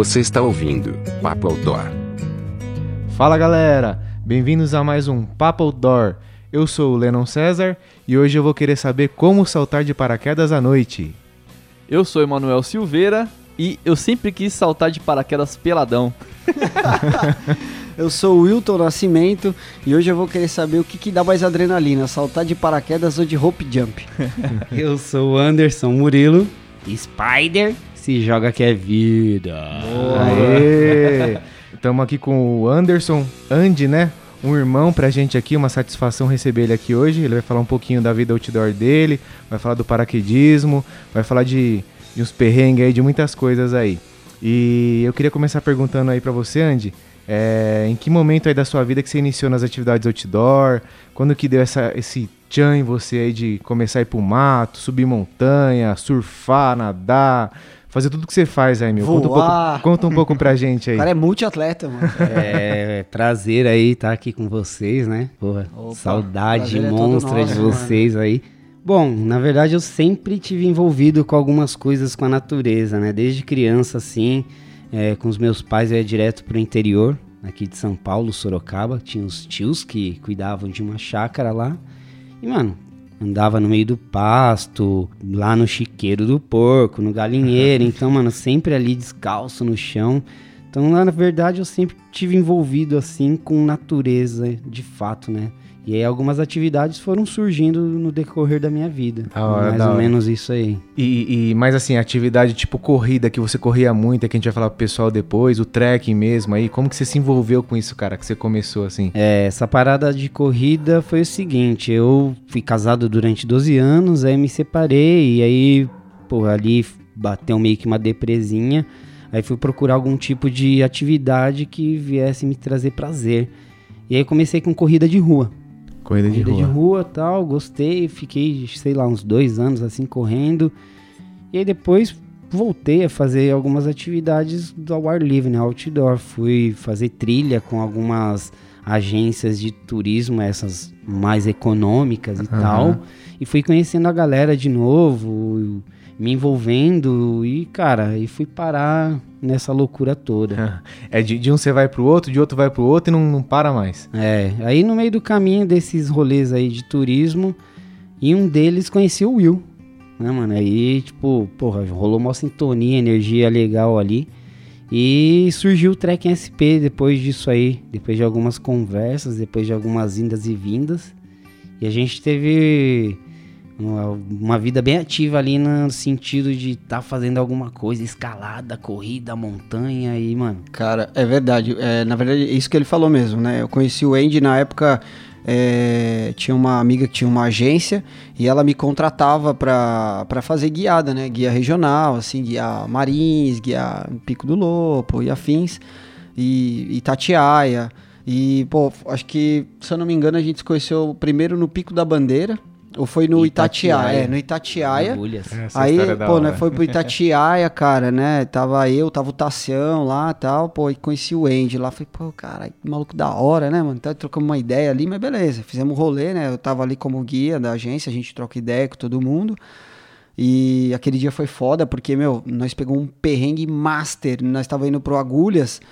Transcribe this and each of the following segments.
Você está ouvindo Papo Outdoor. Fala galera, bem-vindos a mais um Papo Outdoor. Eu sou o Lennon César e hoje eu vou querer saber como saltar de paraquedas à noite. Eu sou Emanuel Silveira e eu sempre quis saltar de paraquedas peladão. Eu sou o Wilton Nascimento e hoje eu vou querer saber o que, que dá mais adrenalina, saltar de paraquedas ou de rope jump. Eu sou o Anderson Murilo. Spider se joga que é vida. Aê! Estamos aqui com o Anderson Andy, né? Um irmão pra gente aqui, uma satisfação receber ele aqui hoje. Ele vai falar um pouquinho da vida outdoor dele, vai falar do paraquedismo, vai falar de, de uns perrengues aí, de muitas coisas aí. E eu queria começar perguntando aí pra você, Andy, é, em que momento aí da sua vida que você iniciou nas atividades outdoor? Quando que deu essa, esse tchan em você aí de começar a ir pro mato, subir montanha, surfar, nadar, fazer tudo que você faz aí, meu? Conta um, pouco, conta um pouco pra gente aí. O cara é multiatleta, mano. É prazer aí estar aqui com vocês, né? Porra, Opa, saudade é monstra nosso, de mano. vocês aí. Bom, na verdade eu sempre tive envolvido com algumas coisas com a natureza, né? Desde criança, assim, é, com os meus pais eu ia direto pro interior, aqui de São Paulo, Sorocaba. Tinha os tios que cuidavam de uma chácara lá. E, mano, andava no meio do pasto, lá no chiqueiro do porco, no galinheiro. Então, mano, sempre ali descalço no chão. Então, lá, na verdade, eu sempre tive envolvido, assim, com natureza, de fato, né? E aí algumas atividades foram surgindo no decorrer da minha vida. Da hora, Mais da ou hora. menos isso aí. E, e mais assim, atividade tipo corrida que você corria muito, é que a gente vai falar pro pessoal depois, o trekking mesmo aí, como que você se envolveu com isso, cara, que você começou assim? É, essa parada de corrida foi o seguinte, eu fui casado durante 12 anos, aí me separei, e aí, pô, ali bateu meio que uma depresinha, aí fui procurar algum tipo de atividade que viesse me trazer prazer. E aí comecei com corrida de rua. Corrida de Corrida rua. de rua tal, gostei, fiquei, sei lá, uns dois anos assim correndo. E aí depois voltei a fazer algumas atividades do ao ar livre, né? Outdoor. Fui fazer trilha com algumas agências de turismo, essas mais econômicas e Aham. tal. E fui conhecendo a galera de novo, me envolvendo e, cara, e fui parar nessa loucura toda. É de, de um você vai pro outro, de outro vai pro outro e não, não para mais. É, aí no meio do caminho desses rolês aí de turismo, e um deles conheci o Will, né, mano? Aí, tipo, porra, rolou uma sintonia, energia legal ali. E surgiu o Trek SP depois disso aí, depois de algumas conversas, depois de algumas indas e vindas. E a gente teve uma, vida bem ativa ali no sentido de estar tá fazendo alguma coisa, escalada, corrida, montanha e, mano, Cara, é verdade. É, na verdade, é isso que ele falou mesmo, né? Eu conheci o Andy na época. é, tinha uma amiga que tinha uma agência e ela me contratava pra fazer guiada, né? Guia regional, assim, guiar Marins, guiar Pico do Lopo e afins, e Itatiaia. E, pô, acho que, se eu não me engano, a gente se conheceu primeiro no Pico da Bandeira, ou foi no Itatiaia. Itatiaia. É, no Itatiaia. Aí, é pô, né, foi pro Itatiaia, cara, né? Tava eu, tava o Tassião lá e tal, pô, e conheci o Andy lá. Falei, pô, cara, que maluco da hora, né, mano? Então trocamos uma ideia ali, mas beleza, fizemos um rolê, né? Eu tava ali como guia da agência, a gente troca ideia com todo mundo. E aquele dia foi foda, porque, meu, nós pegamos um perrengue master. Nós tava indo pro Agulhas.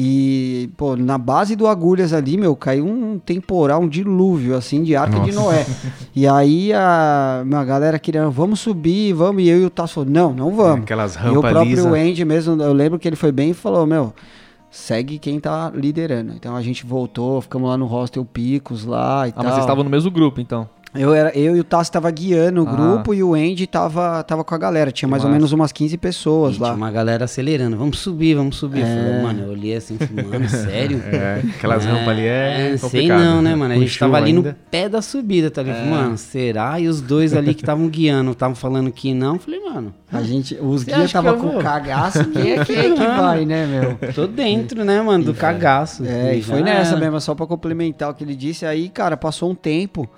E, pô, na base do Agulhas ali, meu, caiu um temporal, um dilúvio, assim, de arca de Noé. E aí a, a galera queria, vamos subir, vamos. E eu e o Tasso, falou, não, não vamos. Aquelas E o rampas próprio lisas. Andy mesmo, eu lembro que ele foi bem e falou, meu, segue quem tá liderando. Então a gente voltou, ficamos lá no hostel Picos lá e Ah, tal. mas vocês estavam no mesmo grupo, então. Eu, era, eu e o Tassi tava guiando o Ah. grupo e o Andy tava, tava com a galera. Tinha mais ou menos umas 15 pessoas E lá. tinha uma galera acelerando, vamos subir, vamos subir. É. Falei, mano, eu olhei assim, mano, sério? É, aquelas rampas ali é sei complicado. não, né, mano? A gente tava ali ainda. no pé da subida, tá ligado? Mano, será? E os dois ali que estavam guiando estavam falando que não. Falei, mano, A gente, os guias tava que eu com vou? cagaço. Quem é, quem é que vai, né, meu? tô dentro, né, mano, do cagaço. É, e já foi nessa era. mesmo, só pra complementar o que ele disse. Aí, cara, passou um tempo.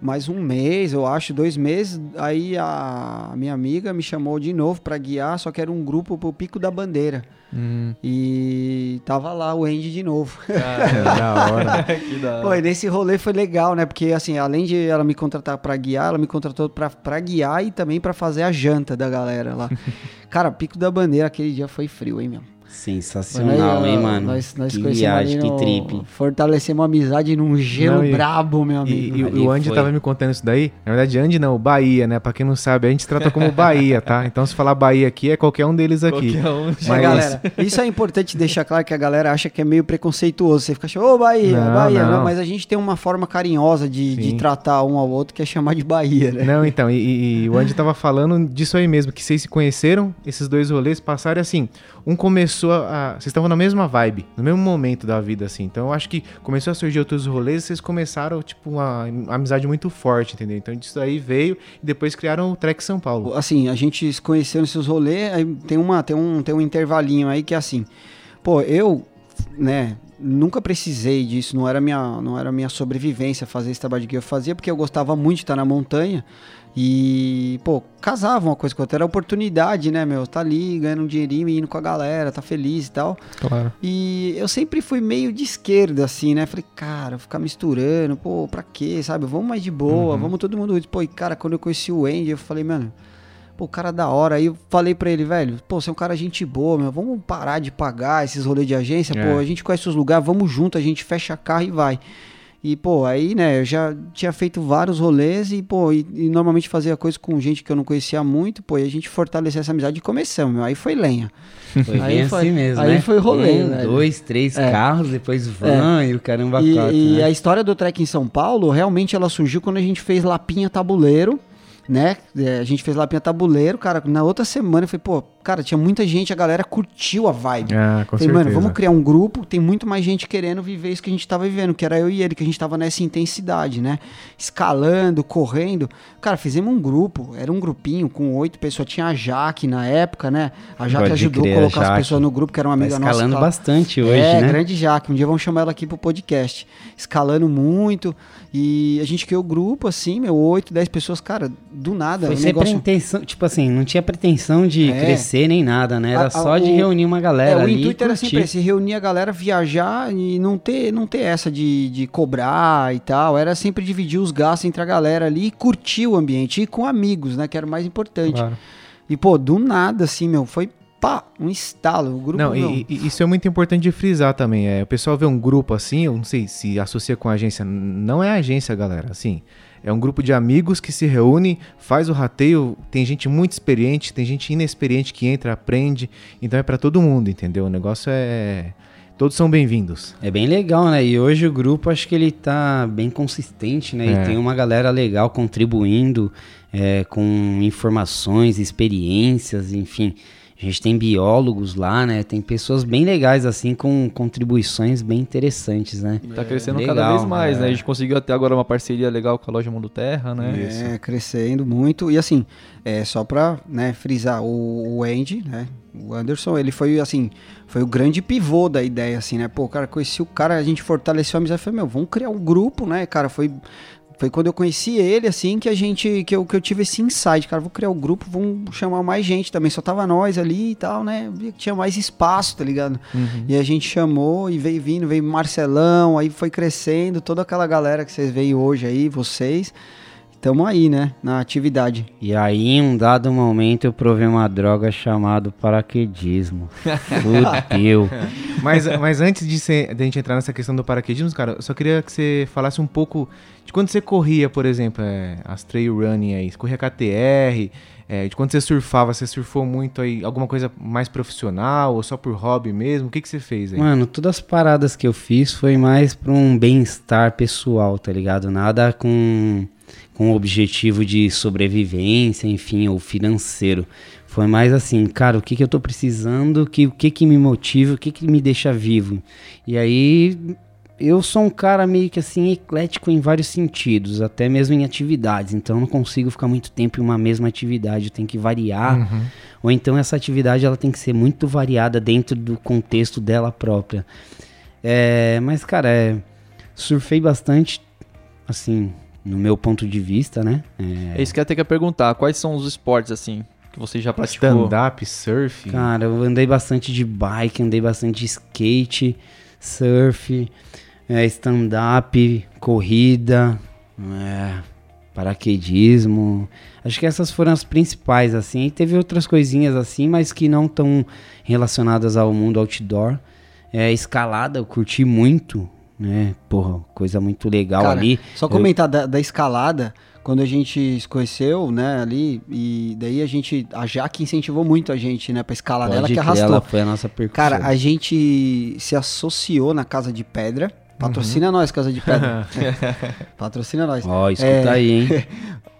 Mais um mês, eu acho, dois meses. Aí a minha amiga me chamou de novo pra guiar, só que era um grupo pro Pico da Bandeira. Hum, E tava lá o Andy de novo. é, da hora. que da hora. Pô, e nesse rolê foi legal, né? Porque, assim, além de ela me contratar pra guiar, ela me contratou pra, pra guiar e também pra fazer a janta da galera lá. Cara, Pico da Bandeira aquele dia foi frio, hein, meu? Sensacional, Aí, hein, mano? Nós, nós que conhecemos viagem, que trip. Fortalecemos a amizade num gelo Não, e- brabo, meu E, amigo. e Ali o Andy foi. tava me contando isso daí. Na verdade, Andy não, Bahia, né? Pra quem não sabe, a gente trata como Bahia, tá? Então, se falar Bahia aqui, é qualquer um deles aqui. Qualquer um. Mas, galera, isso é importante deixar claro que a galera acha que é meio preconceituoso. Você fica achando, ô Bahia, Não, Bahia. Não. não. mas a gente tem uma forma carinhosa de, de tratar um ao outro que é chamar de Bahia, né? Não, então, e, e- e o Andy tava falando disso aí mesmo, que vocês se conheceram, esses dois rolês passaram assim, um começou a... Vocês estavam na mesma vibe, no mesmo momento da vida, assim. Então, eu acho que começou a surgir outros rolês, vocês começaram, tipo, uma, uma amizade muito forte, entendeu? Então, disso aí veio, e depois criaram o Trek São Paulo. Assim, a gente se conheceu nesses rolês, aí tem, uma, tem, um, tem um intervalinho aí que é assim. Pô, eu, né, nunca precisei disso, não era minha, não era minha sobrevivência fazer esse trabalho que eu fazia, porque eu gostava muito de estar na montanha. E, pô, casava uma coisa com outra. Era oportunidade, né, meu? Tá ali ganhando um dinheirinho indo com a galera, tá feliz e tal. Claro. E eu sempre fui meio de esquerda, assim, né? Falei, cara, ficar misturando, pô, pra quê, sabe? Vamos mais de boa, vamos todo mundo. Pô, e cara, quando eu conheci o Andy, eu falei, mano, pô, o cara é da hora. Aí eu falei pra ele, velho, pô, você é um cara gente boa, meu, vamos parar de pagar esses rolês de agência, É. pô, a gente conhece os lugares, vamos junto, a gente fecha carro e vai. E, pô, aí, né, eu já tinha feito vários rolês e, pô, e, e normalmente fazia coisa com gente que eu não conhecia muito, pô, e a gente fortaleceu essa amizade e começamos, meu. Aí foi lenha. Foi Aí bem foi- assim mesmo, aí né? foi rolê, Um, dois, três É. carros, depois van e o caramba E, quatro, e né? a história do Trek em São Paulo, realmente ela surgiu quando a gente fez Lapinha Tabuleiro, né? É, a gente fez Lapinha Tabuleiro, cara, na outra semana eu falei, pô, cara, tinha muita gente, a galera curtiu a vibe. Ah, com falei, mano, vamos criar um grupo, tem muito mais gente querendo viver isso que a gente tava vivendo, que era eu e ele, que a gente tava nessa intensidade, né? Escalando, correndo. Cara, fizemos um grupo, era um grupinho com oito pessoas, tinha a Jaque na época, né? A Jaque Pode ajudou a colocar as pessoas no grupo, que era uma Tá amiga nossa. escalando que ela- bastante hoje, é, né? grande Jaque. Um dia vamos chamar ela aqui pro podcast. Escalando muito. E a gente criou o grupo, assim, meu, 8, 10 pessoas, cara, do nada. Foi o sem negócio... pretensão, tipo assim, não tinha pretensão de É. crescer nem nada, né? Era A- a- só de o- reunir uma É, galera o ali intuito e era sempre esse, reunir a galera, viajar e não ter, não ter essa de, de cobrar e tal. Era sempre dividir os gastos entre a galera ali e curtir o ambiente. E com amigos, né? Que era o mais importante. Claro. E, pô, do nada, assim, meu, foi pá, um estalo. O grupo, Não, meu, e, e isso é muito importante de frisar também. É, o pessoal vê um grupo assim, eu não sei se associa com a agência. Não é agência, galera. Assim, é um grupo de amigos que se reúne, faz o rateio. Tem gente muito experiente, tem gente inexperiente que entra, aprende. Então é pra todo mundo, entendeu? O negócio é. Todos são bem-vindos. É bem legal, né? E hoje o grupo acho que ele tá bem consistente, né? É. E tem uma galera legal contribuindo é, com informações, experiências, enfim. A gente tem biólogos lá, né? Tem pessoas bem legais, assim, com contribuições bem interessantes, né? Tá crescendo Legal, cada vez mais, é. né? A gente conseguiu até agora uma parceria legal com a loja Mundo Terra, né? É, crescendo muito. E assim, é, só pra né, frisar, o, o Andy, né? O Anderson, ele foi assim, foi o grande pivô da ideia, assim, né? Pô, cara, conheci o cara, a gente fortaleceu a amizade. Falei, meu, vamos criar um grupo, né, cara? Foi, foi quando eu conheci ele, assim, que a gente, que eu, que eu tive esse insight, cara, vou criar um grupo, vamos chamar mais gente também. Só tava nós ali e tal, né? Tinha mais espaço, tá ligado? E a gente chamou e veio vindo, veio Marcelão, aí foi crescendo, toda aquela galera que vocês veem hoje aí, vocês. Tamo aí, né? Na atividade. E aí, em um dado momento, eu provei uma droga chamada paraquedismo. Fudeu. Mas, mas antes de, ser, de a gente entrar nessa questão do paraquedismo, cara, eu só queria que você falasse um pouco de quando você corria, por exemplo, é, as trail running aí, você corria KTR, é, de quando você surfava, você surfou muito aí, alguma coisa mais profissional ou só por hobby mesmo? O que, que você fez aí? Mano, todas as paradas que eu fiz foi mais pra um bem-estar pessoal, tá ligado? Nada com, com o objetivo de sobrevivência, enfim, ou financeiro. Foi mais assim, cara, o que, que eu tô precisando, que, o que, que me motiva, o que, que me deixa vivo. E aí, eu sou um cara meio que assim, eclético em vários sentidos, até mesmo em atividades. Então, eu não consigo ficar muito tempo em uma mesma atividade, eu tenho que variar. Uhum. Ou então essa atividade ela tem que ser muito variada dentro do contexto dela própria. É, mas, cara, é, surfei bastante, assim, no meu ponto de vista, né? É isso que eu até quero perguntar. Quais são os esportes, assim, que você já praticou? Stand-up, surf. Cara, eu andei bastante de bike, andei bastante de skate, surf, é, stand-up, corrida, é, paraquedismo. Acho que essas foram as principais, assim. E teve outras coisinhas assim, mas que não tão relacionadas ao mundo outdoor. É, escalada, eu curti muito, né? Porra, coisa muito legal Cara, ali. Só comentar da, da escalada, quando a gente se conheceu, né, ali, e daí a gente, a Jaque incentivou muito a gente, né, pra escalar Pode dela, que arrastou. Ela foi a nossa percussão. Cara, a gente se associou na Casa de Pedra. Patrocina nós, Casa de Pedra. Patrocina nós. Ó, escuta É. aí, hein?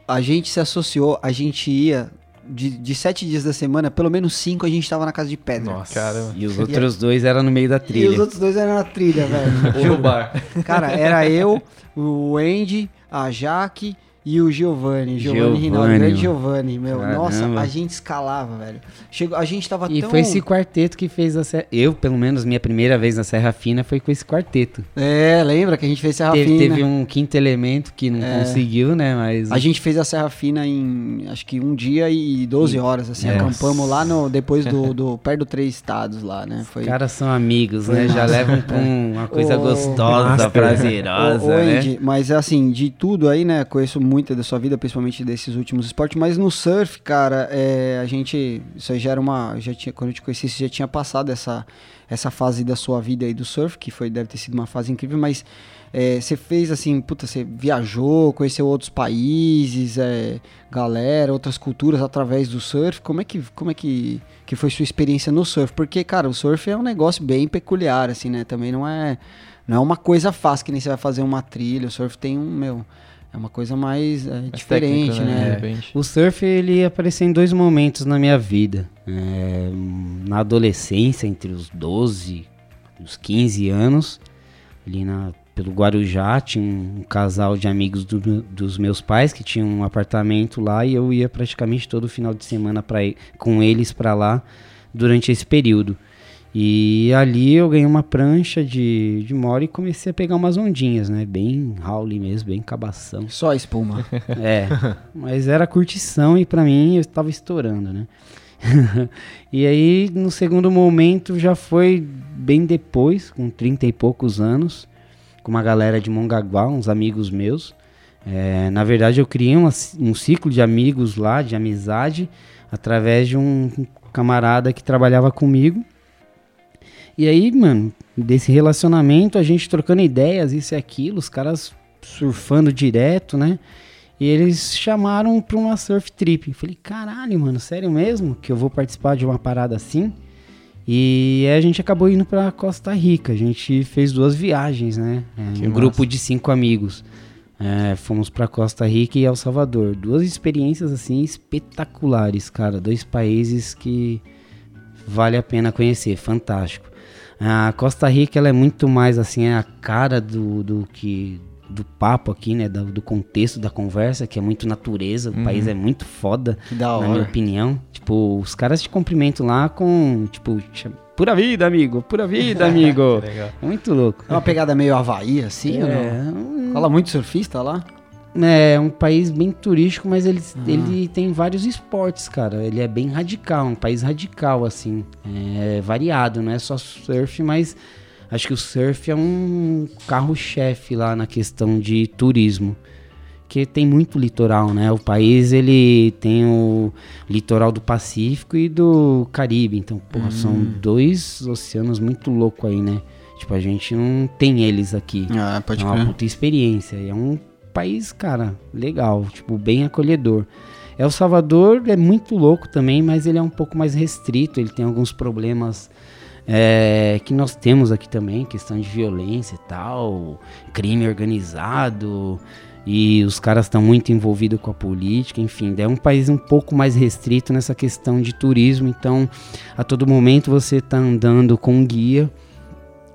A gente se associou, a gente ia. De, de sete dias da semana, pelo menos cinco a gente tava na Casa de Pedra. Nossa. Caramba. E os outros dois eram no meio da E trilha. os outros dois eram na trilha, velho. Ou no bar. Cara, era eu, o Andy, a Jaque e o Giovanni. Giovanni Giovanni, Rinaldi, grande. Giovanni, meu. Caramba. Nossa, a gente escalava, velho. Chegou, a gente tava E tão... foi esse quarteto que fez a Serra. Eu, pelo menos, minha primeira vez na Serra Fina foi com esse quarteto. É, lembra que a gente fez Serra Teve, Fina? teve um quinto elemento que não É. conseguiu, né? Mas. A gente fez a Serra Fina em acho que um dia e 12 horas, assim. É. Acampamos lá no, depois do, do perto do Três Estados lá, né? Foi. Os caras são amigos, né? Já levam pra um- uma coisa Ô, gostosa, Master. prazerosa, Ô, ô, né? Andy, mas assim, de tudo aí, né? Conheço muito da sua vida, principalmente desses últimos esportes, mas no surf, cara, é, a gente. Isso aí já era uma. Já tinha, quando eu te conheci, você já tinha passado essa, essa fase da sua vida aí do surf, que foi, deve ter sido uma fase incrível, mas é, você fez assim, puta, você viajou, conheceu outros países, é, galera, outras culturas através do surf. Como é que, como é que, que foi sua experiência no surf? Porque, cara, o surf é um negócio bem peculiar, assim, né? Também não é, não é uma coisa fácil que nem você vai fazer uma trilha. O surf tem um, meu, é uma coisa mais é, diferente, técnico, né? Repente. O surf ele apareceu em dois momentos na minha vida. É, na adolescência, entre os 12 e os 15 anos, ali na, pelo Guarujá, tinha um, casal de amigos do- dos meus pais que tinham um apartamento lá e eu ia praticamente todo final de semana pra, ir- com eles para lá durante esse período. E ali eu ganhei uma prancha de, de mora e comecei a pegar umas ondinhas, né? Bem Howley mesmo, bem cabação. Só espuma. É, mas era curtição e pra mim eu estava estourando, né? e aí, no segundo momento, já foi bem depois, com 30 e poucos anos, com uma galera de Mongaguá, uns amigos meus. É, na verdade, eu criei uma- um ciclo de amigos lá, de amizade, através de um camarada que trabalhava comigo. E aí, mano, desse relacionamento, a gente trocando ideias, isso e aquilo, os caras surfando direto, né? E eles chamaram pra uma surf trip. Eu falei, caralho, mano, sério mesmo? Que eu vou participar de uma parada assim? E aí a gente acabou indo pra Costa Rica. A gente fez duas viagens, né? É, um massa. grupo de cinco amigos. É, fomos pra Costa Rica e El Salvador. Duas experiências assim espetaculares, cara. Dois países que vale a pena conhecer, fantástico. A Costa Rica ela é muito mais assim é a cara do, do que do papo aqui, né, do, do contexto da conversa, que é muito natureza. O país é muito foda, na minha opinião. Tipo, os caras te cumprimentam lá com tipo pura vida, amigo, pura vida, amigo. É muito louco. É uma pegada meio Havaí, assim, ou não? É, Fala muito surfista lá? É um país bem turístico, mas ele, ele tem vários esportes, cara. Ele é bem radical, um país radical, assim. É variado, não é só surf, mas acho que o surf é um carro-chefe lá na questão de turismo. Que tem muito litoral, né? O país, ele tem o litoral do Pacífico e do Caribe. Então, porra, são dois oceanos muito loucos aí, né? Tipo, a gente não tem eles aqui. Ah, pode É uma puta experiência. É um país, cara, legal, tipo, bem acolhedor. El Salvador é muito louco também, mas ele é um pouco mais restrito. Ele tem alguns problemas é, que nós temos aqui também, questão de violência e tal, crime organizado. E os caras estão muito envolvidos com a política, enfim, é um país um pouco mais restrito nessa questão de turismo, então a todo momento você está andando com um guia,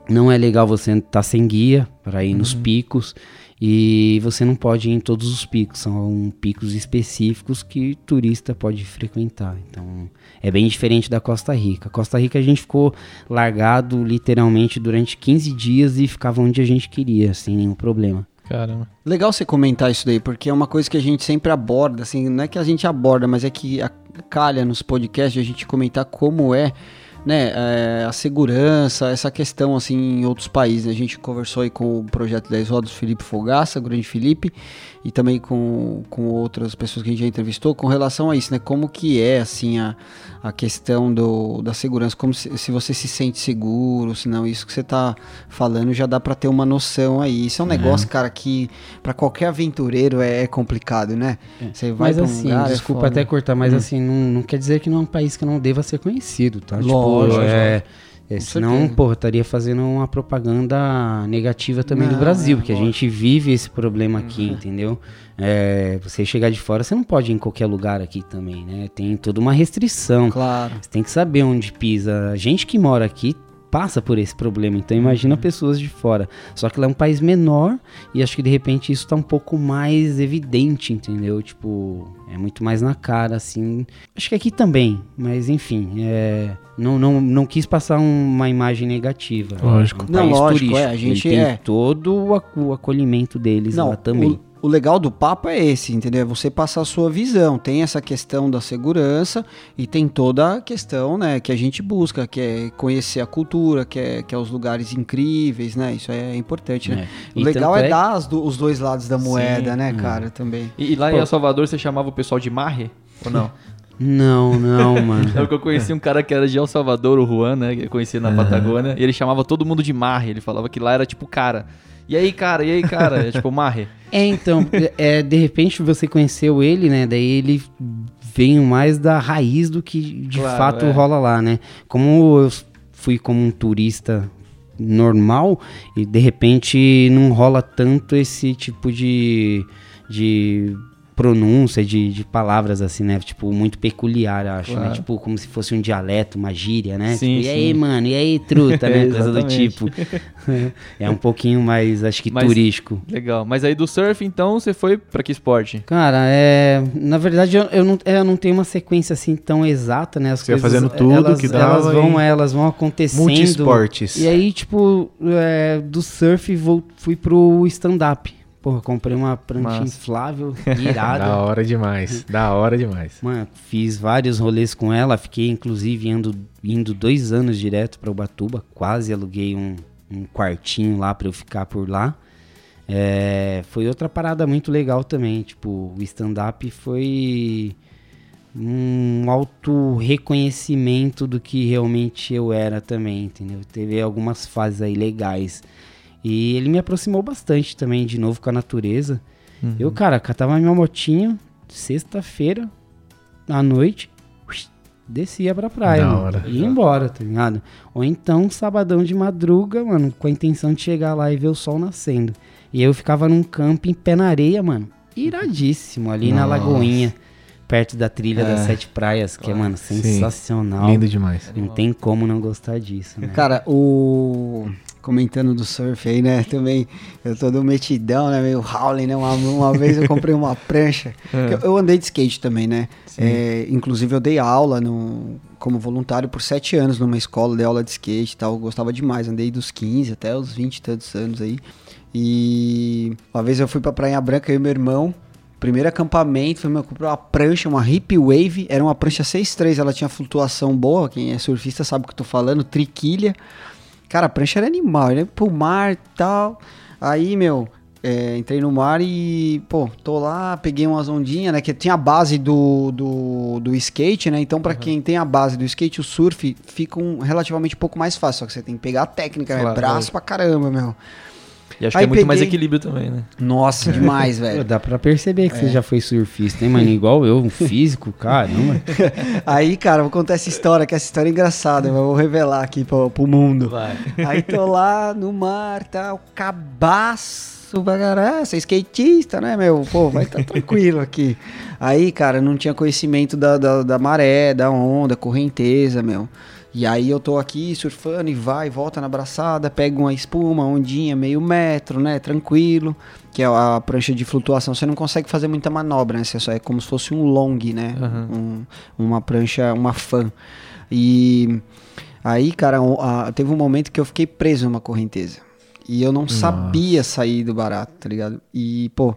não é legal você estar sem guia para ir nos picos e você não pode ir em todos os picos, são picos específicos que turista pode frequentar. Então é bem diferente da Costa Rica. Costa Rica a gente ficou largado literalmente durante 15 dias e ficava onde a gente queria, sem nenhum problema. Caramba. Legal você comentar isso daí, porque é uma coisa que a gente sempre aborda, assim, não é que a gente aborda, mas é que a- calha nos podcasts a gente comentar como é, né, é, a segurança, essa questão, assim, em outros países. A gente conversou aí com o Projeto 10 Rodas, Felipe Fogaça, grande Felipe, e também com, com outras pessoas que a gente já entrevistou, com relação a isso, né, como que é, assim, a, a questão do, da segurança, como se, se você se sente seguro, se não, isso que você tá falando já dá pra ter uma noção aí. Isso é um negócio, cara, que pra qualquer aventureiro é, é complicado, né? Você vai Mas pra um assim, lugar, é desculpa até cortar, mas assim, não, não quer dizer que não é um país que não deva ser conhecido, tá? Lógico, tipo, é, é, senão, pô, estaria fazendo uma propaganda negativa também do Não, Brasil, é, porque a gente vive esse problema aqui, entendeu? É, você chegar de fora, você não pode ir em qualquer lugar aqui também, né? Tem toda uma restrição. Claro. Você tem que saber onde pisa. A gente que mora aqui passa por esse problema, então imagina pessoas de fora. Só que lá é um país menor e acho que de repente isso tá um pouco mais evidente, entendeu? Tipo, é muito mais na cara, assim. Acho que aqui também, mas enfim, é, não, não, não quis passar um- uma imagem negativa. Lógico. É um Não, país lógico, turístico. é, a gente Ele tem é. todo o ac- o acolhimento deles lá também. O, o legal do papo é esse, entendeu? É você passar a sua visão. Tem essa questão da segurança e tem toda a questão, né, que a gente busca, que é conhecer a cultura, que é, que é os lugares incríveis, né? Isso é importante, né? É. O legal é, é- dar as do- os dois lados da moeda, né, Hum. cara, também. E, e lá Pô. em El Salvador você chamava o pessoal de marre? Ou não? Não, não, mano. É porque eu conheci um cara que era de El Salvador, o Juan, né? Que eu conheci na Patagônia. E ele chamava todo mundo de marre. Ele falava que lá era tipo cara. E aí, cara? E aí, cara? É tipo marre. É, então, é, de repente você conheceu ele, né? Daí ele veio mais da raiz do que de Claro, fato é. rola lá, né? Como eu fui como um turista normal e de repente não rola tanto esse tipo de, de pronúncia de, de palavras assim, né? Tipo, muito peculiar, acho, né? Claro. Tipo, como se fosse um dialeto, uma gíria, né? Sim, tipo, e aí, sim. mano, e aí, truta, né? Coisa do tipo. é um pouquinho mais, acho que Mas- turístico. Legal. Mas aí do surf, então, você foi pra que esporte? Cara, é. Na verdade, eu, eu não, é, eu não tenho uma sequência assim tão exata, né? As Você ia coisas, fazendo tudo elas, que dava Elas vão, e- elas vão acontecendo. Multiesportes. E aí, tipo, é, do surf vou, fui pro stand-up. Porra, comprei uma prancha Massa. inflável, Da irada. hora demais. Da hora demais. Mano, fiz vários rolês com ela, fiquei inclusive indo, indo dois anos direto pra Ubatuba, quase aluguei um, um quartinho lá pra eu ficar por lá. É, foi outra parada muito legal também, tipo, o stand-up foi um auto reconhecimento do que realmente eu era também, entendeu? Teve algumas fases aí legais. E ele me aproximou bastante também, de novo, com a natureza. Eu, cara, catava minha motinha, sexta-feira, à noite, descia pra praia, mano. hora. E ia embora, tá ligado? Ou então, sabadão de madruga, mano, com a intenção de chegar lá e ver o sol nascendo. E eu ficava num camping, pé na areia, mano, iradíssimo, ali na Nossa. Lagoinha, perto da trilha das É. Sete Praias, que é, mano, Sim. sensacional. Lindo demais. Não tem como não gostar disso, né? Cara, o. Comentando do surf aí, né? Também, eu tô do metidão, né? Meio howling, né? Uma, uma vez eu comprei uma prancha. É. Eu, eu andei de skate também, né? É, inclusive eu dei aula no, como voluntário por sete anos numa escola, dei aula de skate e tal. Eu gostava demais, andei dos 15 até os 20 e tantos anos aí. E uma vez eu fui pra Praia Branca, eu e meu irmão. Primeiro acampamento, foi meu, comprei uma prancha, uma Hip Wave, era uma prancha 6.3, ela tinha flutuação boa, quem é surfista sabe o que eu tô falando, triquilha. Cara, a prancha era animal, né? Pro mar e tal. Aí, meu, é, entrei no mar e, pô, tô lá, peguei umas ondinhas, né? Que tinha a base do, do, do skate, né? Então, pra quem tem a base do skate, o surf fica um, relativamente um pouco mais fácil. Só que você tem que pegar a técnica, né? Claro, Braço lógico. pra caramba, meu. E acho Aí que é muito mais peguei- equilíbrio também, né? Nossa, demais, velho. Dá pra perceber que É. você já foi surfista, hein, mano? Igual eu, um físico, caramba. Aí, cara, eu vou contar essa história, que essa história é engraçada, eu vou revelar aqui pro, pro mundo. Vai. Aí tô lá no mar, tal, cabaço pra caralho, você é skatista, né, meu? Pô, vai tá tranquilo aqui. Aí, cara, não tinha conhecimento da, da, da maré, da onda, correnteza, meu. E aí eu tô aqui surfando e vai, volta na braçada, pega uma espuma, ondinha, meio metro, né, tranquilo. Que é a prancha de flutuação, você não consegue fazer muita manobra, né? Você só é como se fosse um long, né? Aham. Um- uma prancha, uma fan. E aí, cara, a- teve um momento que eu fiquei preso numa correnteza. E eu não sabia sair do barato, tá ligado? E, pô,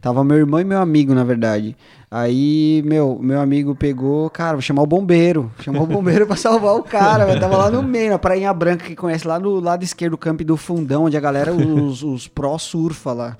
tava meu irmão e meu amigo, na verdade. Aí, meu, meu amigo pegou, cara, vou chamar o bombeiro. Chamou o bombeiro pra salvar o cara, velho. Tava lá no meio, na Prainha Branca, que conhece lá no lado esquerdo do campo do fundão, onde a galera, os, os pró surfa lá.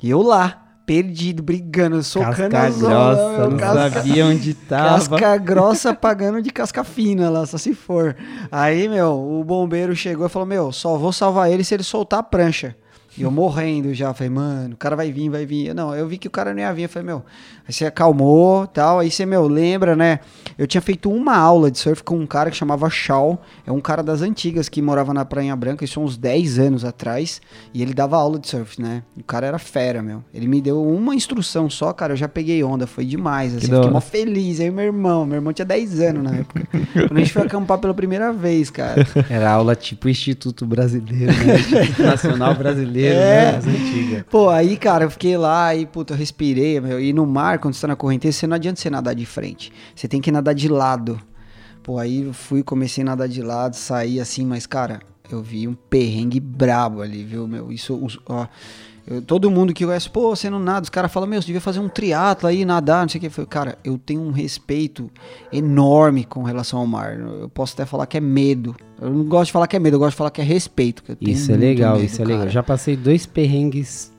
E eu lá, perdido, brigando, socando Casca as grossa, ondas, não casca- sabia onde tava. Casca grossa pagando de casca fina lá, só se for. Aí, meu, o bombeiro chegou e falou: Meu, só vou salvar ele se ele soltar a prancha. E eu morrendo já, falei, mano, o cara vai vir, vai vir. Não, eu vi que o cara não ia vir, eu falei, meu, aí você acalmou tal, aí você, meu, lembra, né? Eu tinha feito uma aula de surf com um cara que chamava Shaw, é um cara das antigas que morava na Prainha Branca, isso há uns 10 anos atrás, e ele dava aula de surf, né? O cara era fera, meu. Ele me deu uma instrução só, cara, eu já peguei onda, foi demais, assim, fiquei mó feliz. Aí meu irmão, meu irmão tinha 10 anos na época. Quando a gente foi acampar pela primeira vez, cara. Era aula tipo Instituto Brasileiro, né? Instituto Nacional Brasileiro, É. né? As antigas. Pô, aí, cara, eu fiquei lá e, puta, eu respirei, meu. E no mar, quando você tá na correnteza, você não adianta você nadar de frente. Você tem que nadar de lado. Pô, aí eu fui, comecei a nadar de lado, saí assim, mas, cara, eu vi um perrengue brabo ali, viu, meu? Isso, ó. Eu- todo mundo que conhece, pô, você não nada, os caras falam, meu, você devia fazer um triatlo aí, nadar, não sei o que. Eu falei, cara, eu tenho um respeito enorme com relação ao mar. Eu posso até falar que é medo. Eu não gosto de falar que é medo, eu gosto de falar que é respeito. que eu tenho Isso é legal, medo, isso é legal. Já passei dois perrengues,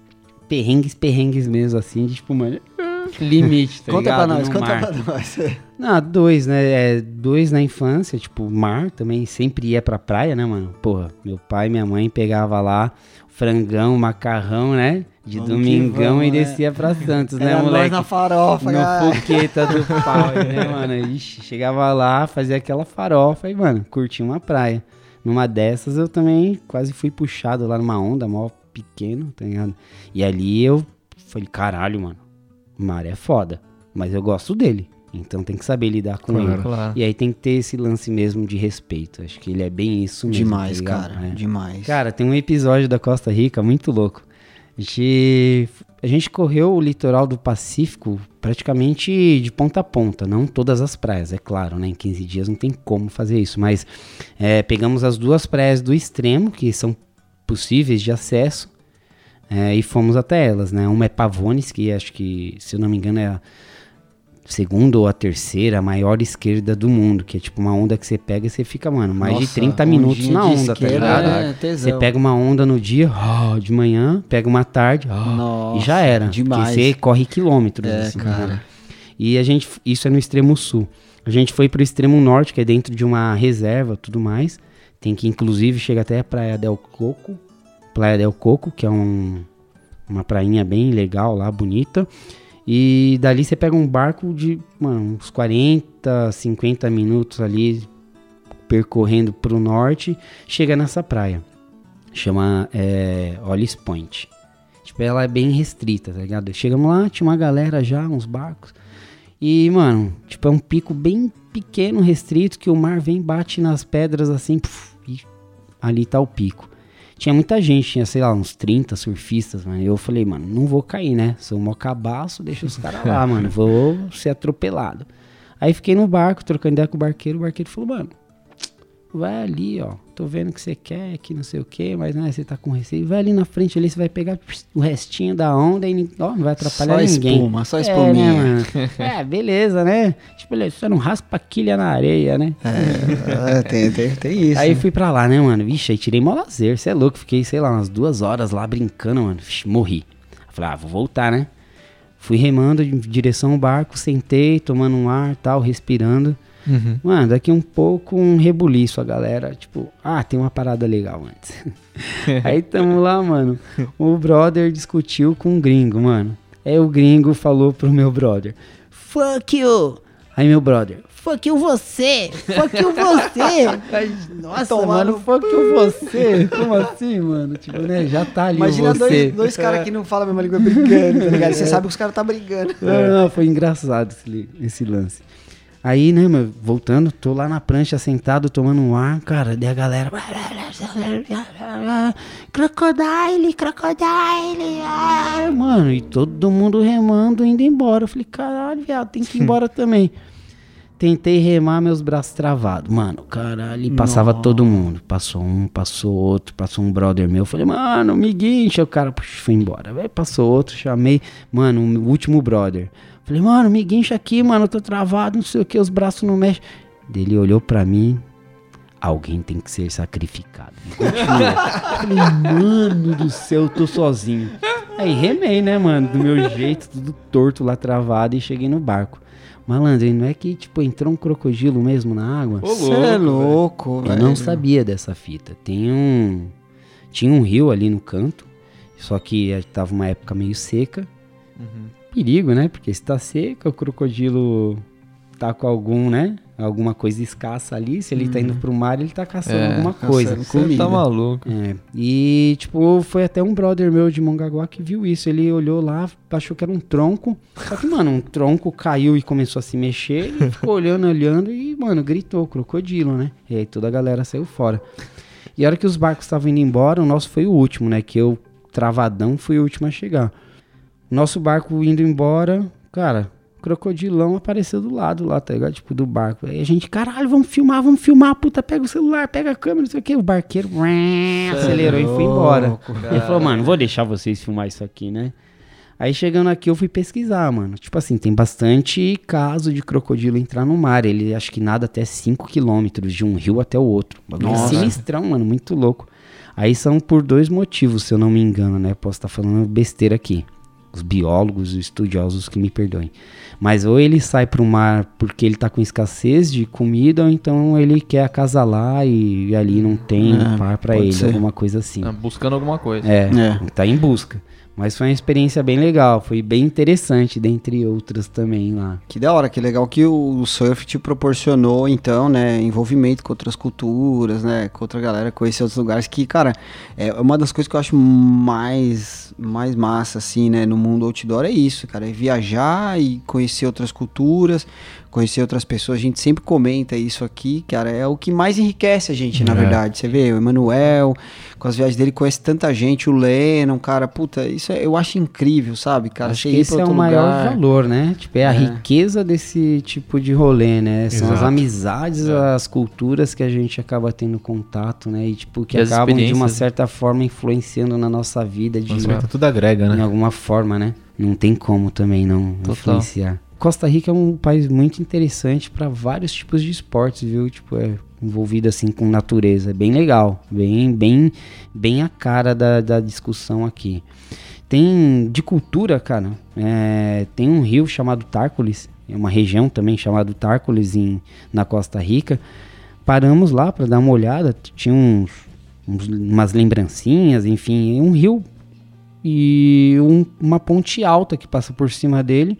perrengues, perrengues mesmo, assim, de tipo, mano, limite, tá Conta ligado? pra nós, No conta mar. pra nós. Não, dois, né? É, dois na infância, tipo, mar também sempre ia pra praia, né, mano? Porra, meu pai e minha mãe pegava lá frangão, macarrão, né? De Vamos domingão vamos, e né? descia pra Santos, né, Era nós moleque? na farofa, cara. No fogueta do pau, né, mano? Ixi, chegava lá, fazia aquela farofa e, mano, curtia uma praia. Numa dessas eu também quase fui puxado lá numa onda, mó pequeno, tá ligado? E ali eu falei, caralho, mano, o mar é foda, mas eu gosto dele. Então tem que saber lidar com Claro. ele. Claro. E aí tem que ter esse lance mesmo de respeito. Acho que ele é bem isso mesmo. Demais, tá cara. É. Demais. Cara, tem um episódio da Costa Rica muito louco. A gente, a gente correu o litoral do Pacífico praticamente de ponta a ponta, não todas as praias, é claro, né? Em 15 dias não tem como fazer isso, mas é, pegamos as duas praias do extremo, que são possíveis de acesso, é, e fomos até elas, né? Uma é Pavones, que acho que, se eu não me engano, é a segunda ou a terceira maior esquerda do mundo, que é tipo uma onda que você pega e você fica, mano, mais de Nossa, 30 minutos na de onda, tá ligado? é tesão. Você pega uma onda no dia, ó, de manhã, pega uma tarde, ó, Nossa, e já era. demais. Porque você corre quilômetros, É, assim, cara. né? E a gente, isso é no extremo sul. A gente foi pro extremo norte, que é dentro de uma reserva, tudo mais. Tem que inclusive chega até a Praia del Coco, Praia del Coco, que é um, uma prainha bem legal lá, bonita. E dali você pega um barco de, mano, uns 40, 50 minutos ali percorrendo pro norte, chega nessa praia. Chama é, Hollis Point. Tipo, ela é bem restrita, tá ligado? Chegamos lá, tinha uma galera já, uns barcos. E, mano, tipo, é um pico bem pequeno, restrito, que o mar vem, bate nas pedras assim, puf, e ali tá o pico. Tinha muita gente, tinha, sei lá, uns 30 surfistas, mano. Eu falei, mano, não vou cair, né? Sou um cabaço, deixa os caras lá, mano. Vou ser atropelado. Aí fiquei no barco, trocando ideia com o barqueiro. O barqueiro falou, mano, vai ali, ó. Tô vendo que você quer, que não sei o que, mas né, você tá com receio. Vai ali na frente ali, você vai pegar o restinho da onda e ó, não vai atrapalhar Só ninguém. espuma, só É, espuminha. né, mano? é, beleza, né? Tipo, ele, você não raspa a quilha na areia, né? É, tem, tem, tem isso. Aí né? fui pra lá, né, mano? Vixe, aí tirei mó lazer, você é louco. Fiquei, sei lá, umas duas horas lá brincando, mano. Vixe, morri. Falei, ah, vou voltar, né? Fui remando em direção ao barco, sentei, tomando um ar tal, respirando. Uhum. Mano, daqui um pouco um rebuliço a galera, tipo, ah, tem uma parada legal antes. Aí tamo lá, mano. O brother discutiu com um gringo, mano. Aí o gringo falou pro meu brother: Fuck you! Aí meu brother, fuck you você! Fuck you você! Nossa, Tomar mano, no fuck you você! Como assim, mano? Tipo, né? Já tá ali Imagina dois, dois caras que não falam a mesma língua brigando, tá ligado? Você sabe que os caras tá brigando. Não, não, foi engraçado esse, esse lance. Aí, né, meu, voltando, tô lá na prancha sentado, tomando um ar, cara, daí a galera. Crocodile, crocodile. ah", Mano, e todo mundo remando, indo embora. Eu falei, caralho, viado, tem que ir embora também. Tentei remar meus braços travados. Mano, caralho, passava Nossa. todo mundo. Passou um, passou outro, passou um brother meu. Falei, mano, me guincha. O cara puxa, foi embora. Aí passou outro, chamei, mano, o último brother. Falei, mano, me guincha aqui, mano, eu tô travado, não sei o que, os braços não mexem. Ele olhou pra mim, alguém tem que ser sacrificado. Falei, mano do céu, eu tô sozinho. Aí remei, né, mano, do meu jeito, tudo torto lá travado e cheguei no barco. Malandro, e não é que, tipo, entrou um crocodilo mesmo na água? Você é louco, Eu velho. não sabia dessa fita. Tem um. Tinha um rio ali no canto. Só que eh, tava uma época meio seca. Uhum. Perigo, né? Porque se tá seca, o crocodilo tá com algum, né? Alguma coisa escassa ali. Se ele tá indo pro mar, ele tá caçando É, alguma coisa. comida. Tá maluco. É, e tipo, foi até um brother meu de Mongaguá que viu isso. Ele olhou lá, achou que era um tronco. Só que, mano, um tronco caiu e começou a se mexer. Ele ficou olhando, olhando e, mano, gritou, crocodilo, né? E aí toda a galera saiu fora. E a hora que os barcos estavam indo embora, o nosso foi o último, né? Que eu, travadão, fui o último a chegar. Nosso barco indo embora, cara, crocodilão apareceu do lado lá, tá ligado? Tipo, do barco. Aí a gente, caralho, vamos filmar, vamos filmar, puta, pega o celular, pega a câmera, não sei o que. O barqueiro ué, acelerou e foi embora. Ele falou, mano, vou deixar vocês filmar isso aqui, né? Aí chegando aqui eu fui pesquisar, mano. Tipo assim, tem bastante caso de crocodilo entrar no mar. Ele acho que nada até 5 quilômetros de um rio até o outro. Bagulho Nossa. sinistrão, mano, muito louco. Aí são por dois motivos, se eu não me engano, né? Posso estar falando besteira aqui. Os biólogos, os estudiosos que me perdoem. Mas ou ele sai pro mar porque ele tá com escassez de comida, ou então ele quer acasalar e, e ali não tem É, par pra pode ele, ser. alguma coisa assim. Ah, buscando alguma coisa. É, É. tá em busca. Mas foi uma experiência bem legal, foi bem interessante, dentre outras também lá. Que da hora, que legal que o surf te proporcionou, então, né, envolvimento com outras culturas, né, com outra galera, conhecer outros lugares, que, cara, é uma das coisas que eu acho mais, mais massa, assim, né, no mundo outdoor é isso, cara, é viajar e conhecer outras culturas, conhecer outras pessoas, a gente sempre comenta isso aqui, cara, é o que mais enriquece a gente, na É. verdade, você vê, o Emanuel, com as viagens dele, conhece tanta gente, o Lennon, cara, puta, isso é- eu acho incrível, sabe, cara, Acho você que esse é o maior lugar. valor, né? Tipo, é a É. riqueza desse tipo de rolê, né? São as Exato. amizades, as culturas que a gente acaba tendo contato, né? E tipo, que E as acabam de uma certa forma influenciando na nossa vida de Conhecimento tudo agrega, né? alguma forma, né? Não tem como também não Total. influenciar. Costa Rica é um país muito interessante para vários tipos de esportes, viu? Tipo, é envolvido assim com natureza, é bem legal, bem, bem, bem a cara da, da discussão aqui. Tem de cultura, cara. é, tem um rio chamado Tárcoles, é uma região também chamada Tárcoles em, na Costa Rica. Paramos lá para dar uma olhada, tinha uns, uns- umas lembrancinhas, enfim, é um rio e um- uma ponte alta que passa por cima dele.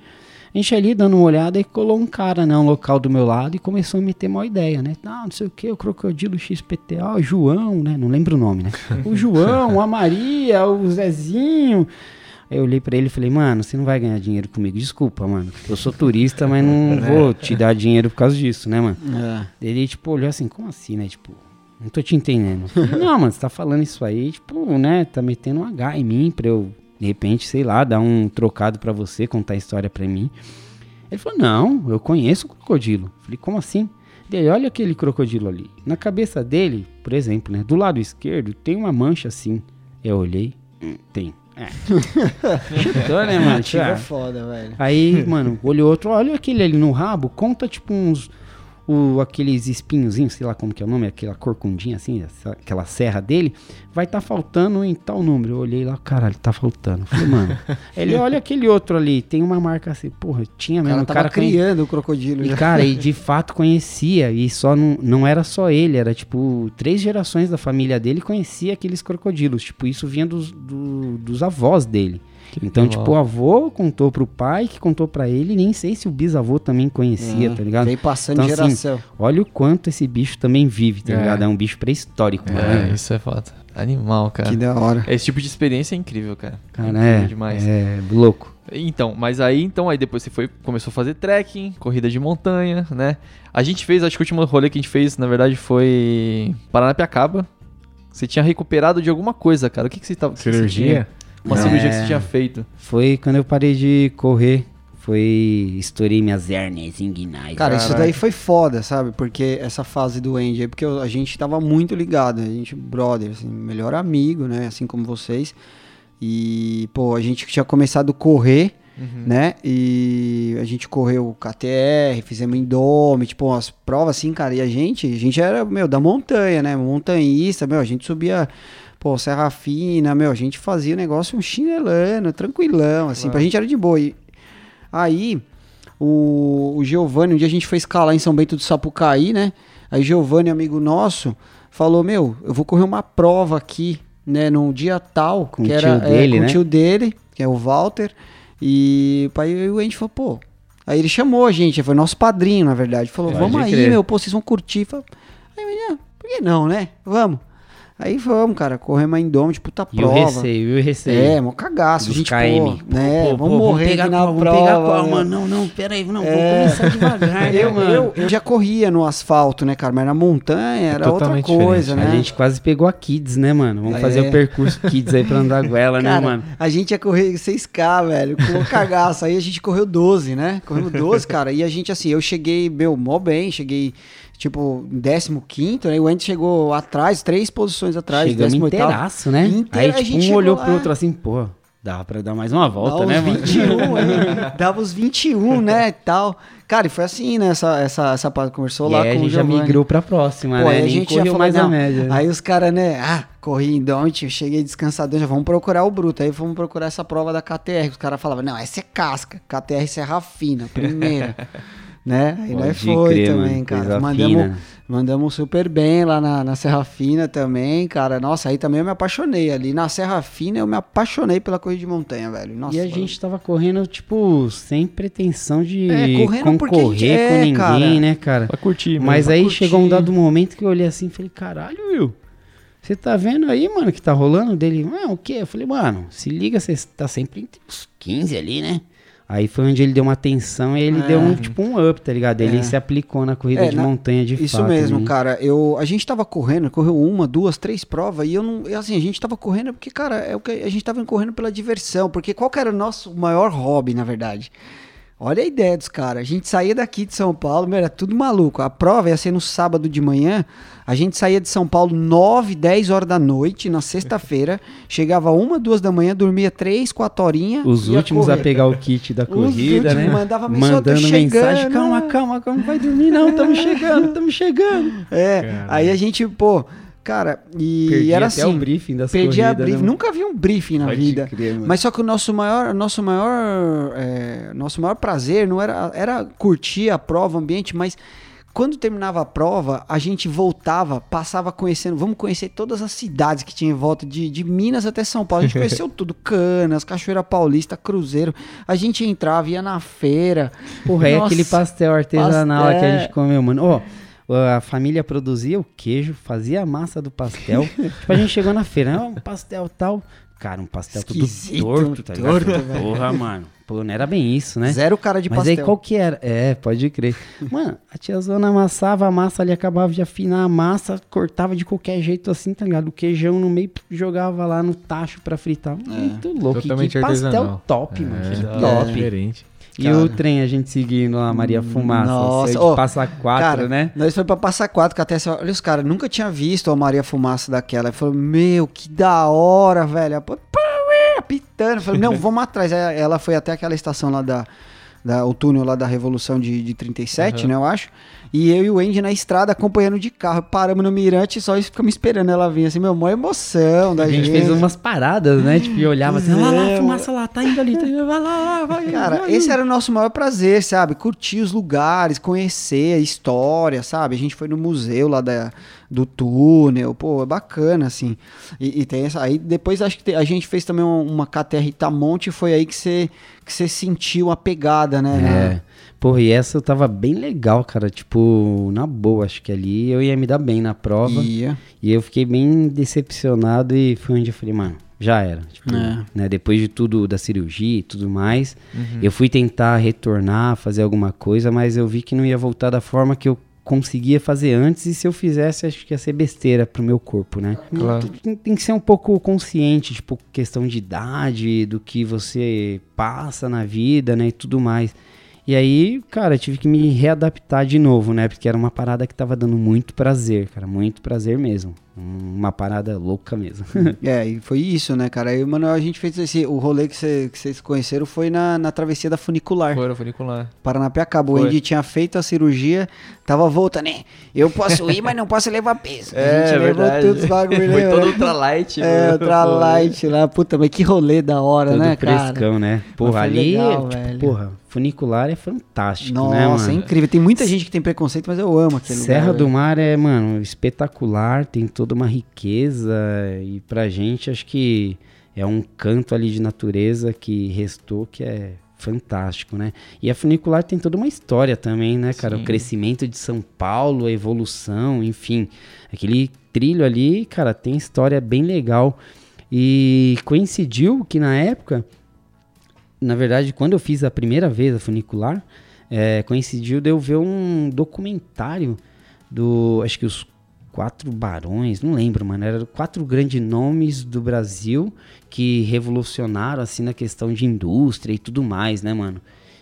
A gente ali dando uma olhada e colou um cara, né, um local do meu lado e começou a meter uma ideia, né? Não, não sei o que, o crocodilo XPTA, o João, né? Não lembro o nome, né? O João, a Maria, o Zezinho. Aí eu olhei pra ele e falei, mano, você não vai ganhar dinheiro comigo. Desculpa, mano. Eu sou turista, mas não vou te dar dinheiro por causa disso, né, mano? É. Ele, tipo, olhou assim, como assim, né? Tipo, não tô te entendendo. Falei, não, mano, você tá falando isso aí, tipo, né? Tá metendo um H em mim pra eu, de repente, sei lá, dar um trocado pra você, contar a história pra mim. Ele falou, não, eu conheço o crocodilo. Eu falei, como assim? Ele, olha aquele crocodilo ali. Na cabeça dele, por exemplo, né? Do lado esquerdo tem uma mancha assim. Eu olhei, hum, tem. É. Chutou, né, mano? Ativo é foda, velho. Aí, mano, olhou outro, olha aquele ali no rabo, conta tipo uns. O, aqueles espinhozinhos, sei lá como que é o nome, aquela corcundinha assim, essa- aquela serra dele, vai tá faltando em tal número. Eu olhei lá, caralho, tá faltando. Falei, mano. ele olha aquele outro ali, tem uma marca assim, porra, tinha mesmo. cara O tava cara conhe- criando o crocodilo. e, já. cara, e de fato conhecia, e só não, não era só ele, era tipo, três gerações da família dele conhecia aqueles crocodilos. Tipo, isso vinha dos, do- dos avós dele. Então, legal. tipo, o avô contou pro pai, que contou pra ele, nem sei se o bisavô também conhecia, tá ligado? Vem passando Então, de assim, geração. Olha o quanto esse bicho também vive, tá É. ligado? É um bicho pré-histórico, É, mano. isso é foda. Animal, cara. que da hora. Esse tipo de experiência é incrível, cara. Cara, incrível é, demais. é louco. Então, mas aí, então, aí depois você foi, começou a fazer trekking, corrida de montanha, né? A gente fez, acho que o último rolê que a gente fez, na verdade, foi Paranapiacaba. Você tinha recuperado de alguma coisa, cara. O que, que você tava... o que Uma É. cirurgia que você tinha feito. Foi quando eu parei de correr. foi. Estourei minhas hernias inguinais. Cara, isso daí foi foda, sabe? Porque essa fase do Andy aí, porque eu- a gente tava muito ligado, a gente, brother, assim, melhor amigo, né? Assim como vocês. E, pô, a gente tinha começado a correr, né? E a gente correu KTR, fizemos Indome, tipo, umas provas assim, cara. E a gente, a gente era, meu, da montanha, né? Montanhista, meu, a gente subia. Pô, Serra Fina, meu, a gente fazia o negócio um chinelano, tranquilão, assim, pra gente era de boa. E aí, o, o Giovanni, um dia a gente foi escalar em São Bento do Sapucaí, né? Aí Giovanni, amigo nosso, falou: Meu, eu vou correr uma prova aqui, né? Num dia tal, Com que o era tio dele, com né? o tio dele, que é o Walter. E pai e o Andy falou: Pô. Aí ele chamou a gente, foi nosso padrinho, na verdade. Falou: Pode Vamos aí, crer. meu, pô, vocês vão curtir. Falei, aí, menina, por que não, né? Vamos. Aí vamos, cara, corremos em Dome, de puta E o prova. receio, e o receio. É, mó cagaço. Dos gente, KM. pô, né, Pô, vamos pô, morrer pegar aqui na prova. Vamos pegar qual, né? mano? Não, não, pera aí, não, É. vamos começar devagar, né, Eu, mano? eu, eu já corria no asfalto, né, cara? Mas na montanha era outra coisa, diferente. né? A gente quase pegou a Kids, né, mano? Vamos É. fazer o percurso Kids aí pra andar goela, né, mano? a gente ia correr 6K, velho, com cagaço. Aí a gente correu 12, né? Corremos 12, cara. E a gente, assim, eu cheguei, meu, mó bem. Cheguei, tipo, em 15, né? O Andy chegou atrás, três posições atrás. Chegamos 18º. inteiraço, né? Inteiro, a aí, gente tipo, um olhou lá. pro outro assim, pô, dá pra dar mais uma volta, Dava né, mano? 21 aí, dava os 21, né, e tal. Cara, e foi assim, né, essa, essa, essa parte, conversou E lá a com o gente já Giovanni. migrou pra próxima, Pô, né? aí a gente já correu falou, mais a não. média. Aí os caras, né, ah, corri em eu cheguei descansadão, já vamos procurar o Bruto. Aí vamos procurar essa prova da KTR. Os caras falavam, não, essa é casca, KTR Serra Fina, primeira. né? Aí nós Pode foi crer, também, mano, cara. coisa Mandamos, fina. mandamos super bem lá na, na Serra Fina também, cara. Nossa, aí também eu me apaixonei ali. Na Serra Fina eu me apaixonei pela corrida de montanha, velho. Nossa, E a foi- gente tava correndo, tipo, sem pretensão de É, correndo porque a concorrer gente- é, com ninguém, cara. né, cara? Pra curtir, mesmo. Mas pra aí curtir. chegou um dado momento que eu olhei assim e falei, caralho, Will, você tá vendo aí, mano, que tá rolando dele? Ah, o quê? Eu falei, mano, se liga, você tá sempre entre os 15 ali, né? Aí foi onde ele deu uma atenção e ele É. deu um, tipo, um up, tá ligado? Ele É. se aplicou na corrida É, de na- montanha de Isso fato. mesmo, né? cara. Eu, a gente tava correndo, correu uma, duas, três provas, e eu não. eu, Assim, a gente tava correndo porque, cara, é o que a gente tava correndo pela diversão. Porque qual que era o nosso maior hobby, na verdade? Olha a ideia dos caras. A gente saía daqui de São Paulo, meu, era tudo maluco. A prova ia ser no sábado de manhã. A gente saía de São Paulo 9, 10 horas da noite, na sexta-feira. chegava uma, duas da manhã, dormia três, quatro horinhas. Os últimos a correr. pegar o kit da Os corrida, últimos né? mandava mensagem, "Tô Mandando mensagem, chegando." calma, calma, calma, não vai dormir não, estamos chegando, estamos chegando. É, Caralho. aí a gente, pô, cara, e Perdi era até assim. o briefing das perdi a corridas, briefing, né? nunca vi um briefing na Pode vida. crer. Mas só que o nosso maior, nosso maior, é, nosso maior prazer não era, era curtir a prova, o ambiente, mas quando terminava a prova, a gente voltava, passava conhecendo, vamos conhecer todas as cidades que tinha em volta, de, de Minas até São Paulo. A gente conheceu tudo, Canas, Cachoeira Paulista, Cruzeiro. A gente entrava, ia na feira. Porra, é aquele pastel artesanal pastel. que a gente comeu, mano. Ó, a família produzia o queijo, fazia a massa do pastel. tipo, a gente chegou na feira, um pastel tal. Cara, um pastel Esquisito, tudo torto, tá ligado? torto, velho. Porra, mano. Pô, não era bem isso, né? Zero cara de Mas pastel. aí qual que era? É, pode crer. Mano, a tiazona amassava a massa ali, acabava de afinar a massa, cortava de qualquer jeito assim, tá ligado? O queijão no meio, jogava lá no tacho pra fritar. Muito louco. Que- Totalmente que pastel top, mano. É, Que da hora, top. Diferente. E Cara. o trem, a gente seguindo lá, Maria Fumaça. Nossa, Nossa, ô, passa quatro, cara, né? Nós foi pra Passa Quatro, que até você- olha os caras, nunca tinha visto a Maria Fumaça daquela. Ele falou, meu, que da hora, velho. Apitando. Eu falei, não, vamos atrás. Aí Ela foi até aquela estação lá da. Da o túnel lá da Revolução de, de 37, né, eu acho. E eu e o Andy na estrada acompanhando de carro. Paramos no mirante e só ficamos esperando ela vir. Assim, meu, maior emoção da A gente gente. fez umas paradas, né? Tipo, e olhava assim, lá, lá, É, fumaça lá, tá indo ali, tá indo, vai lá, lá, vai. Cara, vai. esse era o nosso maior prazer, sabe? Curtir os lugares, conhecer a história, sabe? A gente foi no museu lá da, do túnel, pô, é bacana, assim. E, e tem essa. Aí depois acho que te- a gente fez também uma, KTR Itamonte, foi aí que você que você sentiu a pegada, né? É. Porra, e essa eu tava bem legal, cara. Tipo, na boa, acho que ali eu ia me dar bem na prova. Ia. E eu fiquei bem decepcionado e foi onde eu falei, mano, já era. Tipo, É. né, depois de tudo, da cirurgia e tudo mais, eu fui tentar retornar, fazer alguma coisa, mas eu vi que não ia voltar da forma que eu conseguia fazer antes e se eu fizesse acho que ia ser besteira pro meu corpo, né? Claro. Tem, tem que ser um pouco consciente, tipo, questão de idade, do que você passa na vida, né, e tudo mais. E aí, cara, eu tive que me readaptar de novo, né? Porque era uma parada que tava dando muito prazer, cara, muito prazer mesmo. Uma parada louca mesmo. É, e foi isso, né, cara? Aí, mano, a gente fez esse. O rolê que, cê- que vocês conheceram foi na, na travessia da funicular. Foi no funicular. Paranapiacaba. O. Andy tinha feito a cirurgia, tava voltando, né? Eu posso ir, mas não posso levar peso. É, a gente levou todos os bagulho, Foi né? todo ultralight. É, ultralight lá. Puta, mas que rolê da hora, Todo né, cara? frescão, né? Porra, ali, legal, tipo, velho. porra, funicular é fantástico, né, Nossa, é mano? incrível. Tem muita gente que tem preconceito, mas eu amo aquele Serra lugar. do velho. Mar é, mano, espetacular, tem toda uma riqueza e pra gente acho que é um canto ali de natureza que restou que é fantástico, né? E a funicular tem toda uma história também, né, cara? Sim. O crescimento de São Paulo, a evolução, enfim. Aquele trilho ali, cara, tem história bem legal. E coincidiu que na época, na verdade, quando eu fiz a primeira vez a funicular, é, coincidiu de eu ver um documentário do, acho que os quatro barões, não lembro, mano, eram quatro grandes nomes do Brasil que revolucionaram, assim, na questão de indústria e tudo mais, né, mano?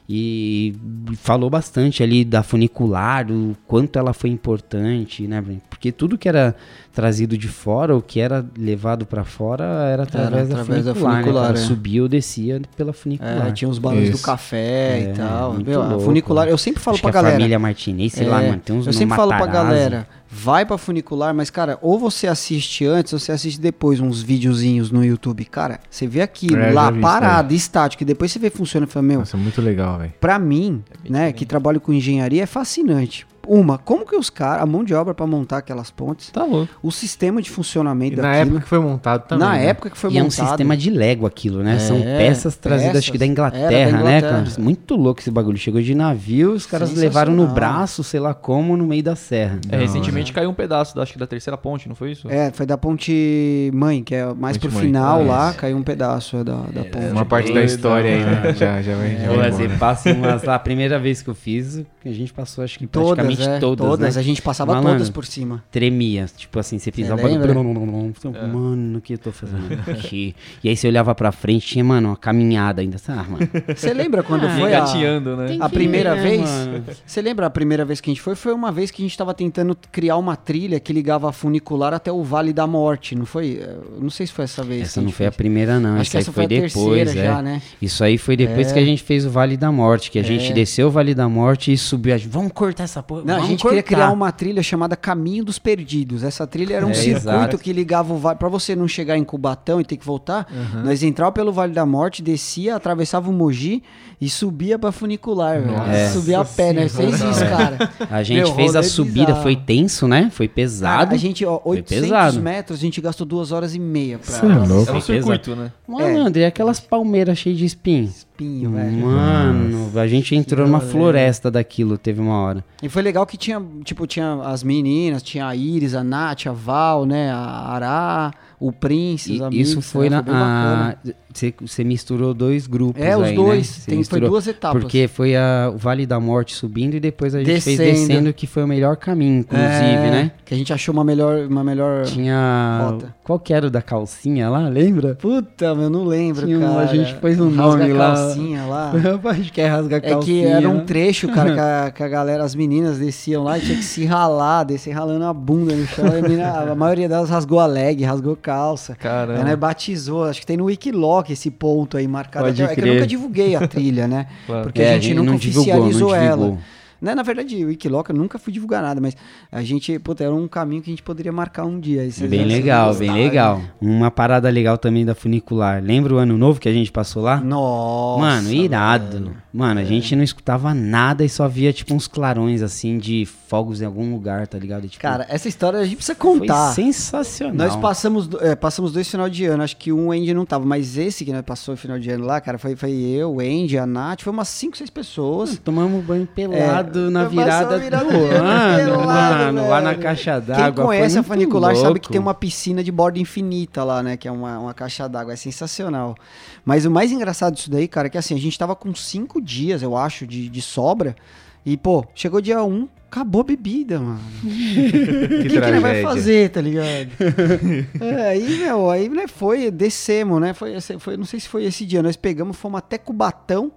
E falou bastante ali da funicular, o quanto ela foi importante, né? Porque tudo que era trazido de fora, o que era levado pra fora, era através, através da da funicular. funicular, né? é. Subia ou descia pela funicular. É, tinha os balões do café É, e tal. Meu, a louco. funicular, eu sempre falo Acho pra que a galera. família Martinez, sei É, lá, mano, tem uns eu sempre falo pra galera, vai pra funicular, mas cara, ou você assiste antes ou você assiste depois uns videozinhos no YouTube. Cara, você vê aquilo É, lá vi parado, estático, e depois você vê funcionando e fala, meu, Nossa, muito legal, velho. pra mim, né, diferente. que trabalho com engenharia, é fascinante. Uma, como que os caras, a mão de obra pra montar aquelas pontes, Tá louco. o sistema de funcionamento E na daquilo, época que foi montado também. na né? época que foi e é um montado. sistema de Lego aquilo, né? São É, peças trazidas, acho que da peças. Inglaterra, da né, Inglaterra. cara? Muito louco esse bagulho. Chegou de navio, os caras levaram no braço, sei lá como, no meio da serra. É, recentemente caiu um pedaço, da- acho que da terceira ponte, não foi isso? É, foi da ponte mãe, que é mais Ponte pro Mãe. final Ah, lá, caiu um pedaço é, da, da ponte. Uma parte da história aí, né? Já, já vai. Já vai você embora. passa umas lá, a primeira vez que eu fiz, a gente passou acho que Todas, praticamente é, todas, todas, né? a gente passava Malandro. todas por cima. Tremia, tipo assim, você pisava Você lembra? Mano, o que eu tô fazendo aqui? E aí você olhava pra frente, tinha, mano, uma caminhada ainda, sabe, mano? Você lembra quando Ah, foi a, né? a primeira É, vez? mano. Você lembra a primeira vez que a gente foi? Foi uma vez que a gente tava tentando criar uma trilha que ligava a funicular até o Vale da Morte, não foi? Eu Não sei se foi essa vez. Essa que não gente foi a fez. primeira, não. Acho que essa essa aí foi, foi a depois, terceira é. já, né? Isso aí foi depois É. que a gente fez o Vale da Morte, que a gente É. desceu o Vale da Morte e subiu. a gente, Vamos cortar essa porra. Não, a gente cortar. queria criar uma trilha chamada Caminho dos Perdidos. Essa trilha era um É, circuito exato. que ligava o vale. Pra você não chegar em Cubatão e ter que voltar, nós entrava pelo Vale da Morte, descia, atravessava o Mogi e subia pra funicular, velho. Nossa Subia a pé, né? Fez isso, cara. A gente Meu, fez a subida, bizarro. foi tenso, né? Foi pesado. Cara, a gente, ó, Foi 800 pesado. metros, a gente gastou duas horas e meia pra Cê é louco. É um Foi circuito, né? Malandro, e aquelas palmeiras cheias de espinho? Espinho, velho. Mano, a gente entrou numa floresta daquilo, teve uma hora. E foi legal que tinha, tipo, tinha as meninas, tinha a Iris, a Nath, a Val, né? A Ará, o Prince, os amigos. isso foi né, na. Você misturou dois grupos. É, os aí, dois. Né? Tem, foi misturou. duas etapas. Porque foi a, o Vale da Morte subindo e depois a gente fez Descendo. descendo, que foi o melhor caminho, inclusive, É, né? Que a gente achou uma melhor. Uma melhor... Tinha. Rota. Qual que era o da calcinha lá, lembra? Puta, eu não lembro, Tinha cara. a gente pôs um Rasga nome lá. calcinha lá. Acho que é rasga É que era um trecho, cara, que a, que a galera, as meninas desciam lá e tinha que se ralar, descer ralando a bunda no chão. A, menina- a maioria delas rasgou a leg, rasgou calça. Caramba. Ela batizou, acho que tem no Wikiloc esse ponto aí marcado. Pode É que eu crer. nunca divulguei a trilha, né? Claro. Porque É, a gente nunca não divulgou, oficializou não ela. Né, na verdade, o Wikiloc eu nunca fui divulgar nada, mas a gente, puta, era um caminho que a gente poderia marcar um dia. Bem legal, bem legal. Uma parada legal também da funicular. Lembra o ano novo que a gente passou lá? Nossa. Mano, irado. velho. Mano, a gente não escutava nada e só via, tipo, uns clarões, assim, de fogos em algum lugar, tá ligado? Tipo, Cara, essa história a gente precisa foi contar. sensacional. Nós passamos, é, passamos dois final de ano, acho que um Andy não tava, mas esse que nós passou o final de ano lá, cara, foi, foi eu, o Andy, a Nath, foi umas 5, 6 pessoas. Tomamos banho pelado É, na eu virada virada do ano pelado, mano, lá na velho. caixa Quem d'água. conhece foi a funicular sabe que louco. tem uma piscina de borda infinita lá, né? Que é uma, uma caixa d'água, é sensacional. Mas o mais engraçado disso daí, cara, é que assim, a gente tava com cinco dias, eu acho, de, de sobra. E, pô, chegou dia 1, acabou a bebida, mano. O que, que ele vai fazer, tá ligado? é, aí, meu, aí né, foi, descemos, né? Foi, foi, não sei se foi esse dia, nós pegamos, fomos até Cubatão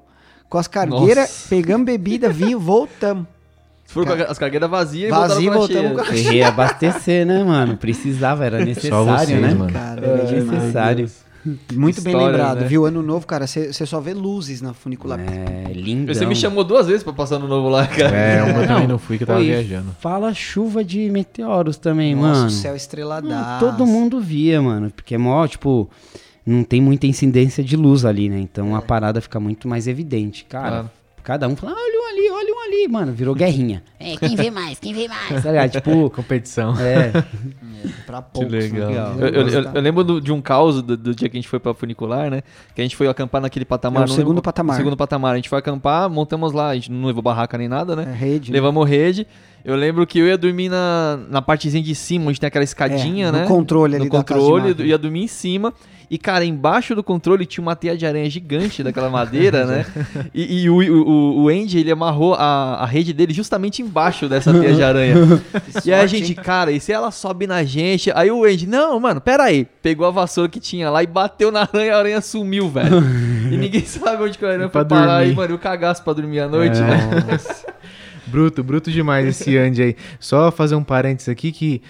com as cargueiras, Nossa. pegamos bebida, vinho, voltamos. Se for com as cargueiras vazias e Vazio, voltaram voltamos com a com cheia. a E reabastecer, né, mano? Precisava, era necessário, vocês, né? mano. Cara, Era demais. necessário. Muito bem Histórias, lembrado, né? viu? Ano novo, cara, você só vê luzes na funicular. É, lindo. Você me chamou duas vezes pra passar no novo lá, cara. É, uma eu também Não, não fui que eu tava Oi, viajando. Fala chuva de meteoros também, Nossa, mano. o céu Não, estreladaço. todo mundo via, mano. Porque é mó, tipo, não tem muita incidência de luz ali, né? Então a parada fica muito mais evidente. Cara, Claro. cada um fala, ah, olha um ali, olha um ali, mano. Virou guerrinha. É, quem vê mais, quem vê mais. Tá ligado? Tipo, Competição. é. Pra poucos, legal. né? Eu, eu- eu- eu lembro do- de um caos do, do dia que a gente foi pra funicular, né? Que a gente foi acampar naquele patamar. É o não lembro segundo qual- patamar. Segundo patamar. A gente foi acampar, montamos lá, a gente não levou barraca nem nada, né? É rede. né? Levamos rede. Eu lembro que eu ia dormir na, na partezinha de cima, onde tem aquela escadinha, É, né? no controle ali No da casa de controle, ia dormir em cima. E, cara, embaixo do controle tinha uma teia de aranha gigante daquela madeira, né? E, e o, o, o Andy, ele amarrou a, a rede dele justamente embaixo dessa teia de aranha. e aí a sorte, gente, cara, e se ela sobe na gente? Aí o Andy, não, mano, pera aí. Pegou a vassoura que tinha lá e bateu na aranha, a aranha sumiu, velho. e ninguém sabe onde que a aranha foi parar. dormir. Aí, mano, e o cagaço pra dormir à noite, É. né? Bruto, bruto demais esse Andy aí. Só fazer um parênteses aqui que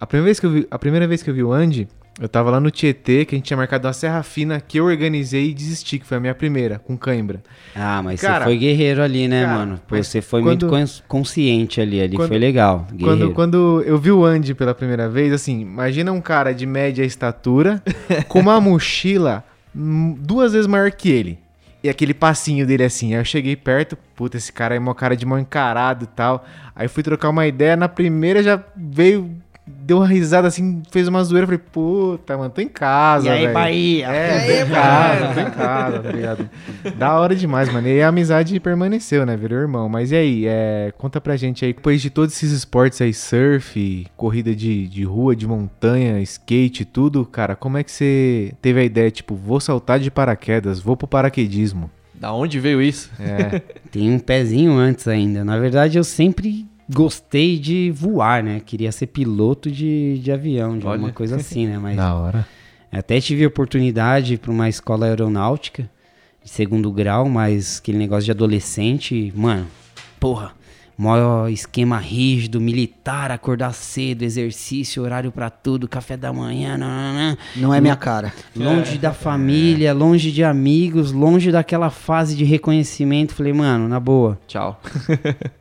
a primeira vez que eu vi, a primeira vez que eu vi o Andy, eu tava lá no Tietê, que a gente tinha marcado uma serra fina que eu organizei e desisti, que foi a minha primeira, com cãibra. Ah, mas Cara, você foi guerreiro ali, né, cara, mano? Pô, você foi quando- muito cons- consciente ali, ali quando- foi legal. Quando, Guerreiro. quando eu vi o Andy pela primeira vez, assim, imagina um cara de média estatura com uma mochila duas vezes maior que ele. E aquele passinho dele assim. Aí eu cheguei perto, puta, esse cara é mó cara de mal encarado e tal. Aí fui trocar uma ideia, na primeira já veio, deu uma risada assim, fez uma zoeira. Falei, puta, mano, tô em casa. E aí, velho. Bahia? É, tô em casa, tô em casa, tá ligado? Da hora demais, mano. E a amizade permaneceu, né? Virou irmão. Mas e aí, é, conta pra gente aí, depois de todos esses esportes aí, surf, corrida de, de rua, de montanha, skate, tudo, cara, como é que você teve a ideia, tipo, vou saltar de paraquedas, vou pro paraquedismo? Da onde veio isso? É, Tem um pezinho antes ainda. Na verdade, eu sempre gostei de voar, né? Queria ser piloto de, de avião, de Olha. alguma coisa assim, né? Mas da hora. até tive oportunidade para uma escola aeronáutica de segundo grau, mas aquele negócio de adolescente, mano, porra, maior esquema rígido, militar, acordar cedo, exercício, horário pra tudo, café da manhã, nananã. Não é minha cara. longe da família, longe de amigos, longe daquela fase de reconhecimento. Falei, mano, na boa, Tchau.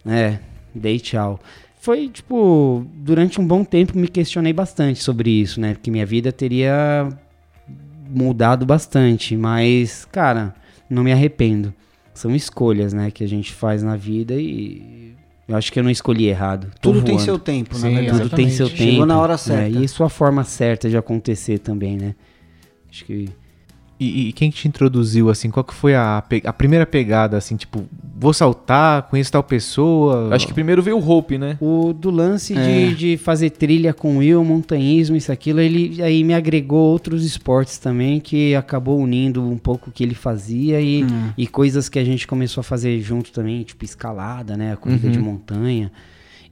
é, dei tchau. Foi, tipo, durante um bom tempo me questionei bastante sobre isso, né? Porque minha vida teria mudado bastante, mas, cara, não me arrependo. São escolhas, né, que a gente faz na vida e eu acho que eu não escolhi errado. Tô Tudo tem voando. seu tempo, na Sim, verdade. Tudo tem seu Chegou tempo. na hora né, certa. E sua forma certa de acontecer também, né? Acho que E, e quem que te introduziu, assim, qual que foi a, a primeira pegada, assim, tipo, vou saltar, conheço tal pessoa? Acho que primeiro veio o Hope, né? O do lance É. de, de fazer trilha com eu, montanhismo, isso, aquilo, ele aí me agregou outros esportes também, que acabou unindo um pouco o que ele fazia e, Hum. e coisas que a gente começou a fazer junto também, tipo escalada, né? A corrida de montanha.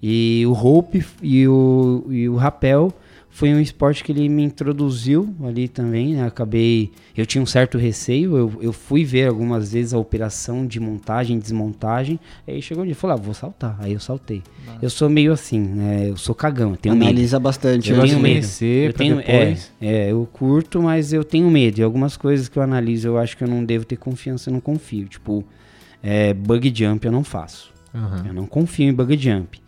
E o rope e o, e o rapel foi um esporte que ele me introduziu ali também, né? Acabei. Eu tinha um certo receio, eu, eu fui ver algumas vezes a operação de montagem, desmontagem. Aí chegou um dia e falou: ah, vou saltar. Aí eu saltei. Eu sou meio assim, né? Eu sou cagão, eu tenho medo. Analisa bastante. Eu Você tenho medo. conhecer Eu tenho, depois... é, é, eu curto, mas eu tenho medo. E algumas coisas que eu analiso, eu acho que eu não devo ter confiança, eu não confio. Tipo, é, bug jump eu não faço. Aham. Eu não confio em bug jump.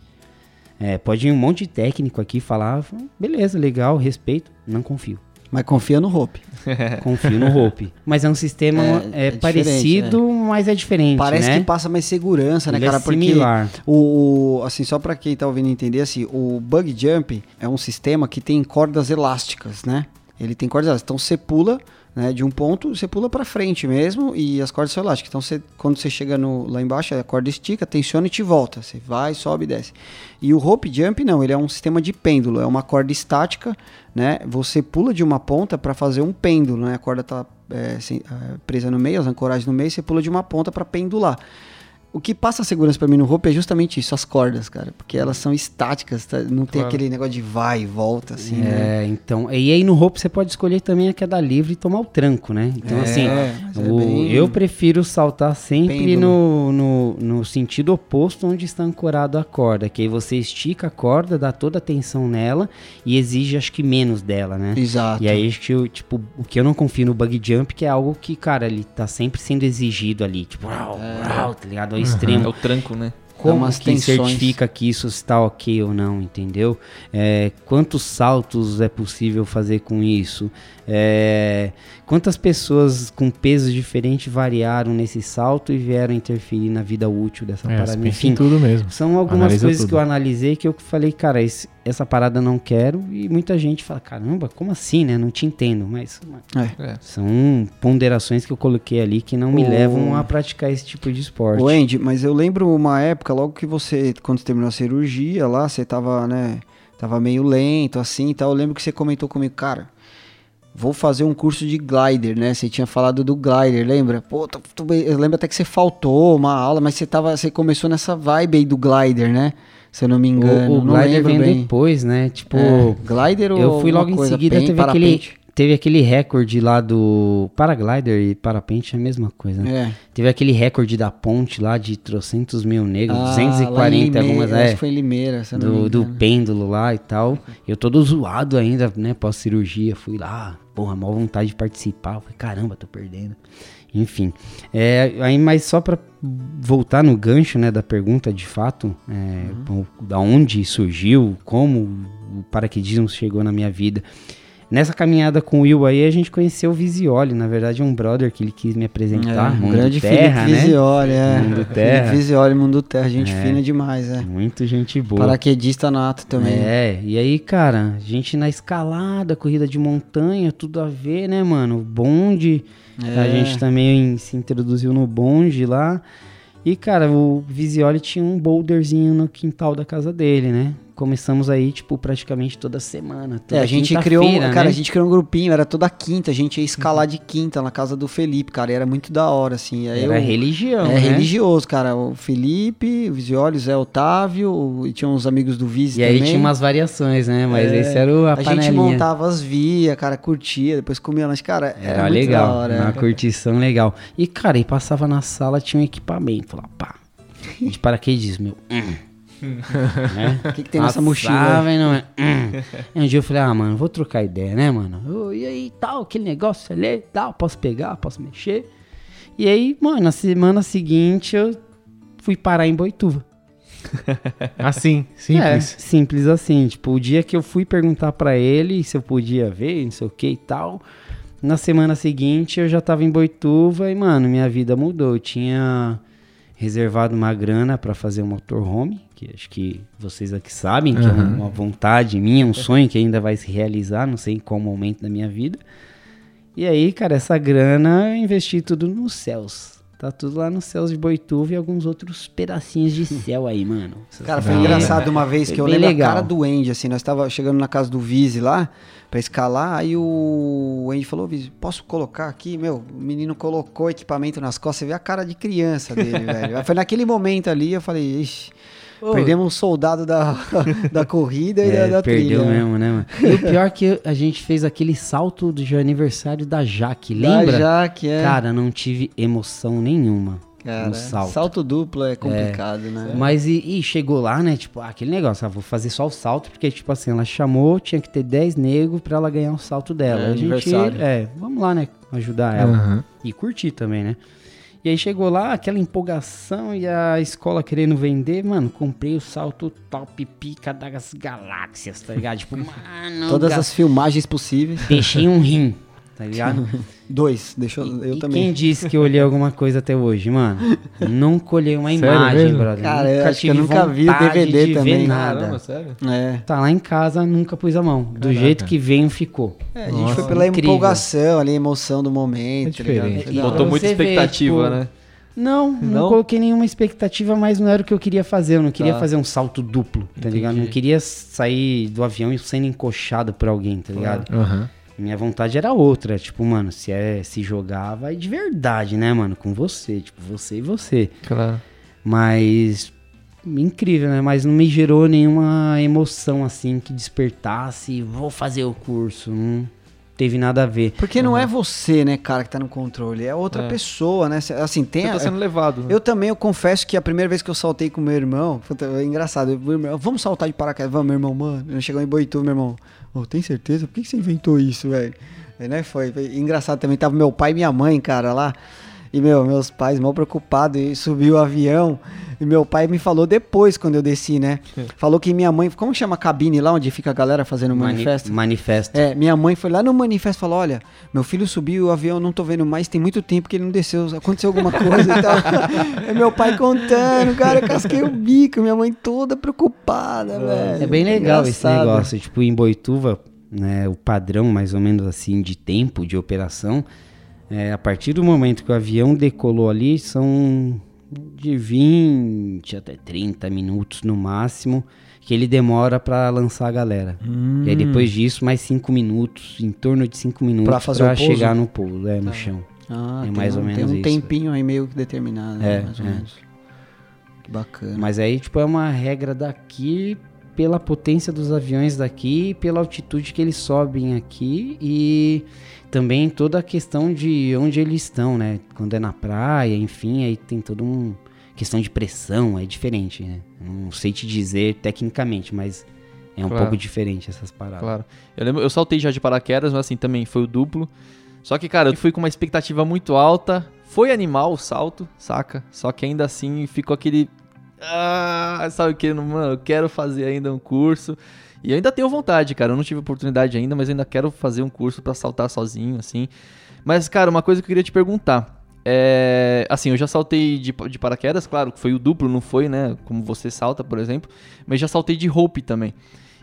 É, pode ir um monte de técnico aqui falar, beleza, legal, respeito, não confio. Mas confia no Hope. Confio no Hope. Mas é um sistema É, é, é parecido, mas é diferente, Parece né? que passa mais segurança, né, Ele cara? é similar. o, o- assim, só pra quem tá ouvindo entender, assim, o bug jump é um sistema que tem cordas elásticas, né? Ele tem cordas elásticas. Então você pula, né, de um ponto, você pula pra frente mesmo e as cordas são elásticas. Então você, quando você chega no, lá embaixo, a corda estica, tensiona e te volta. Você vai, sobe e desce. E o rope jump não, ele é um sistema de pêndulo, é uma corda estática, né? Você pula de uma ponta para fazer um pêndulo, né? A corda tá é, sem- é, presa no meio, as ancoragens no meio, você pula de uma ponta para pendular. O que passa a segurança pra mim no roupa é justamente isso, as cordas, cara. Porque elas são estáticas, tá? não tem Claro. aquele negócio de vai e volta, assim, né? É, então. E aí no roupa você pode escolher também a queda livre e tomar o tranco, né? Então, É, assim, é o- bem- eu prefiro saltar sempre no, no, no sentido oposto onde está ancorado a corda. Que aí você estica a corda, dá toda a tensão nela e exige, acho que, menos dela, né? Exato. E aí, eu, tipo, o que eu não confio no bug jump, que é algo que, cara, ele tá sempre sendo exigido ali, tipo, uau, uau, tá ligado? Ao É extremo. o tranco, né? Como umas que tensões. certifica que isso está ok ou não, entendeu? É, quantos saltos é possível fazer com isso? É, quantas pessoas com pesos diferentes variaram nesse salto e vieram interferir na vida útil dessa É, parada? Enfim, tudo mesmo. são algumas Analisa coisas tudo. que eu analisei que eu falei, cara, esse- essa parada eu não quero. E muita gente fala, caramba, como assim, né? Não te entendo. Mas É. são ponderações que eu coloquei ali que não me O- levam a praticar esse tipo de esporte. Ô, Andy, mas eu lembro uma época, logo que você, quando terminou a cirurgia lá, você tava, né, tava meio lento, assim e tal. Eu lembro que você comentou comigo, cara, vou fazer um curso de glider, né? Você tinha falado do glider, lembra? Pô, eu lembro até que você faltou uma aula, mas você tava, você começou nessa vibe aí do glider, né? Se eu não me engano. O, o glider vem bem. depois, né? Tipo, É, glider ou eu fui logo em coisa, seguida, pen- teve aquele? Teve aquele recorde lá do paraglider e parapente é a mesma coisa, né? É. Teve aquele recorde da ponte lá de trocentos mil negros, Ah, lá em 240 Limeira, algumas, acho é, que foi Limeira, do, do pêndulo lá e tal. Eu todo zoado ainda, né, pós-cirurgia, fui lá, porra, mal vontade de participar, falei, caramba, tô perdendo. Enfim, é, aí, mas só pra voltar no gancho, né, da pergunta de fato, é, Uhum. da onde surgiu, como o paraquedismo chegou na minha vida. Nessa caminhada com o Will aí, a gente conheceu o Visioli, na verdade um brother que ele quis me apresentar, É, Mundo grande Terra, Felipe né? Visioli, é. Mundo Terra. Felipe Visioli, Mundo Terra, gente É. fina demais, é. Muito gente boa. Paraquedista nato também. É, e aí, cara, a gente na escalada, corrida de montanha, tudo a ver, né, mano? Bonde, É. a gente também se introduziu no bonde lá. E, cara, o Visioli tinha um boulderzinho no quintal da casa dele, né? Começamos aí, tipo, praticamente toda semana. É, toda a gente criou, quinta-feira, cara, né? a gente criou um grupinho, era toda quinta, a gente ia escalar de quinta na casa do Felipe, cara, e era muito da hora, assim. Aí Era eu- religião, É né? religioso, cara. O Felipe, o Visioli, o Zé Otávio, e tinha uns amigos do Visi E aí também. tinha umas variações, né? Mas É, esse era o, a, A gente montava as vias, cara, curtia, depois comia lanche. Cara, era, Era legal, da hora. uma é. curtição legal. E, cara, e passava na sala, tinha um equipamento lá, pá. De paraquedismo, meu. Hum. Né? O que, que tem nessa mochila? e não é. Hum. E um dia eu falei, ah, mano, vou trocar ideia, né, mano? Ô, e aí, tal, aquele negócio ali, tal, posso pegar, posso mexer. E aí, mano, na semana seguinte eu fui parar em Boituva. Assim, É, simples. simples assim. Tipo, o dia que eu fui perguntar pra ele se eu podia ver, não sei o que e tal. Na semana seguinte eu já tava em Boituva e, mano, minha vida mudou. Eu tinha reservado uma grana pra fazer um motorhome, que acho que vocês aqui sabem, que é Aham. uma vontade minha, um sonho que ainda vai se realizar, não sei em qual momento da minha vida. E aí, cara, essa grana eu investi tudo nos céus. Tá tudo lá nos céus de Boituva e alguns outros pedacinhos de céu aí, mano. Cara, foi engraçado uma vez que Foi eu lembro legal. a cara do Andy, assim, nós tava chegando na casa do Vise lá, pra escalar, aí o Andy falou, Vise, posso colocar aqui? Meu, o menino colocou equipamento nas costas, você vê a cara de criança dele, velho. Foi naquele momento ali, eu falei, ixi, perdemos um soldado da, da corrida e da, É, da perdeu trilha. mesmo, né, mano? E o pior que a gente fez aquele salto de aniversário da Jaque, lembra? Da Jaque, é. Cara, não tive emoção nenhuma Cara, no salto. duplo é complicado, né? Mas e, e chegou lá, né? Tipo, ah, aquele negócio, ah, vou fazer só o salto, porque, tipo assim, ela chamou, tinha que ter 10 negros pra ela ganhar o salto dela. É, a gente, é, vamos lá, né? Ajudar ela. Aham. E curtir também, né? E aí chegou lá, aquela empolgação e a escola querendo vender, mano, comprei o salto top pica das galáxias, tá ligado? Tipo, mano, Todas ga- as filmagens possíveis. deixei um rim, tá ligado? Dois, deixa eu, eu e também. quem disse que eu olhei alguma coisa até hoje, mano? Nunca olhei uma Sério imagem, mesmo? brother. Cara, eu nunca acho que eu nunca vi o DVD de também. Ver nada. Caramba, sério? É. Tá lá em casa, nunca pus a mão. Do jeito que veio, ficou. É, a gente Nossa, foi pela incrível. empolgação ali, a emoção do momento. É tá hora. Botou muita expectativa, tipo, né? Não, não, Não? coloquei nenhuma expectativa, mas não era o que eu queria fazer. Eu não queria Tá. fazer um salto duplo, tá ligado? Não queria sair do avião e sendo encoxado por alguém, tá ligado? Aham. Minha vontade era outra. Tipo, mano, se é se jogar, vai de verdade, né, mano? Com você. Tipo, você e você. Claro. Mas incrível, né? Mas não me gerou nenhuma emoção assim que despertasse, vou fazer o curso. Não teve nada a ver. Porque não é você, né, cara, que tá no controle, é outra É. pessoa, né? Assim, tem Você tá sendo levado. né? Eu também, eu confesso que a primeira vez que eu saltei com meu irmão, puta, é engraçado, eu- meu irmão, vamos saltar de paraquedas, vamos, meu irmão, mano, eu chegou em Boituva, meu irmão, ô, tem certeza? Por que, que você inventou isso, velho? É, né, foi, foi engraçado também, tava meu pai e minha mãe, cara, lá, e, meu, meus pais mal preocupados, e subiu o avião, e meu pai me falou depois, quando eu desci, né, falou que minha mãe, como chama a cabine lá, onde fica a galera fazendo Mani- manifesto? manifesto. É, minha mãe foi lá no manifesto e falou: Olha, meu filho subiu o avião, não tô vendo mais, tem muito tempo que ele não desceu. Aconteceu alguma coisa e tal. é meu pai contando, cara, eu casquei o bico, minha mãe toda preocupada, velho. É bem legal esse negócio. Tipo, em Boituva, né, o padrão mais ou menos assim de tempo de operação, é, a partir do momento que o avião decolou ali, são de 20 até 30 minutos no máximo que ele demora pra lançar a galera. E aí depois disso, mais 5 minutos, em torno de 5 minutos Pra fazer pouso? chegar no pouso, é, no chão. Ah, É tem mais um, ou Tem menos um isso. tempinho aí meio que determinado, né, É, mais ou é. menos. Que bacana. Mas aí, tipo, é uma regra daqui pela potência dos aviões daqui, pela altitude que eles sobem aqui e também toda a questão de onde eles estão, né? Quando é na praia, enfim, aí tem toda uma questão de pressão, é diferente, né? Não sei te dizer tecnicamente, mas é um Claro. pouco diferente essas paradas. Claro. Eu lembro, eu saltei já de paraquedas, mas assim, também foi o duplo. Só que, cara, eu fui com uma expectativa muito alta. Foi animal o salto, saca? Só que ainda assim ficou aquele. Ah, sabe que, mano, eu quero fazer ainda um curso. E ainda tenho vontade, cara. Eu não tive oportunidade ainda, mas ainda quero fazer um curso pra saltar sozinho, assim. Mas, cara, uma coisa que eu queria te perguntar. É. Assim, eu já saltei de, de paraquedas, claro, que foi o duplo, não foi, né? Como você salta, por exemplo. Mas já saltei de rope também.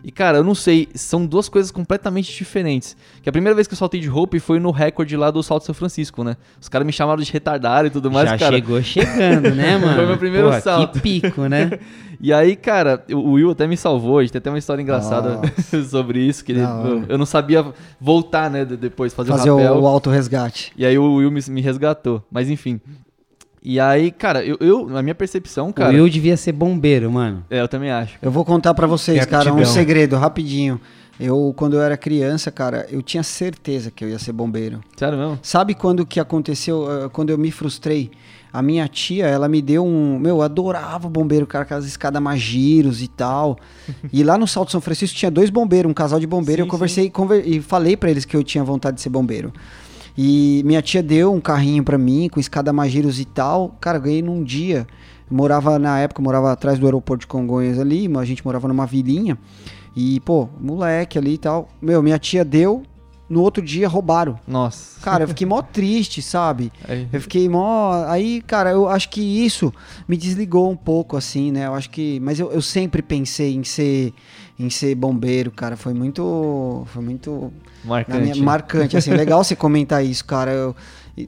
E, cara, eu não sei, são duas coisas completamente diferentes. Que a primeira vez que eu saltei de rope foi no recorde lá do Salto São Francisco, né? Os caras me chamaram de retardado e tudo mais, Já cara. chegou chegando, né, mano? Foi meu primeiro Porra, salto. Que pico, né? E aí, cara, o Will até me salvou, a gente tem até uma história engraçada sobre isso, que ele- eu, eu não sabia voltar, né, de- depois, fazer, Fazer o rapel. o auto-resgate. E aí o Will me, me resgatou, mas enfim. E aí, cara, eu, eu na minha percepção, O cara... Will devia ser bombeiro, mano. É, eu também acho. Eu vou contar pra vocês, É cara, um segredo, rapidinho. Eu, quando eu era criança, cara, eu tinha certeza que eu ia ser bombeiro. Sério mesmo? Sabe quando que aconteceu, eh, quando eu me frustrei? A minha tia, ela me deu um... Meu, eu adorava bombeiro, cara, aquelas escadas magiros e tal. e lá no Salto São Francisco tinha dois bombeiros, um casal de bombeiro. Sim, eu conversei conver- e falei pra eles que eu tinha vontade de ser bombeiro. E minha tia deu um carrinho pra mim, com escada magiros e tal. Cara, ganhei num dia. Eu morava, na época, morava atrás do aeroporto de Congonhas ali, a gente morava numa vilinha. E, pô, moleque ali e tal. Meu, minha tia deu, no outro dia roubaram. Nossa. Cara, eu fiquei mó triste, sabe? Aí- Eu fiquei mó. Aí, cara, eu acho que isso me desligou um pouco, assim, né? Eu acho que. Mas eu, eu sempre pensei em ser em ser bombeiro, cara. Foi muito. Foi muito marcante. minha- marcante, assim. Legal você comentar isso, cara. Eu-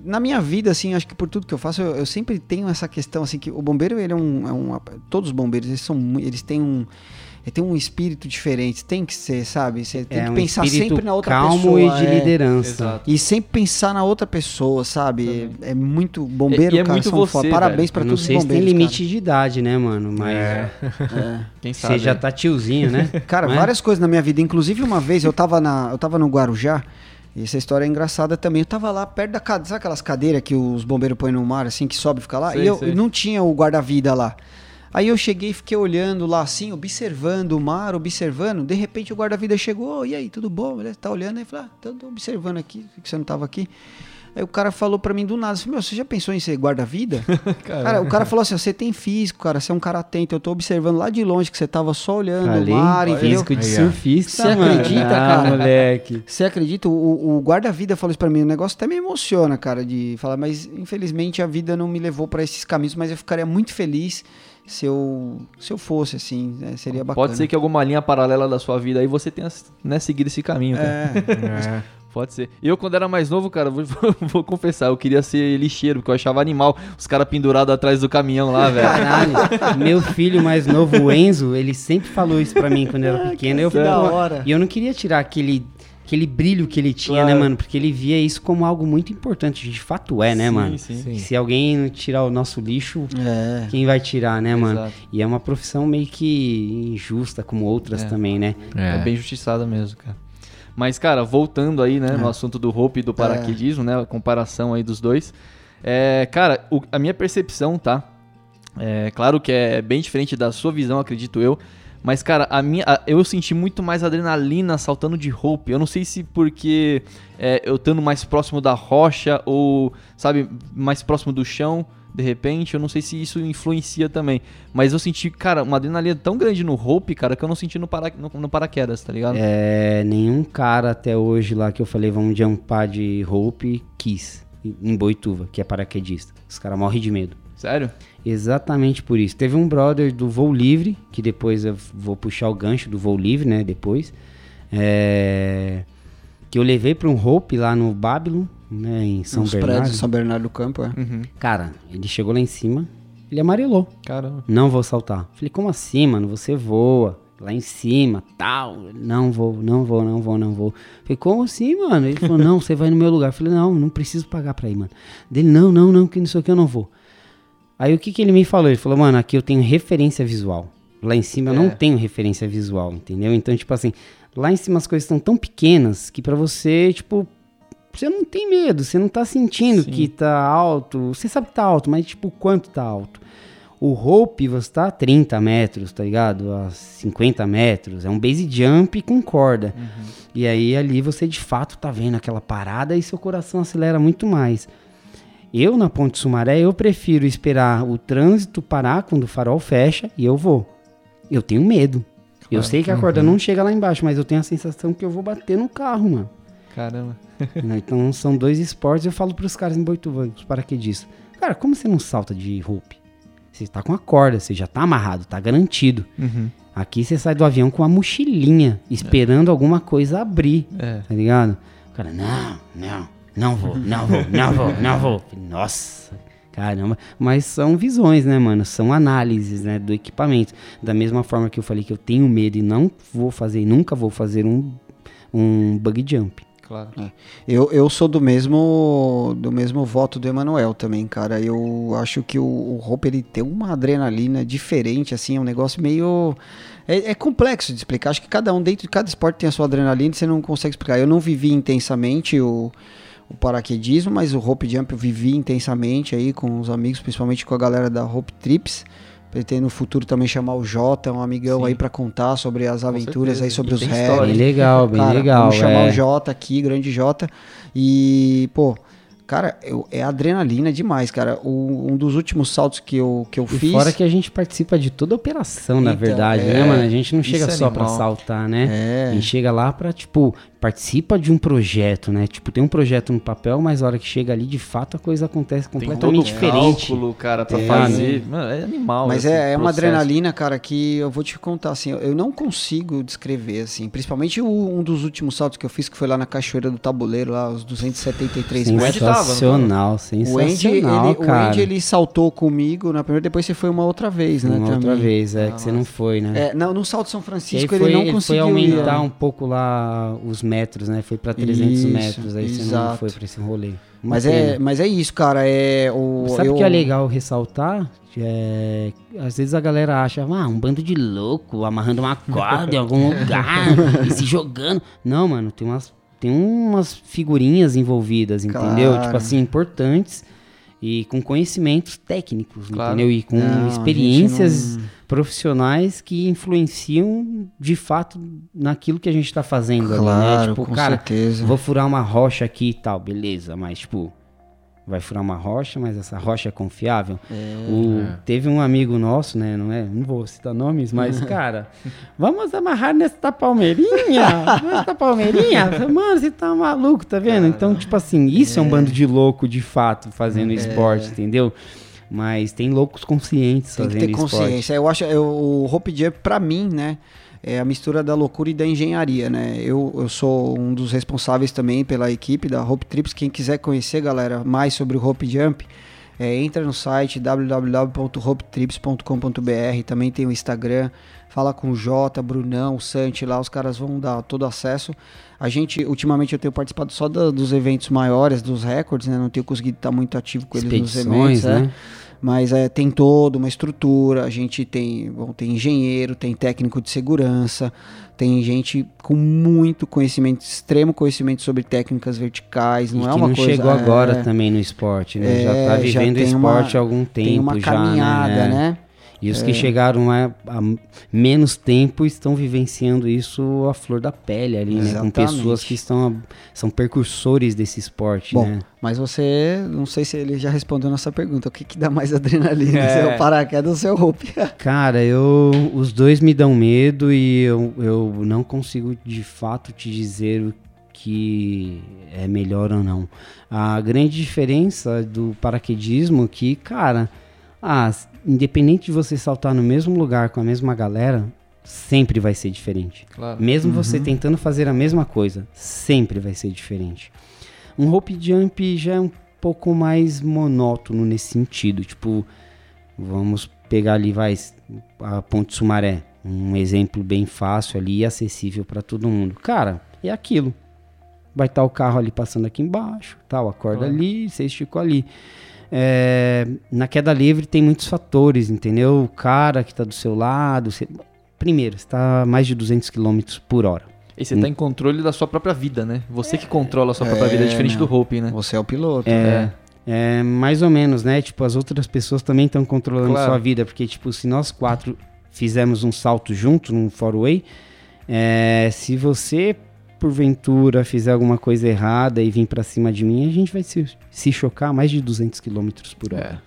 na minha vida, assim, acho que por tudo que eu faço, eu, eu sempre tenho essa questão, assim, que o bombeiro, ele é um. é um- todos os bombeiros, eles são. Eles têm um. Ele tem um espírito diferente, tem que ser, sabe? Você tem é que um pensar sempre na outra calmo pessoa. e de é. liderança. Exato. E sempre pensar na outra pessoa, sabe? É muito bombeiro, E- e é cara, muito são você, foda. Parabéns não todos os sei se tem bombeiros, limite de idade, né, mano? Mas cara. Quem sabe? você já tá tiozinho, né? É. Cara, Não é? várias coisas na minha vida. Inclusive, uma vez eu tava, na, eu tava no Guarujá, e essa história é engraçada também. Eu tava lá perto da cadeira, sabe aquelas cadeiras que os bombeiros põem no mar, assim, que sobe e fica lá? Sei, e eu sei. não tinha o guarda-vida lá. Aí eu cheguei e fiquei olhando lá assim, observando o mar, observando. De repente o guarda-vida chegou, "Ô, e aí, tudo bom? Ele tá olhando aí, eu falei, ah, tô tô observando aqui, que você não tava aqui. Aí o cara falou pra mim do nada, assim, meu, você já pensou em ser guarda-vida? cara, o cara falou assim, você tem físico, cara, você é um cara atento, eu tô observando lá de longe que você tava só olhando Falei, o mar, entendeu? físico de surfista, Você mano. acredita, Ah, cara? moleque. Você acredita? O, o guarda-vida falou isso pra mim. O negócio até me emociona, cara, de falar, mas infelizmente a vida não me levou pra esses caminhos, mas eu ficaria muito feliz se eu, se eu fosse, assim, né? seria bacana. Pode ser que alguma linha paralela da sua vida aí você tenha né, seguido esse caminho, cara. É, É. Pode ser. Eu, quando era mais novo, cara, vou, vou confessar, eu queria ser lixeiro, porque eu achava animal os caras pendurados atrás do caminhão lá, velho. Caralho, meu filho mais novo, o Enzo, ele sempre falou isso pra mim quando eu era pequeno. Eu que da hora. E eu não queria tirar aquele aquele brilho que ele tinha, Claro. né, mano? Porque ele via isso como algo muito importante. De fato é, né, Sim, mano? sim. Se alguém tirar o nosso lixo, É. quem vai tirar, né, mano? Exato. E é uma profissão meio que injusta, como outras É. também, né? É. bem justiçada mesmo, cara. Mas, cara, voltando aí, né, É. no assunto do rope e do paraquedismo, né, a comparação aí dos dois. É, cara, o- a minha percepção, tá? É claro que é bem diferente da sua visão, acredito eu. Mas, cara, a minha, a- eu senti muito mais adrenalina saltando de rope. Eu não sei se porque é, eu estando mais próximo da rocha ou, sabe, mais próximo do chão, de repente. Eu não sei se isso influencia também. Mas eu senti, cara, uma adrenalina tão grande no rope, cara, que eu não senti no, para, no, no paraquedas, tá ligado? É, nenhum cara até hoje lá que eu falei, vamos jumpar de rope, quis. Em Boituva, que é paraquedista. Os caras morrem de medo. Sério? Exatamente por isso. Teve um brother do voo livre, que depois eu vou puxar o gancho do voo livre, né? Depois. É, que eu levei para um rope lá no Babylon, né? Em São Uns Bernardo. prédios, São Bernardo do Campo, é. Cara, ele chegou lá em cima, ele amarelou. Caramba. Não vou saltar. Falei, como assim, mano? Você voa lá em cima, tal. Não vou, não vou, não vou, não vou. Falei, como assim, mano? Ele falou, não, você vai no meu lugar. Falei, não, não preciso pagar pra ir, mano. Dele, não, não, não, que não sei o que, eu não vou. Aí o que que ele me falou? Ele falou, mano, aqui eu tenho referência visual. Lá em cima eu É. não tenho referência visual, entendeu? Então, tipo assim, lá em cima as coisas estão tão pequenas que pra você, tipo, você não tem medo, você não tá sentindo Sim. que tá alto. Você sabe que tá alto, mas tipo, quanto tá alto? O rope você tá a 30 metros, tá ligado? A 50 metros. É um base jump com corda. E aí ali você de fato tá vendo aquela parada e seu coração acelera muito mais. Eu na Ponte Sumaré, eu prefiro esperar o trânsito parar quando o farol fecha e eu vou. Eu tenho medo. Eu sei que a corda não chega lá embaixo, mas eu tenho a sensação que eu vou bater no carro, mano. Caramba. Né? Então são dois esportes. Eu falo pros caras em Boituva, os paraquedistas. Cara, como você não salta de rope? Você tá com a corda, você já tá amarrado, tá garantido. Uhum. Aqui você sai do avião com a mochilinha, esperando alguma coisa abrir, É. tá ligado? O cara, não, não, não vou, não vou, não vou, não vou. Nossa, caramba. Mas são visões, né, mano? São análises, né, do equipamento. Da mesma forma que eu falei que eu tenho medo e não vou fazer, e nunca vou fazer um, um bug jump. Claro. Eu, eu sou do mesmo do mesmo voto do Emanuel também, cara. Eu acho que o, o Hope ele tem uma adrenalina diferente, assim, é um negócio meio. É, é complexo de explicar. Acho que cada um dentro de cada esporte tem a sua adrenalina e você não consegue explicar. Eu não vivi intensamente o, o paraquedismo, mas o Hope Jump eu vivi intensamente aí com os amigos, principalmente com a galera da Hope Trips. Pretendo no futuro também chamar o Jota, um amigão Sim. aí pra contar sobre as aventuras certeza. aí, sobre E os história, Bem legal, bem Cara, legal. Vamos chamar é. o Jota aqui, grande Jota. E, pô, cara, eu- é adrenalina demais, cara. O- um dos últimos saltos que eu, que eu E fiz. fora que a gente participa de toda a operação, na Então, verdade, é. né, mano? A gente não chega é só pra animal. saltar, né? É. A gente chega lá pra, tipo, participa de um projeto, né? Tipo, tem um projeto no papel, mas a hora que chega ali, de fato, a coisa acontece Tem todo completamente um diferente. cálculo, cara, pra É, fazer. Mano, é animal. Mas é, é uma adrenalina, cara, que eu vou te contar, assim, eu- não consigo descrever, assim, principalmente o- um dos últimos saltos que eu fiz, que foi lá na Cachoeira do Tabuleiro, lá, os 273 metros. Não Sensacional, O Andy, sensacional, ele, o cara. Andy, ele saltou comigo na primeira, depois você foi uma outra vez, né? Uma outra vez, é, Ah, que você não foi, né? É, não, no salto São Francisco foi, ele não ele foi conseguiu aumentar ir, um pouco lá os metros, né? Foi pra 300 Isso, metros, aí você não exato. foi pra esse rolê. Uma Mas pena. é, mas é isso, cara. É o. Sabe o eu- que é legal ressaltar? É, às vezes a galera acha, ah, um bando de louco amarrando uma corda em algum lugar e se jogando. Não, mano, tem umas, tem umas figurinhas envolvidas, entendeu? Tipo assim, importantes e com conhecimentos técnicos, Claro. entendeu? E com Não, experiências não- profissionais que influenciam de fato naquilo que a gente tá fazendo ali, né? Claro, Tipo, com cara, certeza. Vou furar uma rocha aqui e tal, beleza, mas tipo, vai furar uma rocha, mas essa rocha é confiável. O- Teve um amigo nosso, né? Não, é, não vou citar nomes, mas, cara, vamos amarrar nessa palmeirinha, nessa palmeirinha. Mano, você tá maluco, tá vendo? Então, tipo assim, isso é, um bando de louco de fato fazendo esporte, entendeu? Mas tem loucos conscientes Tem que fazendo ter esporte. consciência. Eu acho eu, o Hope Jump, pra mim, né? É a mistura da loucura e da engenharia, né? Eu, eu sou um dos responsáveis também pela equipe da Hope Trips. Quem quiser conhecer, galera, mais sobre o Hope Jump, É, entra no site www.hopetrips.com.br, também tem o Instagram, fala com o Jota, Brunão, o Santi lá, os caras vão dar todo acesso. A gente, ultimamente eu tenho participado só da- dos eventos maiores, dos recordes, né? Não tenho conseguido estar muito ativo com eles nos eventos, né? né? Mas é, tem toda uma estrutura, a gente tem, bom, tem engenheiro, tem técnico de segurança, tem gente com muito conhecimento, extremo conhecimento sobre técnicas verticais, não e é uma não coisa... chegou é, agora também no esporte, né? já É, tá já vivendo tem uma- esporte há algum tempo Tem uma já, caminhada, né? E os que chegaram há, há menos tempo estão vivenciando isso à flor da pele ali, né? Com Exatamente. pessoas que estão a- são percursores desse esporte, Bom, né? mas você, não sei se ele já respondeu nossa pergunta, o que que dá mais adrenalina, É. se é o paraquedas ou se é o? Cara, eu os dois me dão medo e eu, eu não consigo de fato te dizer o que é melhor ou não. A grande diferença do paraquedismo é que, cara, ah, independente de você saltar no mesmo lugar com a mesma galera, sempre vai ser diferente. Claro. Mesmo você tentando fazer a mesma coisa, sempre vai ser diferente. Um rope jump já é um pouco mais monótono nesse sentido. Tipo, vamos pegar ali, vai, a Ponte Sumaré. Um exemplo bem fácil ali e acessível para todo mundo. Cara, é aquilo. Vai estar o carro ali passando aqui embaixo, tal, a corda Claro. ali, você esticou ali. É, na queda livre tem muitos fatores, entendeu? O cara que está do seu lado. você- Primeiro, você está a mais de 200 km por hora. E você tá em controle da sua própria vida, né? Você que controla a sua própria É, vida, diferente não. do Hope, né? Você é o piloto. É, é, mais ou menos, né? Tipo, as outras pessoas também estão controlando Claro. sua vida, porque, tipo, se nós quatro fizermos um salto junto num four-way, é, se você, porventura, fizer alguma coisa errada e vir pra cima de mim, a gente vai se, se chocar a mais de 200 km por hora.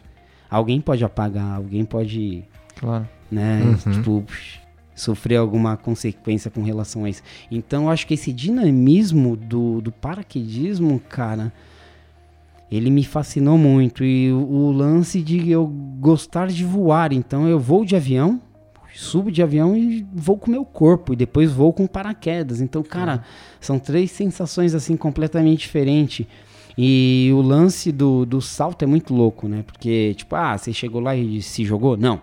Alguém pode apagar, alguém pode, Claro. né, Uhum. tipo, sofrer alguma consequência com relação a isso. Então, eu acho que esse dinamismo do, do paraquedismo, cara, ele me fascinou muito. E o, o lance de eu gostar de voar. Então, eu vou de avião, subo de avião e vou com o meu corpo. E depois vou com paraquedas. Então, cara, são três sensações assim completamente diferentes. E o lance do, do salto é muito louco, né? Porque, tipo, ah, você chegou lá e se jogou? Não.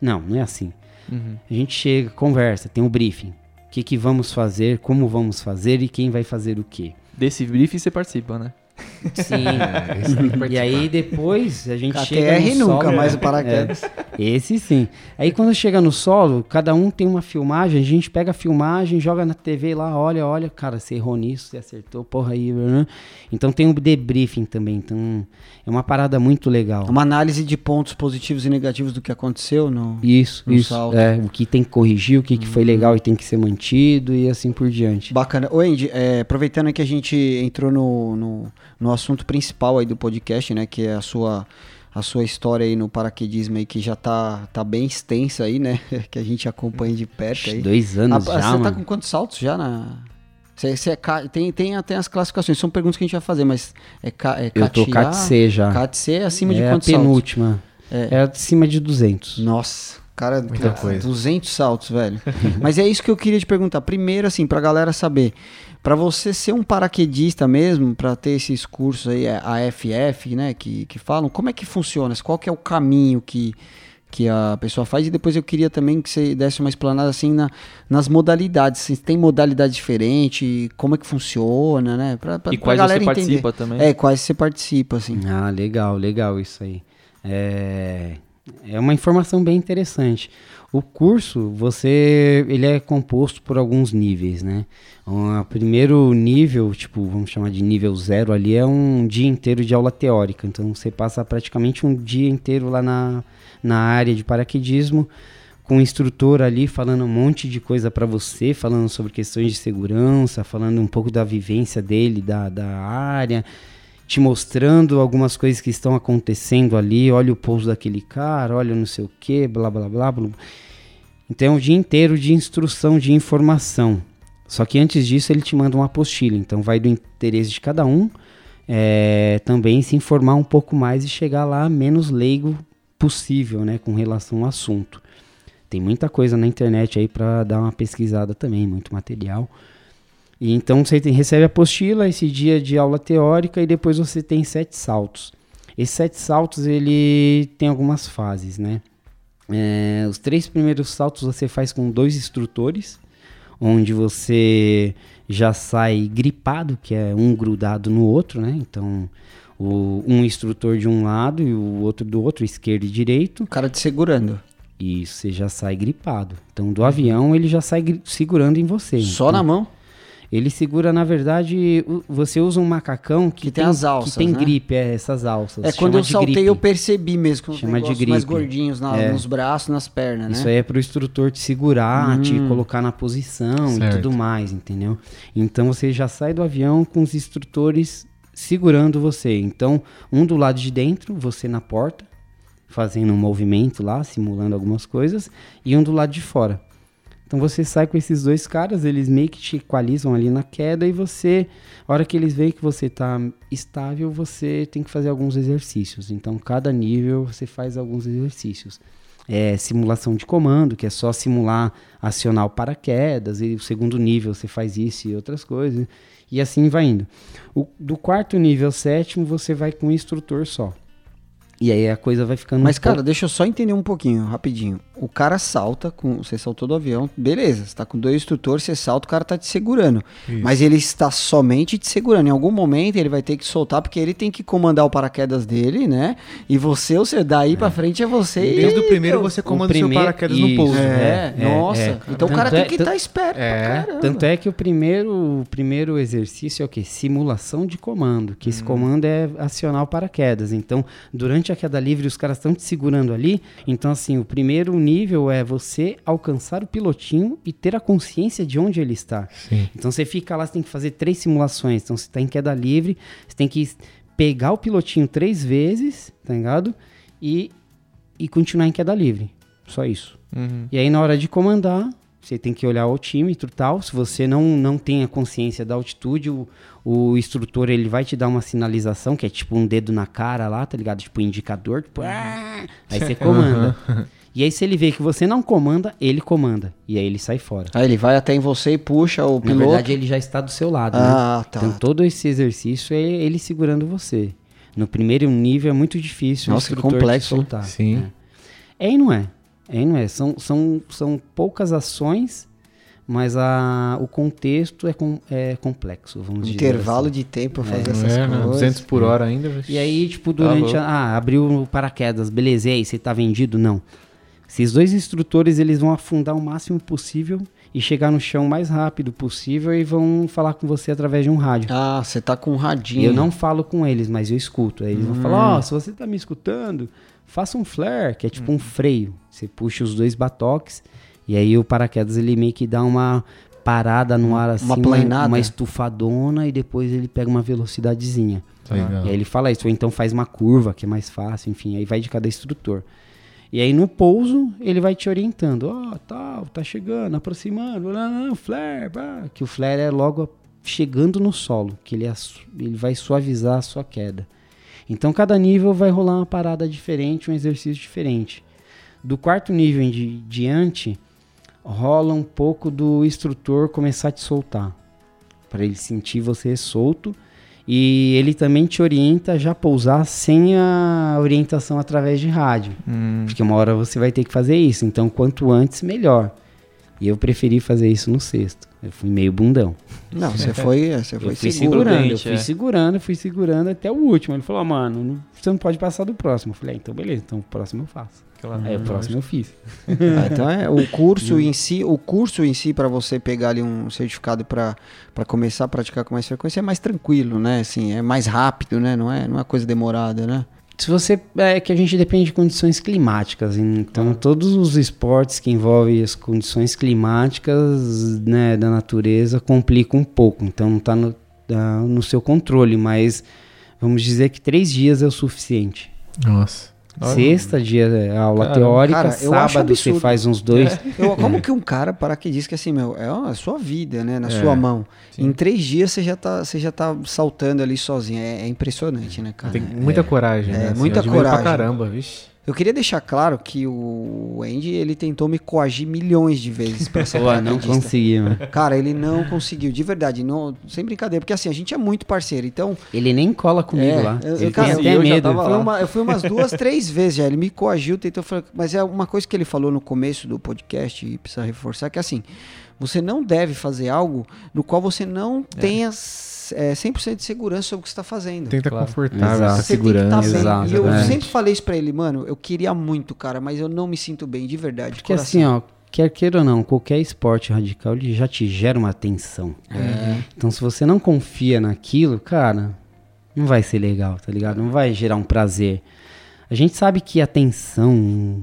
Não, não é assim. Uhum. A gente chega, conversa, tem um briefing. O que, que vamos fazer, como vamos fazer e quem vai fazer o quê. Desse briefing você participa, né? Sim. e aí depois a gente chega no nunca, solo. mas o paraquedas. É, esse sim. Aí quando chega no solo, cada um tem uma filmagem, a gente pega a filmagem, joga na TV lá, olha, olha, cara, você errou nisso, você acertou, porra aí. né? Então tem um debriefing também. Então é uma parada muito legal. Uma análise de pontos positivos e negativos do que aconteceu no... Isso, No isso. salto. É, o que tem que corrigir, o que, que foi legal e tem que ser mantido e assim por diante. Bacana. Ô, Andy, é, aproveitando que a gente entrou no, no, no assunto principal aí do podcast, né? Que é a sua, a sua história aí no paraquedismo aí, que já tá, tá bem extensa aí, né? Que a gente acompanha de perto aí. Dois anos Ah, já, Você tá mano. com quantos saltos já na... Você, você é tem, tem até as classificações, são perguntas que a gente vai fazer, mas é, ca, é Eu tô CAT A? C já. CAT C é acima de é a quantos saltos? penúltima. É. É acima de 200. Nossa, cara, Muita cara, coisa. 200 saltos, velho. Mas é isso que eu queria te perguntar. Primeiro, assim, pra galera saber, pra você ser um paraquedista mesmo, pra ter esses cursos aí, a AFF, né, que, que falam, como é que funciona? Qual que é o caminho que, que a pessoa faz? E depois eu queria também que você desse uma explanada, assim, na, nas modalidades. Se tem modalidade diferente, como é que funciona, né? Pra, pra, E pra quais galera você entender. participa também. É, quais você participa, assim. Ah, legal, legal isso aí. É, é uma informação bem interessante. O curso, você, ele é composto por alguns níveis, né? O primeiro nível, tipo, vamos chamar de nível zero ali, é um dia inteiro de aula teórica. Então, você passa praticamente um dia inteiro lá na, na área de paraquedismo, com o instrutor ali falando um monte de coisa para você, falando sobre questões de segurança, falando um pouco da vivência dele, da, da área, te mostrando algumas coisas que estão acontecendo ali, olha o pouso daquele cara, olha não sei o que, blá blá blá blá. Então é um dia inteiro de instrução, de informação. Só que antes disso ele te manda uma apostila, então vai do interesse de cada um é, também se informar um pouco mais e chegar lá menos leigo possível, né, com relação ao assunto. Tem muita coisa na internet aí para dar uma pesquisada também, muito material. E então você tem- recebe a apostila, esse dia de aula teórica e depois você tem sete saltos. Esses sete saltos, ele tem algumas fases, né? É, os três primeiros saltos você faz com dois instrutores, onde você já sai gripado, que é um grudado no outro, né? Então, o, um instrutor de um lado e o outro do outro, esquerdo e direito. O cara te segurando. E você já sai gripado. Então, do avião, ele já sai segurando em você. Só Então, na mão. Ele segura, na verdade, você usa um macacão que, Que tem as alças, Que tem né? gripe, é, essas alças. É quando eu saltei, gripe. eu percebi mesmo que Chama de negócios mais gripe. gordinhos na- É. nos braços, nas pernas, Isso né? aí é pro instrutor te segurar, te Hum. colocar na posição Certo. e tudo mais, entendeu? Então você já sai do avião com os instrutores segurando você. Então, um do lado de dentro, você na porta, fazendo um movimento lá, simulando algumas coisas, e um do lado de fora. Então você sai com esses dois caras, eles meio que te equalizam ali na queda e você, a hora que eles veem que você tá estável, você tem que fazer alguns exercícios. Então cada nível você faz alguns exercícios. É, simulação de comando, que é só simular acionar o paraquedas, e o segundo nível você faz isso e outras coisas, e assim vai indo. O- do quarto nível ao sétimo você vai com um instrutor só. E aí a coisa vai ficando Mas, um cara, pouco- deixa eu só entender um pouquinho, rapidinho. O cara salta, com você saltou do avião, beleza, você tá com dois instrutores, você salta, o cara tá te segurando. Isso. Mas ele está somente te segurando. Em algum momento ele vai ter que soltar, porque ele tem que comandar o paraquedas dele, né? E você, ou seja, daí pra frente é você e... Desde o primeiro meu, você comanda o seu primeiro- paraquedas no isso, pouso. É, É, nossa. é. Então o cara Tanto tem é- que estar esperto pra É. Tanto é que o primeiro, o primeiro exercício é o quê? Simulação de comando. Que Hum. esse comando é acionar o paraquedas. Então, durante a queda livre, os caras estão te segurando ali. Então, assim, o primeiro nível é você alcançar o pilotinho e ter a consciência de onde ele está. Sim. Então, você fica lá, você tem que fazer três simulações. Então, você está em queda livre, você tem que pegar o pilotinho três vezes, tá ligado? E, e continuar em queda livre. Só isso. Uhum. E aí, na hora de comandar, você tem que olhar o altímetro e tal. Se você não, não tem a consciência da altitude, o, o instrutor ele vai te dar uma sinalização, que é tipo um dedo na cara lá, tá ligado? Tipo um indicador. Tipo, "Ah!" aí você comanda. E aí, se ele vê que você não comanda, ele comanda. E aí ele sai fora. Aí ele vai até em você e puxa o Na piloto. verdade, ele já está do seu lado, né? Ah, tá. Então, todo esse exercício é ele segurando você. No primeiro nível é muito difícil Nossa, o que instrutor complexo, soltar. Sim. É. É e não é. É não é. São, são, são poucas ações, mas a, o contexto é, com, é complexo, vamos dizer Intervalo assim. de tempo É, fazer Não essas é, né? coisas. 200 por hora ainda. E aí, tipo, Tá durante louco. a, Ah, abriu o paraquedas, beleza, e aí, você tá vendido? Não. Esses dois instrutores, eles vão afundar o máximo possível e chegar no chão o mais rápido possível e vão falar com você através de um rádio. Ah, você tá com um radinho. eu não falo com eles, mas eu escuto. Aí eles vão falar, ó, se você tá me escutando, faça um flare, que é tipo um freio. Você puxa os dois batoques e aí o paraquedas ele meio que dá uma parada no ar assim, Uma uma, planada. uma estufadona e depois ele pega uma velocidadezinha. Legal. E aí ele fala isso, ou então faz uma curva, que é mais fácil, enfim, aí vai de cada instrutor. E aí no pouso, ele vai te orientando, ó, tal, tá chegando, aproximando, não, não, flare, que o flare é logo chegando no solo, que ele, é ele vai suavizar a sua queda. Então cada nível vai rolar uma parada diferente, um exercício diferente. Do quarto nível em di- diante, rola um pouco do instrutor começar a te soltar, para ele sentir você solto e ele também te orienta a já pousar sem a orientação através de rádio. Hum, Porque uma hora você vai ter que fazer isso. Então, quanto antes, melhor. E eu preferi fazer isso no sexto. Eu fui meio bundão. Não, você foi, você Eu foi fui seguro. segurando, eu fui é. segurando, fui segurando até o último. Ele falou, "Ah, mano, não- você não pode passar do próximo. Eu falei, ah, então beleza, então o próximo eu faço. Aquela- Aí o próximo eu fiz. Ah, então é o curso em si, o curso em si para você pegar ali um certificado para para começar a praticar com mais frequência é mais tranquilo, né? Assim, é mais rápido, né? Não é, não é coisa demorada, né? Se você. É que a gente depende de condições climáticas. Então, todos os esportes que envolvem as condições climáticas né, da natureza complicam um pouco. Então, não está no, ah, no seu controle, mas vamos dizer que três dias é o suficiente. Nossa. Olha. Sexta, dia é aula Caramba. teórica, Cara, sábado você faz uns dois. Eu, como que um cara para que diz que assim, meu, é a sua vida, né? Na É, sua mão. sim. Em três dias você já tá, você já tá saltando ali sozinho. É, é impressionante, né, cara? Tem muita coragem, né? É, assim, muita coragem. Pra caramba, vixe. Eu queria deixar claro que o Andy, ele tentou me coagir milhões de vezes pra ser Pô, não paraquedista. consegui, mano. Cara, ele não conseguiu, de verdade, não, sem brincadeira, porque assim, a gente é muito parceiro, então... Ele nem cola comigo é, lá. Eu, Ele eu, cara, eu medo. tava lá. Uma- eu fui umas duas, três vezes já, ele me coagiu, tentou falar, mas é uma coisa que ele falou no começo do podcast, e precisa reforçar, que assim, você não deve fazer algo no qual você não tenha é, 100% de segurança sobre o que você está fazendo. Tem que estar Claro. confortável, Exato. Você tem que tá bem. Exato, E eu é. sempre falei isso pra ele, mano, eu queria muito, cara, mas eu não me sinto bem, de verdade. de Porque coração. assim, ó, quer queira ou não, qualquer esporte radical ele já te gera uma tensão. Então, se você não confia naquilo, cara, não vai ser legal, tá ligado? Não vai gerar um prazer. A gente sabe que a tensão,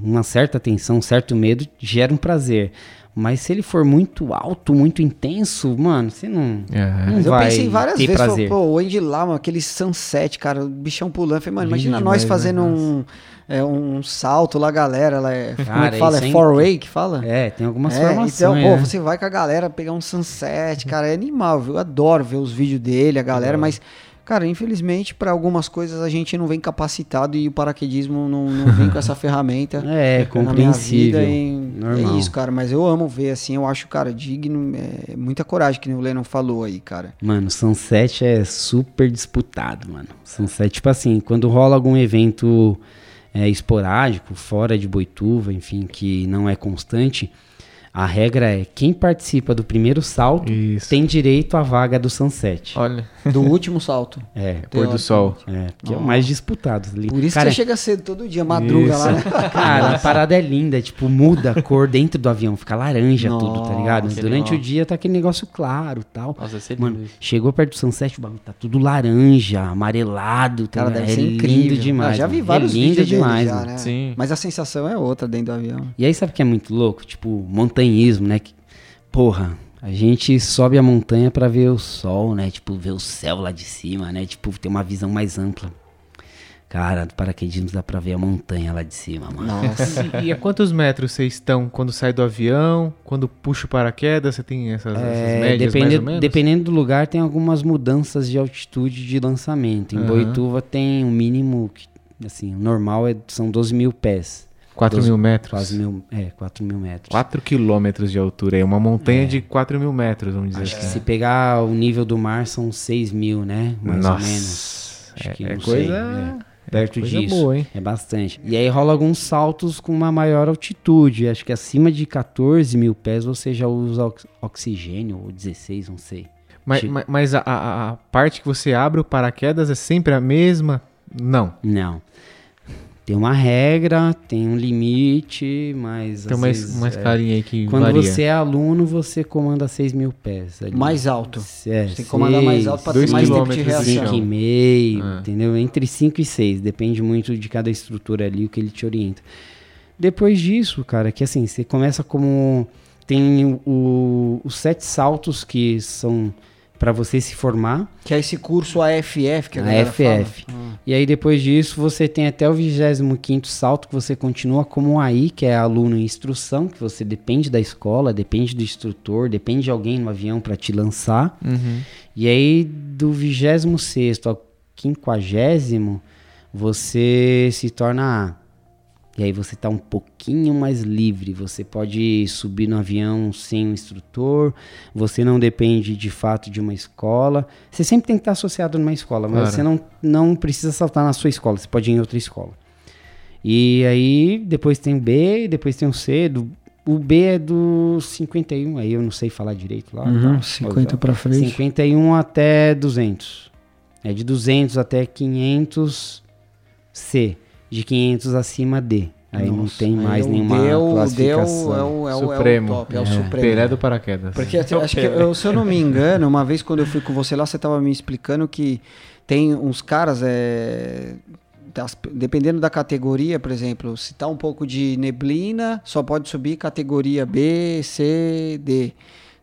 uma certa tensão, um certo medo gera um prazer. Mas se ele for muito alto, muito intenso, mano, você não, É. não eu vai pensei várias vezes, prazer. pô, o Andy lá, mano, aquele sunset, cara, o bichão pulando. Eu Falei, mano, Lindo imagina demais, nós né? fazendo um, é, um salto lá, galera. Lá é, como é Cara, que fala? É é four-way que fala? É, tem algumas É, formações. então, pô, né? você vai com a galera pegar um sunset, cara, é animal, viu? Eu adoro ver os vídeos dele, a galera, mas, cara, infelizmente, pra algumas coisas a gente não vem capacitado e o paraquedismo não, não vem com essa ferramenta. É, na compreensível. vida e normal. é isso, cara, mas eu amo ver assim, eu acho, cara, digno, é muita coragem que nem o Lennon falou aí, cara. Mano, Sunset é super disputado, mano. Sunset, tipo assim, quando rola algum evento é, esporádico, fora de Boituva, enfim, que não é constante, a regra é quem participa do primeiro salto Isso. tem direito à vaga do Sunset. Olha, Do último salto. É, Pôr do sol. é, que é o mais disputado. ali. Por isso Cara, que você chega cedo todo dia, madruga lá, né? Cara, a parada é linda, tipo, muda a cor dentro do avião, fica laranja tudo, tá ligado? Nossa, Durante animal. o dia tá aquele negócio claro tal. nossa, ser Mano, lindo isso. chegou perto do sunset, o bagulho tá tudo laranja, amarelado, tá Cara, ligado? deve é ser incrível. lindo demais. Ah, já vi mano. vários é lindo vídeos demais, já, né? Sim. Mas a sensação é outra dentro do avião. E aí sabe o que é muito louco? Tipo, montanhismo, né? Que, porra, a gente sobe a montanha pra ver o sol, né? Tipo, ver o céu lá de cima, né? Tipo, ter uma visão mais ampla. Cara, do paraquedismo dá pra ver a montanha lá de cima, mano. Nossa. E a quantos metros vocês estão quando sai do avião? Quando puxa o paraquedas, você tem essas, essas É, médias mais ou dependendo, menos? dependendo do lugar, tem algumas mudanças de altitude de lançamento. Em Aham. Boituva tem um mínimo, que, assim, o normal é, são 12 mil pés. 4 Doze- mil metros. Quase mil, é, 4 mil metros. 4 quilômetros de altura. É uma montanha de 4 mil metros, vamos dizer Acho que assim. se pegar o nível do mar são 6 mil, né? Mais ou menos. Nossa. Acho É, que é não coisa, sei, é. Perto coisa disso. boa? É bastante. E aí rola alguns saltos com uma maior altitude. Acho que acima de 14 mil pés você já usa ox- oxigênio, ou 16, não sei. Mas, mas- mas a, a- a parte que você abre o paraquedas é sempre a mesma? Não. Não. Tem uma regra, tem um limite, mas. Tem uma, vezes, uma é, escalinha aí que Quando varia. você é aluno, você comanda 6 mil pés. ali. Mais alto. É, Você tem que comandar mais alto pra dois ter mais tempo de reação. chão. 5,5, Ah. entendeu? Entre 5 e 6, depende muito de cada estrutura ali, o que ele te orienta. Depois disso, cara, que assim, você começa como. Tem o- os sete saltos que são para você se formar. Que é esse curso AFF que a, A galera AFF. fala. Hum. E aí depois disso você tem até o 25º salto que você continua como AI, que é aluno em instrução, que você depende da escola, depende do instrutor, depende de alguém no avião para te lançar. Uhum. E aí do 26º ao 50 você se torna A. E aí você tá um pouquinho mais livre, você pode subir no avião sem um instrutor, você não depende de fato de uma escola. Você sempre tem que estar associado numa escola, mas Claro. você não, não precisa saltar na sua escola, você pode ir em outra escola. E aí depois tem o B, depois tem o C, do, o B é do 51, aí eu não sei falar direito lá. Uhum, tá? 50 pra frente. 51 até 200. É de 200 até 500 C. De 500 acima D. Aí não Nossa, tem aí mais o nenhuma D é o- o D é o- classificação. é o, é o, Supremo. É o top, é o É. Supremo. Pelé do paraquedas. Porque eu acho que, eu- se eu não me engano, uma vez quando eu fui com você lá, você tava me explicando que tem uns caras, é, das- dependendo da categoria, por exemplo, se tá um pouco de neblina, só pode subir categoria B, C, D.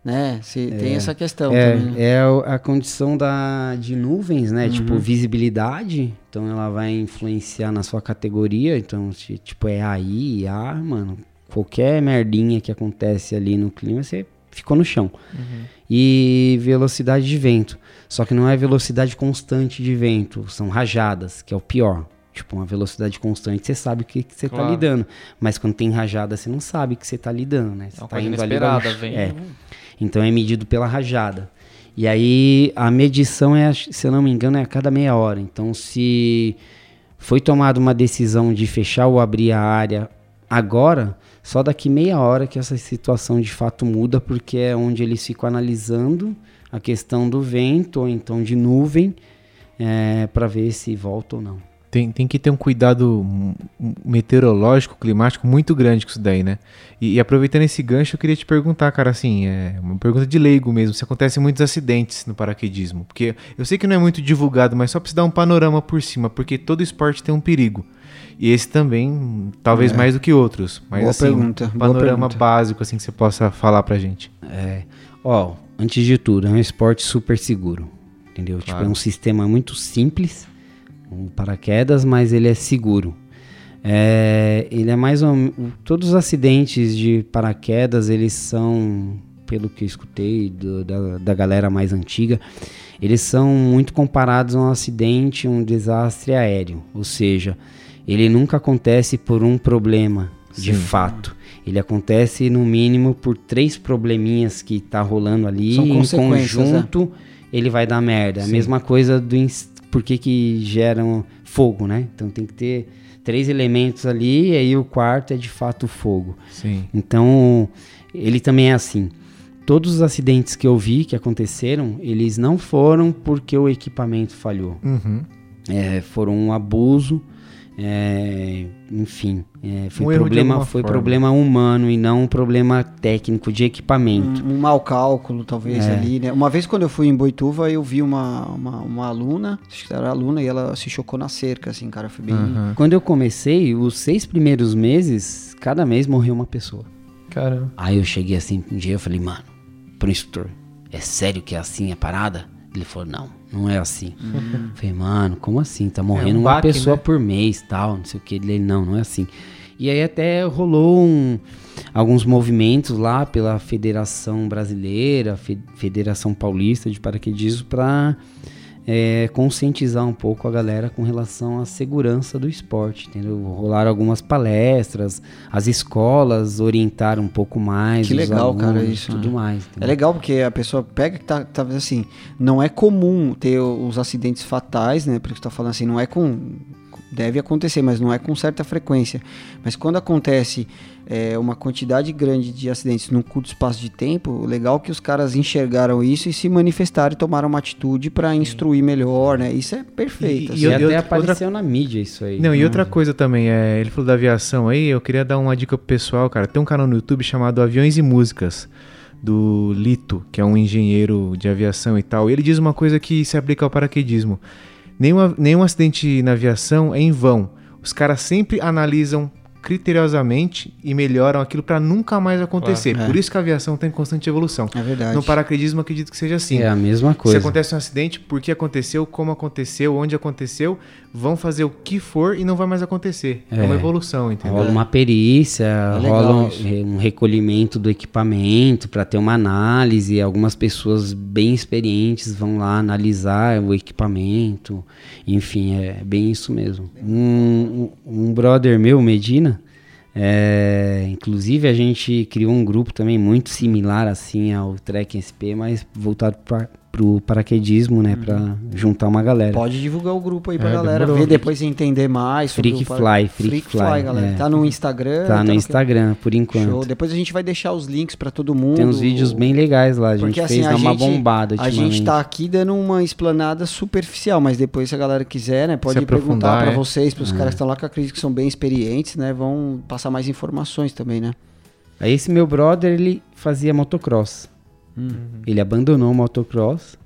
Né? Se, Tem essa questão também. É, é a condição da, de nuvens, né? Uhum. Tipo, visibilidade. Então ela vai influenciar na sua categoria. Então, se, tipo, é AI, A, mano. Qualquer merdinha que acontece ali no clima, você ficou no chão. E velocidade de vento. Só que não é velocidade constante de vento, são rajadas, que é o pior. Tipo, uma velocidade constante, você sabe o que, que você Claro. tá lidando. Mas quando tem rajada, você não sabe o que você tá lidando, né? Você É tá indo ali, vem. É. Então é medido pela rajada. E aí a medição é, se eu não me engano, é a cada meia hora. Então se foi tomada uma decisão de fechar ou abrir a área agora, só daqui meia hora que essa situação de fato muda, porque é onde eles ficam analisando a questão do vento ou então de nuvem para ver se volta ou não. Tem, tem que ter um cuidado meteorológico, climático muito grande com isso daí, né? E, e aproveitando esse gancho, eu queria te perguntar, cara, assim, é uma pergunta de leigo mesmo, se acontecem muitos acidentes no paraquedismo. Porque eu sei que não é muito divulgado, mas só pra se dar um panorama por cima, porque todo esporte tem um perigo. E esse também, talvez É. mais do que outros. Mas Boa assim, pergunta, um panorama básico, assim, que você possa falar pra gente. É, ó, antes de tudo, é um esporte super seguro, entendeu? Tipo, Claro. é um sistema muito simples, um paraquedas, mas ele é seguro. É, ele é mais ou todos os acidentes de paraquedas, eles são, pelo que eu escutei do- da, da galera mais antiga, eles são muito comparados a um acidente, um desastre aéreo, ou seja, ele nunca acontece por um problema de Sim. fato. Ele acontece no mínimo por três probleminhas que tá rolando ali São em né? conjunto, ele vai dar merda. A Sim. mesma coisa do ins- por que que geram fogo, né? Então tem que ter três elementos ali e aí o quarto é de fato o fogo. Sim. Então, ele também é assim. Todos os acidentes que eu vi que aconteceram, eles não foram porque o equipamento falhou. Uhum. É, foram um abuso, é, enfim, é, foi Um problema, foi forma. problema humano e não um problema técnico de equipamento. Um, um mau cálculo, talvez, É. ali, né? Uma vez quando eu fui em Boituva, eu vi uma, uma, uma aluna, acho que era aluna, e ela se chocou na cerca, assim, cara, foi bem... Aham. Quando eu comecei, os seis primeiros meses, cada mês morreu uma pessoa. Caramba. Aí eu cheguei assim um dia eu falei, mano, pro instrutor, é sério que é assim a parada? Ele falou, não, não é assim. Uhum. Falei, mano, como assim? Tá morrendo um uma baque, pessoa né? por mês tal, não sei o que. Ele, não, não é assim. E aí até rolou um- alguns movimentos lá pela Federação Brasileira, Fe- Federação Paulista de Paraquedismo pra é, conscientizar um pouco a galera com relação à segurança do esporte, entendeu? Rolaram algumas palestras, as escolas orientaram um pouco mais. Que os legal, cara, alunos, isso, Tudo né? mais. É legal porque a pessoa pega que tá, tá assim, não é comum ter os acidentes fatais, né? Porque você tá falando assim, não é com. Deve acontecer, mas não é com certa frequência. Mas quando acontece é, uma quantidade grande de acidentes num curto espaço de tempo, o legal é que os caras enxergaram isso e se manifestaram e tomaram uma atitude para instruir melhor, né? Isso é perfeito. E- E, e assim. eu- até outra- apareceu na mídia isso aí. Não, e Hum. outra coisa também, é, ele falou da aviação aí, eu queria dar uma dica pro pessoal, cara. Tem um canal no YouTube chamado Aviões e Músicas, do Lito, que é um engenheiro de aviação e tal. E ele diz uma coisa que se aplica ao paraquedismo. Nenhum, nenhum acidente na aviação é em vão. Os caras sempre analisam criteriosamente e melhoram aquilo pra nunca mais acontecer. Claro. Por isso que a aviação tem constante evolução. É verdade. No paraquedismo, eu acredito que seja assim. É a mesma Se coisa. acontece um acidente, por que aconteceu, como aconteceu, onde aconteceu, vão fazer o que for e não vai mais acontecer. É, É. uma evolução, entendeu? Rola uma perícia, É rola um, um recolhimento do equipamento para ter uma análise. Algumas pessoas bem experientes vão lá analisar o equipamento. Enfim, é bem isso mesmo. Um, um um brother meu, Medina, é, inclusive a gente criou um grupo também muito similar assim ao Trek SP, mas voltado para pro paraquedismo, né, Pra juntar uma galera. Pode divulgar o grupo aí pra É, galera demorou. ver depois e entender mais sobre Freak Fly, Freak Fly, galera. é. Tá no Instagram. Tá no no- Instagram por enquanto. Show. Depois a gente vai deixar os links pra todo mundo. Tem uns vídeos bem legais lá, a gente Porque assim, fez a dar uma gente, bombada a gente tá aqui dando uma explanada superficial, mas depois se a galera quiser, né, pode perguntar pra é. vocês, pros caras que estão lá que eu acredito que são bem experientes, né, vão passar mais informações também, né? Aí esse meu brother, ele fazia motocross. Hum. Ele abandonou o motocross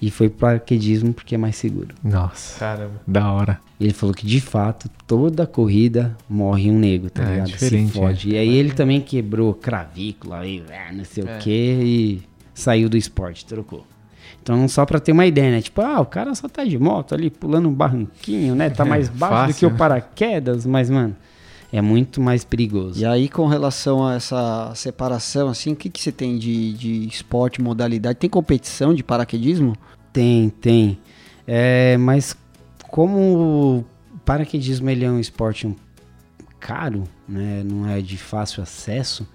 e foi pro paraquedismo porque é mais seguro. Nossa. Caramba. Da hora. Ele falou que de fato, toda corrida morre um nego, tá É, ligado? diferente, Se fode. E aí ele também quebrou clavícula e ah, não sei o que e saiu do esporte, trocou. Então, só pra ter uma ideia, né? Tipo, ah, o cara só tá de moto ali, pulando um barranquinho, né? Tá É, mais baixo do que fácil, o né? paraquedas, mas, mano, é muito mais perigoso. E aí, com relação a essa separação, assim, o que, que você tem de, de esporte, modalidade? Tem competição de paraquedismo? Tem, tem. É, mas como o paraquedismo ele é um esporte caro, né? Não é de fácil acesso.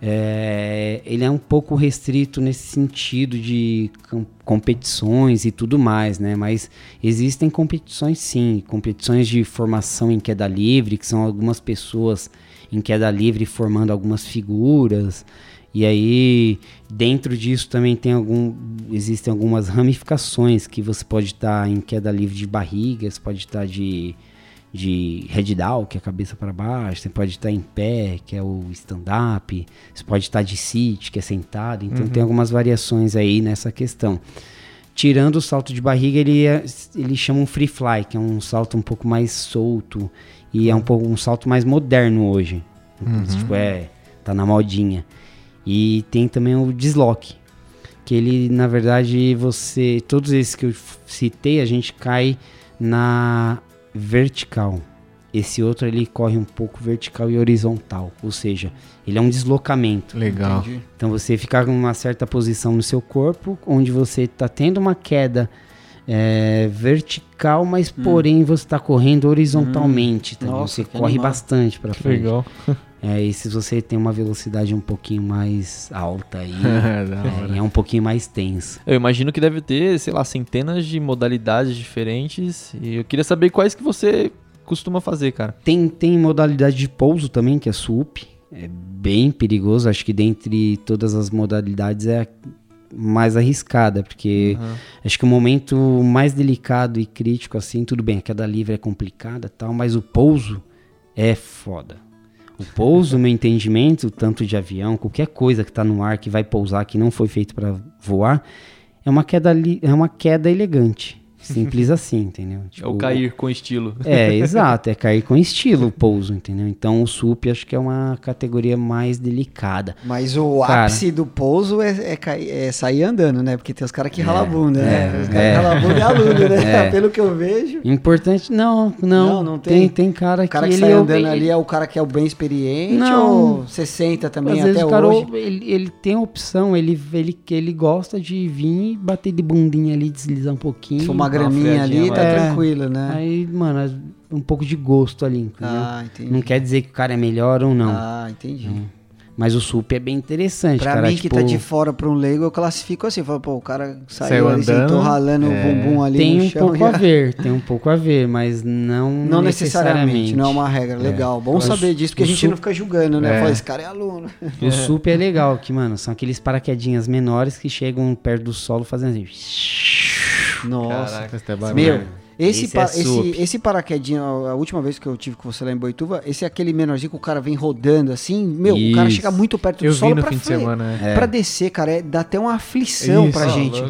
É, ele é um pouco restrito nesse sentido de com- competições e tudo mais, né? Mas existem competições sim, competições de formação em queda livre, que são algumas pessoas em queda livre formando algumas figuras. E aí, dentro disso também tem algum, existem algumas ramificações que você pode estar em queda livre de barriga, você pode estar de de head down, que é a cabeça para baixo, você pode estar em pé, que é o stand-up, você pode estar de sit, que é sentado, então tem algumas variações aí nessa questão. Tirando o salto de barriga, ele, é, ele chama um free fly, que é um salto um pouco mais solto e é um pouco um salto mais moderno hoje. Tipo, é, tá na modinha. E tem também o desloque, que ele, na verdade, você, todos esses que eu citei, a gente cai na vertical. Esse outro ele corre um pouco vertical e horizontal, ou seja, ele é um deslocamento. Legal. Então você fica em uma certa posição no seu corpo, onde você está tendo uma queda é, vertical, mas porém você está correndo horizontalmente. também. Nossa, você corre animal. bastante para frente. legal. É, e se você tem uma velocidade um pouquinho mais alta aí, é, é um pouquinho mais tenso. Eu imagino que deve ter, sei lá, centenas de modalidades diferentes. E eu queria saber quais que você costuma fazer, cara. Tem, tem modalidade de pouso também, que é SUP. É bem perigoso. Acho que dentre todas as modalidades é a mais arriscada, porque acho que o momento mais delicado e crítico, assim, tudo bem, a queda livre é complicada e tal, mas o pouso é foda. O pouso, meu entendimento, tanto de avião, qualquer coisa que tá no ar que vai pousar, que não foi feito para voar, é uma queda, é uma queda elegante. Simples assim, entendeu? É o Tipo, cair com estilo. é, exato, é cair com estilo o pouso, entendeu? Então o SUP acho que é uma categoria mais delicada. Mas o Cara. ápice do pouso é, é cair- é sair andando, né? Porque tem os caras que ralam a bunda, né? é, Os caras é. que ralam a bunda é aluno, né? É. Pelo que eu vejo. Importante, não, não, Não, não tem? tem. tem. cara O cara que que ele sai é andando ele- ali é o cara que é o bem experiente Não. ou 60 também Às até vezes o cara hoje? ele, ele tem a opção, ele, ele, ele gosta de vir e bater de bundinha ali, deslizar um pouquinho. Se graminha ali, tá. É. tranquilo, né? Aí, mano, é um pouco de gosto ali, entendeu? Ah, entendi. Não quer dizer que o cara é melhor ou não. Ah, entendi. Mas o SUP é bem interessante, Pra cara. mim, que tipo, tá de fora pra um leigo, eu classifico assim. Falo, pô, o cara saiu, Saiu ali, andando, sentou ralando é. o bumbum ali tem no um chão. pouco já- a ver, tem um pouco a ver, mas não Não necessariamente, não é uma regra. Legal. Bom Mas saber disso, porque a gente su- não fica julgando, né? É. Fala, esse cara é aluno. O SUP é legal, que, mano, são aqueles paraquedinhas menores que chegam perto do solo fazendo assim. Nossa. Caraca. Esse é barulho. Meu, esse, Esse pa- é esse, esse paraquedinho, a última vez que eu tive com você lá em Boituva, esse é aquele menorzinho que o cara vem rodando assim. Meu, o cara Isso. chega muito perto do Eu solo vi no pra semana, é. Pra descer, cara, é- dá até uma aflição Isso. pra gente.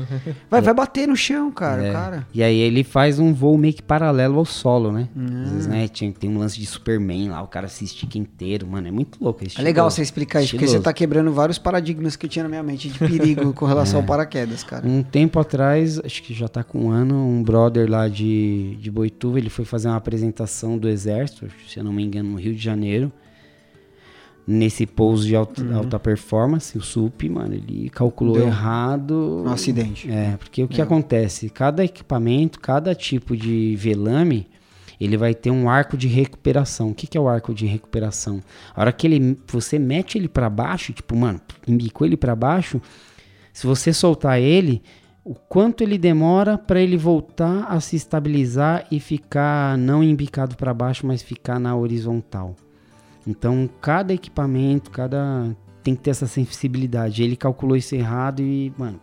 Vai, vai bater no chão, cara, É. cara. E aí ele faz um voo meio que paralelo ao solo, né? Hum. Às vezes, né, tinha- tem um lance de Superman lá, o cara se estica inteiro, mano, é muito louco. É legal você explicar isso, porque você tá quebrando vários paradigmas que eu tinha na minha mente de perigo com relação ao paraquedas, cara. Um tempo atrás, acho que já tá com um ano, um brother lá de, de Boituva, ele foi fazer uma apresentação do exército, se eu não me engano, no Rio de Janeiro. Nesse pouso de alta, Uhum. alta performance, o SUP, mano, ele calculou Deu errado. Um acidente. É, porque o que acontece? Cada equipamento, cada tipo de velame, ele vai ter um arco de recuperação. O que, que é o arco de recuperação? A hora que ele, você mete ele pra baixo, tipo, mano, embicou ele pra baixo, se você soltar ele, o quanto ele demora para ele voltar a se estabilizar e ficar não embicado para baixo, mas ficar na horizontal. Então, cada equipamento, cada tem que ter essa sensibilidade. Ele calculou isso errado e, mano,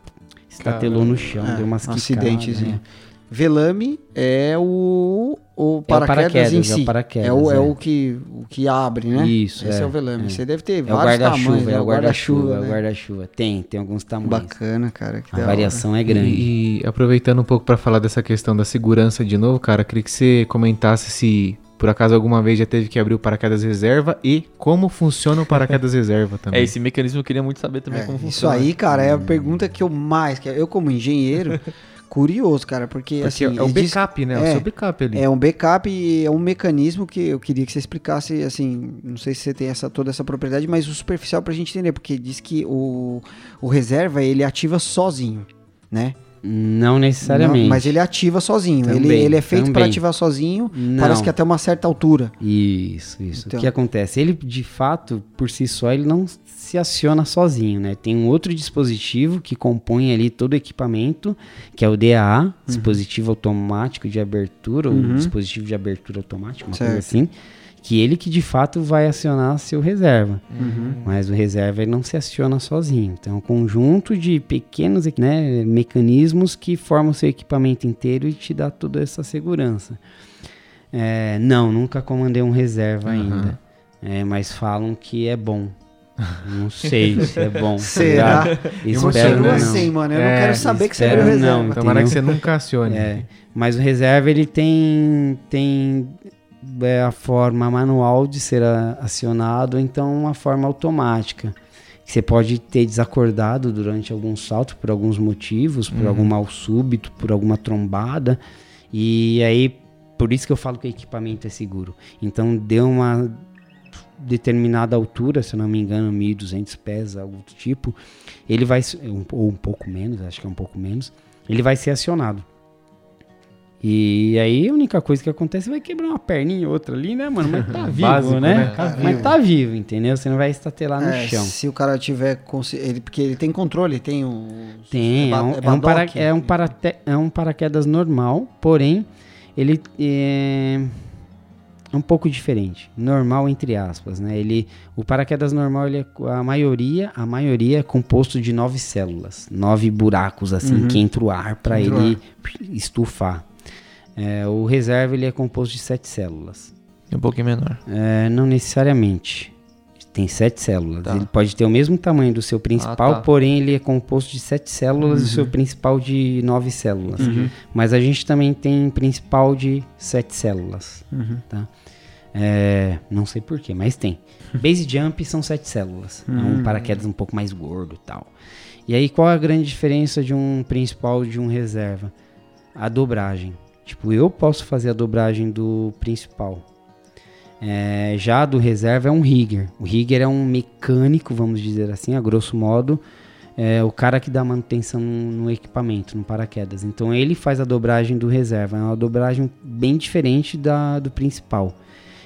estatelou no chão, É, deu umas um quicadas, acidentezinho. né? Velame é o, o paraquedas, paraquedas, em é o si. paraquedas, é o, é é. o que, o que abre, né? Isso, Esse é, é, o velame. é. Você deve ter É o vários tamanhos. guarda-chuva, né? é o guarda-chuva, é o né? guarda-chuva. Tem, tem alguns tamanhos. Bacana, cara. Que A da hora. variação é grande. E, e aproveitando um pouco pra falar dessa questão da segurança de novo, cara, queria que você comentasse se por acaso alguma vez já teve que abrir o paraquedas reserva e como funciona o paraquedas reserva também. É, esse mecanismo eu queria muito saber também É, como isso funciona. aí, cara, é a pergunta que eu mais. que Eu, como engenheiro, curioso, cara, porque, Porque assim. é o ele diz- backup, né? É o é, seu backup ali. É um backup e é um mecanismo que eu queria que você explicasse, assim, não sei se você tem essa, toda essa propriedade, mas o superficial pra gente entender, porque diz que o, o reserva, ele ativa sozinho, né? Não necessariamente. Não, mas ele ativa sozinho. ele, Também, ele é feito para ativar sozinho, Não. parece que até uma certa altura. Isso, isso. Então. O que acontece? Ele, de fato, por si só, ele não se aciona sozinho, né? Tem um outro dispositivo que compõe ali todo o equipamento, que é o DAA, dispositivo automático de abertura, ou Uhum. dispositivo de abertura automático, uma Certo. coisa assim, que ele que de fato vai acionar seu reserva. Uhum. Mas o reserva ele não se aciona sozinho. Então é um conjunto de pequenos né, mecanismos que formam seu equipamento inteiro e te dá toda essa segurança. É, não, nunca comandei um reserva ainda. É, mas falam que é bom. Não sei se é bom. tá Será? Eu Espero continuo não. assim, mano. Eu não É, quero saber que você abriu não. reserva. Tomara que você Entendeu? nunca acione. É, mas o reserva ele tem tem é, a forma manual de ser acionado, então uma forma automática. Você pode ter desacordado durante algum salto por alguns motivos, por algum mal súbito, por alguma trombada, e aí por isso que eu falo que o equipamento é seguro. Então deu uma determinada altura, se eu não me engano, 1.200 pés, algo do tipo, ele vai, ou um pouco menos, acho que é um pouco menos, ele vai ser acionado. E aí a única coisa que acontece vai quebrar uma perninha ou outra ali, né, mano? Mas tá vivo, Básico, né? né? Tá Mas tá vivo, entendeu? Você não vai estatelar no É, chão. se o cara tiver. consci- Ele, porque ele tem controle, tem o. Tem, é um, é é um, para, é, um parate- é um paraquedas normal, porém, ele é um pouco diferente. Normal, entre aspas, né? Ele, o paraquedas normal, ele é, a maioria, a maioria é composto de nove células, nove buracos, assim, que entra o ar para ele estufar. É, o reserva, ele é composto de sete células. É um pouquinho menor. É, não necessariamente. Tem sete células. Tá. Ele pode ter o mesmo tamanho do seu principal, Ah, tá. porém ele é composto de sete células e o seu principal de nove células. Mas a gente também tem principal de sete células. Tá? É, não sei porquê, mas tem. Base jump são sete células. É um paraquedas um pouco mais gordo e tal. E aí, qual é a grande diferença de um principal e de um reserva? A dobragem. Tipo, eu posso fazer a dobragem do principal. É, já do reserva é um rigger. O rigger é um mecânico, vamos dizer assim, a grosso modo, é o cara que dá manutenção no, equipamento, no paraquedas. Então ele faz a dobragem do reserva. É uma dobragem bem diferente da do principal.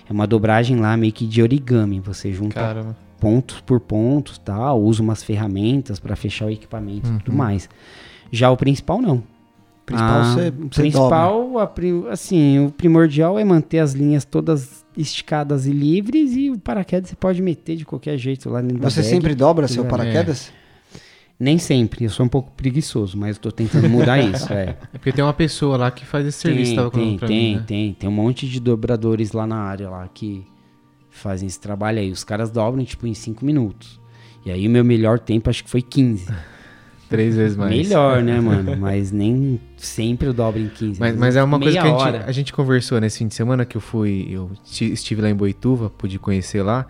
É uma dobragem lá meio que de origami. Você junta Caramba. pontos por pontos, tal, usa umas ferramentas para fechar o equipamento e tudo mais. Já o principal não. Principal Ah, você, dobra. principal, a assim, o primordial é manter as linhas todas esticadas e livres e o paraquedas você pode meter de qualquer jeito lá dentro da Você bag. sempre dobra seu É. paraquedas? Nem sempre, eu sou um pouco preguiçoso, mas eu tô tentando mudar isso, é. É porque tem uma pessoa lá que faz esse serviço, Tem, tava tem, tem, mim, né? tem, tem um monte de dobradores lá na área lá que fazem esse trabalho aí. Os caras dobram tipo em 5 minutos. E aí o meu melhor tempo acho que foi 15. Três vezes mais. Melhor, né, mano? Mas nem sempre eu dobro em 15. Mas, às mas é uma coisa que a gente, a gente conversou nesse fim de semana que eu fui, eu esti- estive lá em Boituva, pude conhecer lá,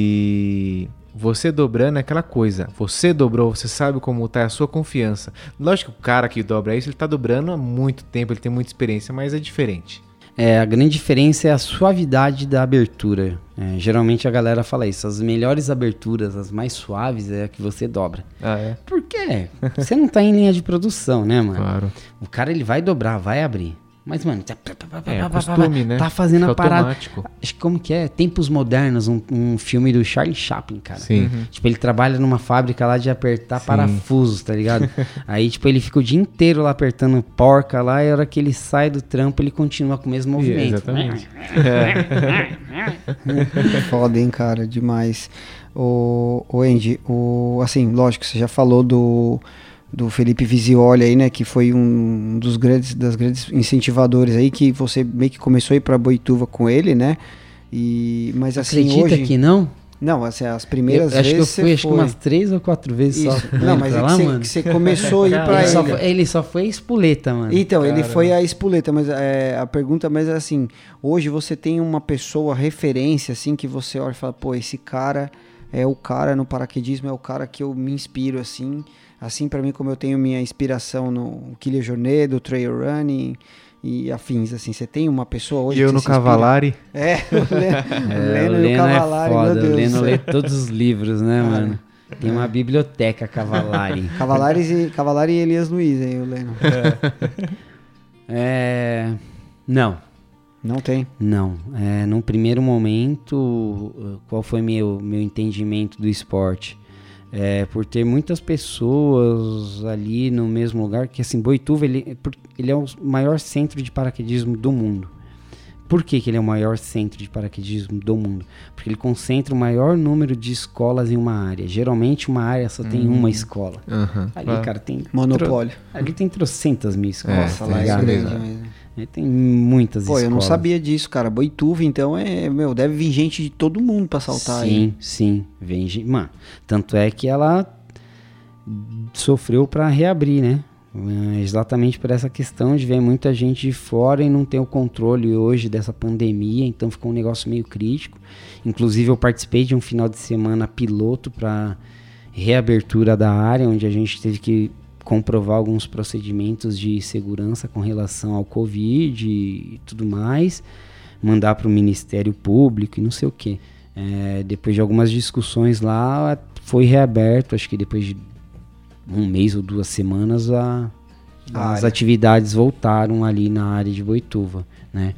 e você dobrando é aquela coisa, você dobrou, você sabe como tá a sua confiança. Lógico que o cara que dobra isso, ele tá dobrando há muito tempo, ele tem muita experiência, mas é diferente. É, a grande diferença é a suavidade da abertura. É, geralmente a galera fala isso. As melhores aberturas, as mais suaves, é a que você dobra. Ah, é? Por quê? Você não tá em linha de produção, né, mano? Claro. O cara ele vai dobrar, vai abrir. Mas, mano, tá, É costume, né? tá fazendo a parada. automático. Acho que como que é? Tempos Modernos, um, um filme do Charlie Chaplin, cara. Sim. Tipo, ele trabalha numa fábrica lá de apertar Sim. parafusos, tá ligado? Aí, tipo, ele fica o dia inteiro lá apertando porca lá, e a hora que ele sai do trampo, ele continua com o mesmo movimento. Exatamente. Foda, hein, cara, demais. O, o Andy, o, assim, lógico, você já falou do, do Felipe Visioli aí, né, que foi um dos grandes, das grandes incentivadores aí, que você meio que começou a ir pra Boituva com ele, né, e, mas assim, Acredita hoje... que não? Não, assim, as Eu, primeiras acho que eu vezes fui acho que foi... umas três ou quatro vezes Isso. só. Não, mas é que lá, que você começou a ir pra ele, ele. só foi, ele só foi espoleta, mano. Então, ele foi a espoleta, mas é, a pergunta mas é assim, hoje você tem uma pessoa referência assim que você olha e fala, pô, esse cara é o cara no paraquedismo, é o cara que eu me inspiro assim, assim para mim como eu tenho minha inspiração no Killer Journée, do trail running e afins assim. Você tem uma pessoa hoje E eu que no? Cavalari, É, o Leno, É, o o Leno e é Cavalari, foda, meu Deus. o Leno lê todos os livros, né, Cara, mano? Tem uma biblioteca Cavalari. Cavalares e, Cavalari e Elias Luiz, aí, o Leno. é. Não, Não tem. não. É, num primeiro momento, qual foi meu, meu entendimento do esporte? É, por ter muitas pessoas ali no mesmo lugar, que assim, Boituva, ele, ele é o maior centro de paraquedismo do mundo. Por que, que ele é o maior centro de paraquedismo do mundo? Porque ele concentra o maior número de escolas em uma área. Geralmente uma área só tem uma escola. Aham. Ali, Ah. cara, tem. Monopólio. tro- Ali tem trocentas mil escolas. É, Nossa, tá lá é grande ligado? mesmo. Tem muitas Pô, escolas. eu não sabia disso, cara. Boituva, então, é, meu, deve vir gente de todo mundo pra saltar aí. Sim, sim. Vem, gente- mano, tanto é que ela sofreu pra reabrir, né? É, Exatamente por essa questão de ver muita gente de fora e não ter o controle hoje dessa pandemia, então ficou um negócio meio crítico. Inclusive eu participei de um final de semana piloto para reabertura da área, onde a gente teve que comprovar alguns procedimentos de segurança com relação ao Covid e tudo mais, mandar para o Ministério Público e não sei o que. depois de algumas discussões lá, foi reaberto, acho que depois de um mês ou duas semanas, a- A as área. atividades voltaram ali na área de Boituva, né?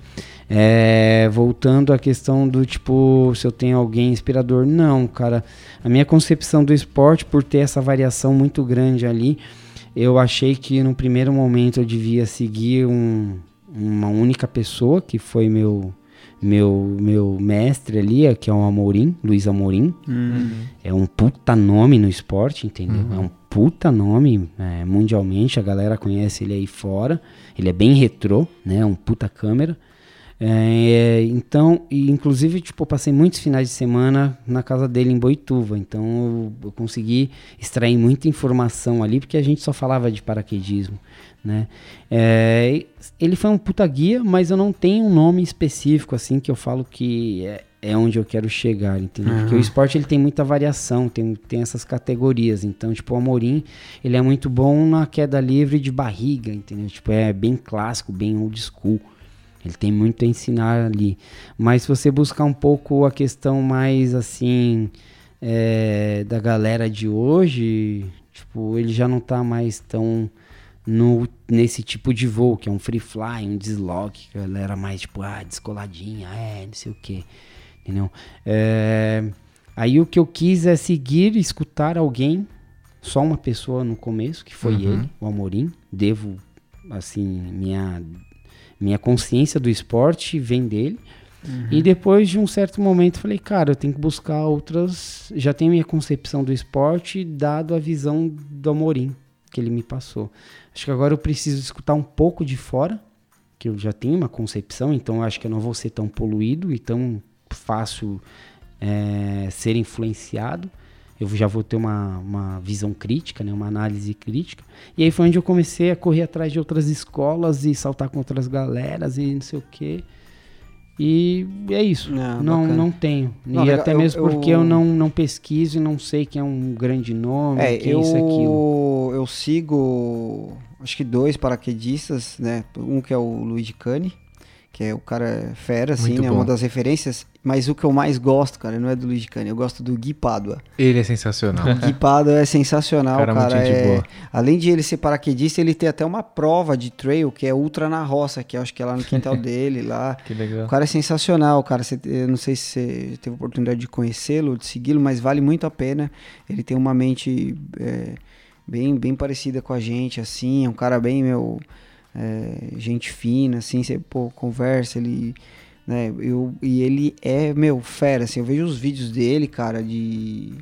É, voltando à questão do tipo, se eu tenho alguém inspirador, não, cara. A minha concepção do esporte, por ter essa variação muito grande ali, eu achei que no primeiro momento eu devia seguir um- uma única pessoa, que foi meu meu meu mestre ali, que é o Amorim, Luiz Amorim. É um puta nome no esporte, entendeu? É um puta nome é, mundialmente, a galera conhece ele aí fora. Ele é bem retrô, né? É um puta câmera. É, então, e inclusive, tipo, eu passei muitos finais de semana na casa dele em Boituva. Então, eu, eu consegui extrair muita informação ali, porque a gente só falava de paraquedismo, né? É, ele foi um puta guia, mas eu não tenho um nome específico, assim, que eu falo que é, é onde eu quero chegar, entendeu? Porque o esporte, ele tem muita variação, tem, tem essas categorias. Então, tipo, o Amorim, ele é muito bom na queda livre de barriga, entendeu? Tipo, é bem clássico, bem old school. Ele tem muito a ensinar ali. Mas se você buscar um pouco a questão mais assim é, da galera de hoje, tipo, ele já não tá mais tão no, nesse tipo de voo, que é um free fly, um deslog, que a galera mais tipo, ah, descoladinha, é, não sei o que. Entendeu? É, aí o que eu quis é seguir, escutar alguém, só uma pessoa no começo, que foi ele, o Amorim. Devo, assim, minha minha consciência do esporte vem dele. E depois de um certo momento, falei, cara, eu tenho que buscar outras. Já tenho minha concepção do esporte, dado a visão do Amorim que ele me passou. Acho que agora eu preciso escutar um pouco de fora, que eu já tenho uma concepção, então acho que eu não vou ser tão poluído e tão fácil é, ser influenciado. Eu já vou ter uma, uma visão crítica, né, uma análise crítica. E aí foi onde eu comecei a correr atrás de outras escolas e saltar com outras galeras e não sei o quê. E é isso. Não, não, bacana. não tenho. Não, e legal, até eu- mesmo eu- porque eu não, não pesquiso e não sei quem é um grande nome, É, quem eu, é isso aquilo. eu sigo, acho que dois paraquedistas, né? Um que é o Luiz Cane, que é o cara fera, assim, Muito né? bom. Uma das referências. Mas o que eu mais gosto, cara, não é do Luiz Cane, eu gosto do Gui Pádua. Ele é sensacional. O Gui Pádua é sensacional, Cara, cara. é-. Além de ele ser paraquedista, ele tem até uma prova de trail, que é Ultra na Roça, que eu acho que é lá no quintal dele, lá. Que legal. O cara é sensacional, cara. Você- eu não sei se você teve a oportunidade de conhecê-lo, de segui-lo, mas vale muito a pena. Ele tem uma mente é, bem, bem parecida com a gente, assim. É um cara bem, meu, é, gente fina, assim. Você, pô, conversa, ele... Né, eu, e ele é, meu, fera, assim. Eu vejo os vídeos dele, cara, de...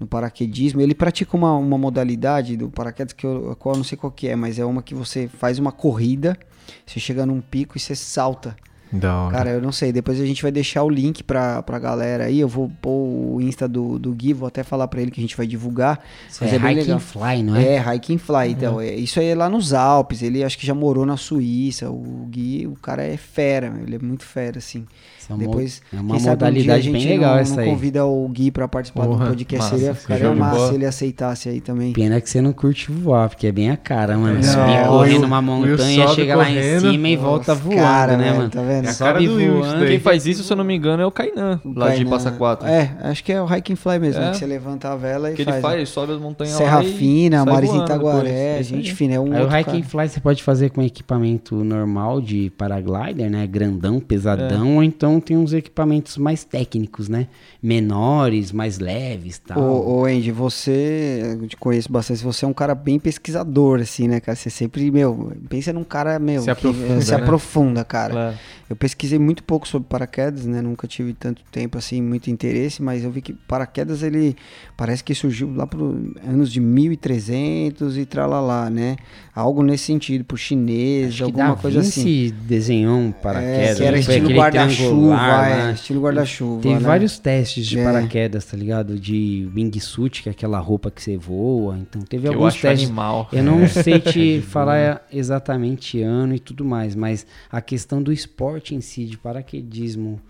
No paraquedismo, ele pratica uma, uma modalidade do paraquedas que eu, eu não sei qual que é, mas é uma que você faz uma corrida, você chega num pico e você salta. Da hora. Cara, eu não sei. Depois a gente vai deixar o link pra, pra galera aí. Eu vou pôr o Insta do, do Gui, vou até falar pra ele que a gente vai divulgar. Isso Mas é, é bem legal. Fly, não é? É, Hike and Fly. Então, é, isso aí é lá nos Alpes. Ele acho que já morou na Suíça. O Gui, o cara é fera, ele é muito fera, assim. É uma, Depois, é uma quem sabe um dia a modalidade gente bem legal não, essa não aí. convida o Gui pra participar Porra, do podcast. massa, Seria, ficaria de massa se ele aceitasse aí também. Pena que você não curte voar, porque é bem a cara, mano. Não, Subir o correndo Will montanha, chega lá em correndo. cima e volta voando, cara, né, mano? Tá vendo? É a Sobe voando. Quem faz isso, se eu não me engano, é o Kainan, O lá de Kainan- Passa Quatro. É, acho que é o Hike and Fly mesmo, É. né? Que você levanta a vela e que ele faz. faz, ele sobe as montanhas Serra lá Fina, depois. Itaguaré, É gente fina. É um Aí o outro Hike and cara. Fly você pode fazer com equipamento normal de paraglider, né? Grandão, pesadão, ou então tem uns equipamentos mais técnicos, né? Menores, mais leves tal. Ô, ô, Andy, você, eu te conheço bastante, você é um cara bem pesquisador, assim, né, cara? Você sempre, meu, pensa num cara, meu, Se que, aprofunda, eh, se né? aprofunda, cara. Claro. Eu pesquisei muito pouco sobre paraquedas, né? Nunca tive tanto tempo, assim, muito interesse, mas eu vi que paraquedas, ele parece que surgiu lá pro anos de 1300 e tralalá, né? Algo nesse sentido, pro chinês, Acho que alguma coisa assim. Desenhou um paraquedas. É, que era estilo aquele guarda-chuva, triangular é, estilo guarda-chuva. Tem né? vários testes de É. paraquedas, tá ligado? De wingsuit, que é aquela roupa que você voa. Então teve Que eu alguns acho testes. animal. Eu não sei te falar exatamente ano e tudo mais, mas a questão do esporte em si, de paraquedismo,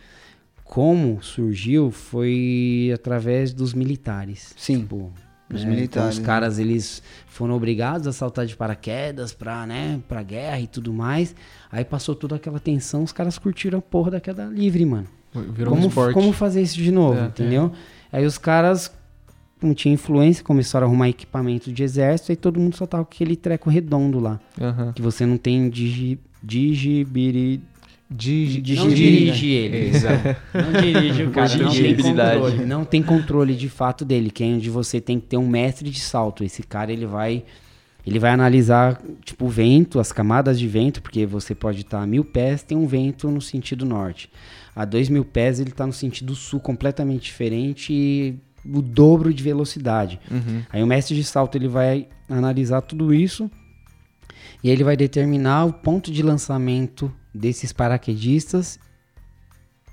como surgiu, foi através dos militares. Sim, Tipo, os né, militares, Então, os né? caras, eles foram obrigados a saltar de paraquedas pra, né, pra guerra e tudo mais. Aí passou toda aquela tensão, os caras curtiram a porra da queda livre, mano Virou como, um esporte. como fazer isso de novo, É, entendeu? Aí os caras, como tinha influência, começaram a arrumar equipamento de exército e todo mundo só tava com aquele treco redondo lá. Que você não tem digi, digibiri... Digi- Não dirige ele. Exato. Não dirige o cara, não tem controle. Não tem controle de fato dele, que é onde você tem que ter um mestre de salto. Esse cara, ele vai... Ele vai analisar, tipo, o vento, as camadas de vento, porque você pode estar a mil pés, tem um vento no sentido norte. A dois mil pés, ele está no sentido sul, completamente diferente e o dobro de velocidade. Uhum. Aí o mestre de salto, ele vai analisar tudo isso e ele vai determinar o ponto de lançamento desses paraquedistas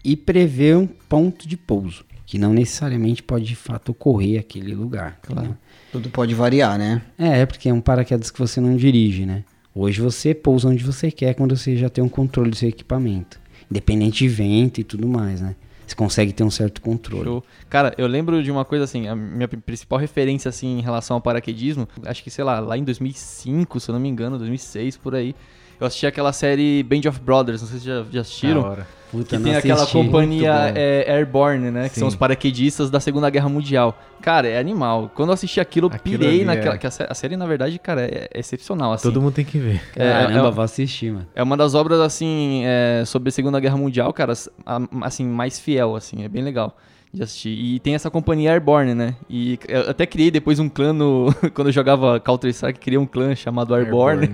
e prever um ponto de pouso, que não necessariamente pode de fato ocorrer aquele lugar. entendeu? Tudo pode variar, né? É, é porque é um paraquedas que você não dirige, né? Hoje você pousa onde você quer quando você já tem um controle do seu equipamento. Independente de vento e tudo mais, né? Você consegue ter um certo controle. Show. Cara, eu lembro de uma coisa assim, a minha principal referência assim em relação ao paraquedismo, acho que sei lá, lá em 2005, se eu não me engano, 2006 por aí. Eu assisti aquela série Band of Brothers, não sei se já, já assistiram. Puta, Que tem aquela assisti. companhia é, Airborne, né? Que Sim. são os paraquedistas da Segunda Guerra Mundial. Cara, é animal. Quando eu assisti aquilo, eu pirei naquela. é- que a, sé- a série, na verdade, cara, é, é excepcional. Assim. Todo mundo tem que ver. É, Caramba, é- vou assistir, mano. É uma das obras, assim, é, sobre a Segunda Guerra Mundial, cara, assim, mais fiel, assim, é bem legal de assistir. E tem essa companhia Airborne, né? E eu até criei depois um clã no... Quando eu jogava Counter-Strike, criei um clã chamado Airborne,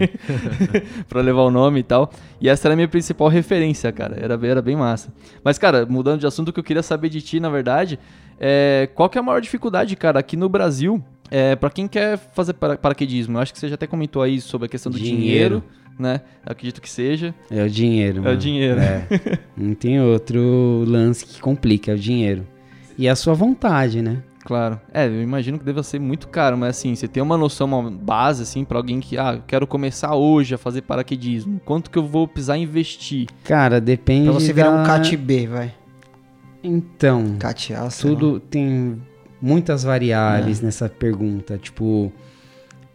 pra levar o nome e tal. E essa era a minha principal referência, cara. Era, bem- era bem massa. Mas, cara, mudando de assunto, o que eu queria saber de ti, na verdade, é qual que é a maior dificuldade, cara, aqui no Brasil, é, para quem quer fazer para- paraquedismo? Eu acho que você já até comentou aí sobre a questão do dinheiro, Dinheiro. né? Eu acredito que seja. É o dinheiro, É mano. o dinheiro. É. Não tem outro lance que complica, é o dinheiro. E a sua vontade, né? Claro. É, eu imagino que deva ser muito caro, mas assim, você tem uma noção, uma base, assim, pra alguém que, ah, eu quero começar hoje a fazer paraquedismo. Quanto que eu vou precisar investir? Cara, depende Pra você virar da... um cat B, vai. Então, Cat A, sei lá. tudo tem muitas variáveis É. nessa pergunta. Tipo,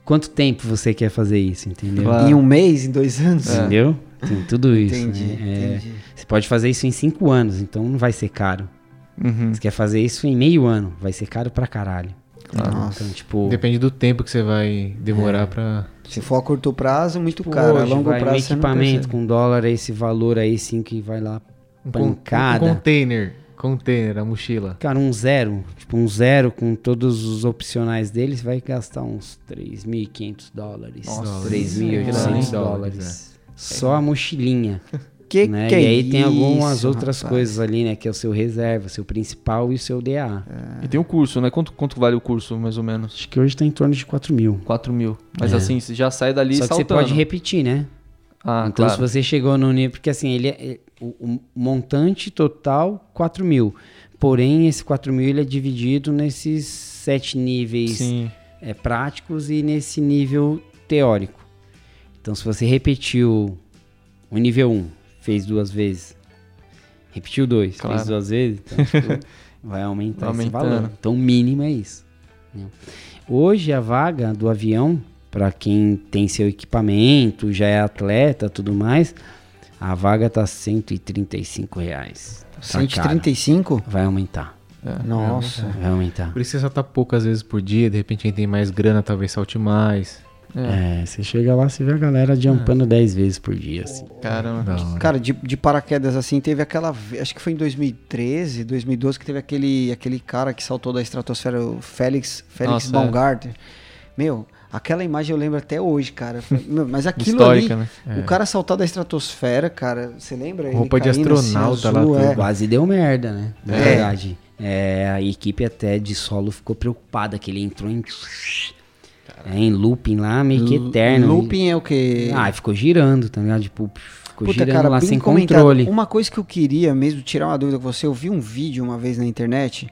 quanto tempo você quer fazer isso, entendeu? Claro. Em um mês, em dois anos? É. Entendeu? Tem tudo isso. Entendi, né? É, entendi. Você pode fazer isso em cinco anos, então não vai ser caro. Uhum. Você quer fazer isso em meio ano, vai ser caro pra caralho. Nossa. Então, tipo, Depende do tempo que você vai demorar pra. Se for a curto prazo, muito tipo, caro. A longo vai prazo um você não equipamento com dólar a esse valor aí, sim, que vai lá Um, con- Pancada. um container. Container, a mochila. Cara, um zero, tipo um zero com todos os opcionais dele, você vai gastar uns 3.500 dólares, Nossa, 3.800 dólares, dólares. Só a mochilinha, Que né? que e é aí tem algumas isso, outras rapaz? coisas ali, né? Que é o seu reserva, seu principal e o seu DA. E tem o curso, né? Quanto, quanto vale o curso, mais ou menos? Acho que hoje tá em torno de 4 mil. 4 mil. Mas É. assim, você já sai dali Só que você saltando. pode repetir, né? Ah, então, claro. se você chegou no nível. Porque assim, ele é, é- o, o montante total, 4 mil. Porém, esse 4 mil ele é dividido nesses sete níveis Sim. é, práticos e nesse nível teórico. Então, se você repetiu o nível 1, fez duas vezes, repetiu dois, Claro. fez duas vezes, então, tipo, vai aumentar Vai esse aumentando. valor. Então, o mínimo é isso. Hoje, a vaga do avião, para quem tem seu equipamento, já é atleta tudo mais, A vaga tá 135 reais. Tá caro. 135? Vai aumentar. Nossa. Vai aumentar. Por isso você salta poucas vezes por dia, de repente quem tem mais grana talvez salte mais. É, você chega lá, você vê a galera jumpando 10 vezes por dia, assim. Caramba. Cara, de, de paraquedas assim, teve aquela. Acho que foi em 2013, 2012, que teve aquele, aquele cara que saltou da estratosfera, o Félix, Félix Nossa, é. Baumgartner. Meu, aquela imagem eu lembro até hoje, cara. Meu, Mas aquilo Histórica, ali. né? O cara saltar da estratosfera, cara, você lembra? Ele Roupa de assim, astronauta lá, azul, tudo. é. Quase deu merda, né? Na É. verdade. É, a equipe até de solo ficou preocupada que ele entrou em. É, em looping lá, meio que eterno. Looping é o quê? Ah, ficou girando, tá ligado? Tipo, ficou Puta, girando cara, lá sem comentado. controle. Uma coisa que eu queria mesmo tirar uma dúvida com você, eu vi um vídeo uma vez na internet,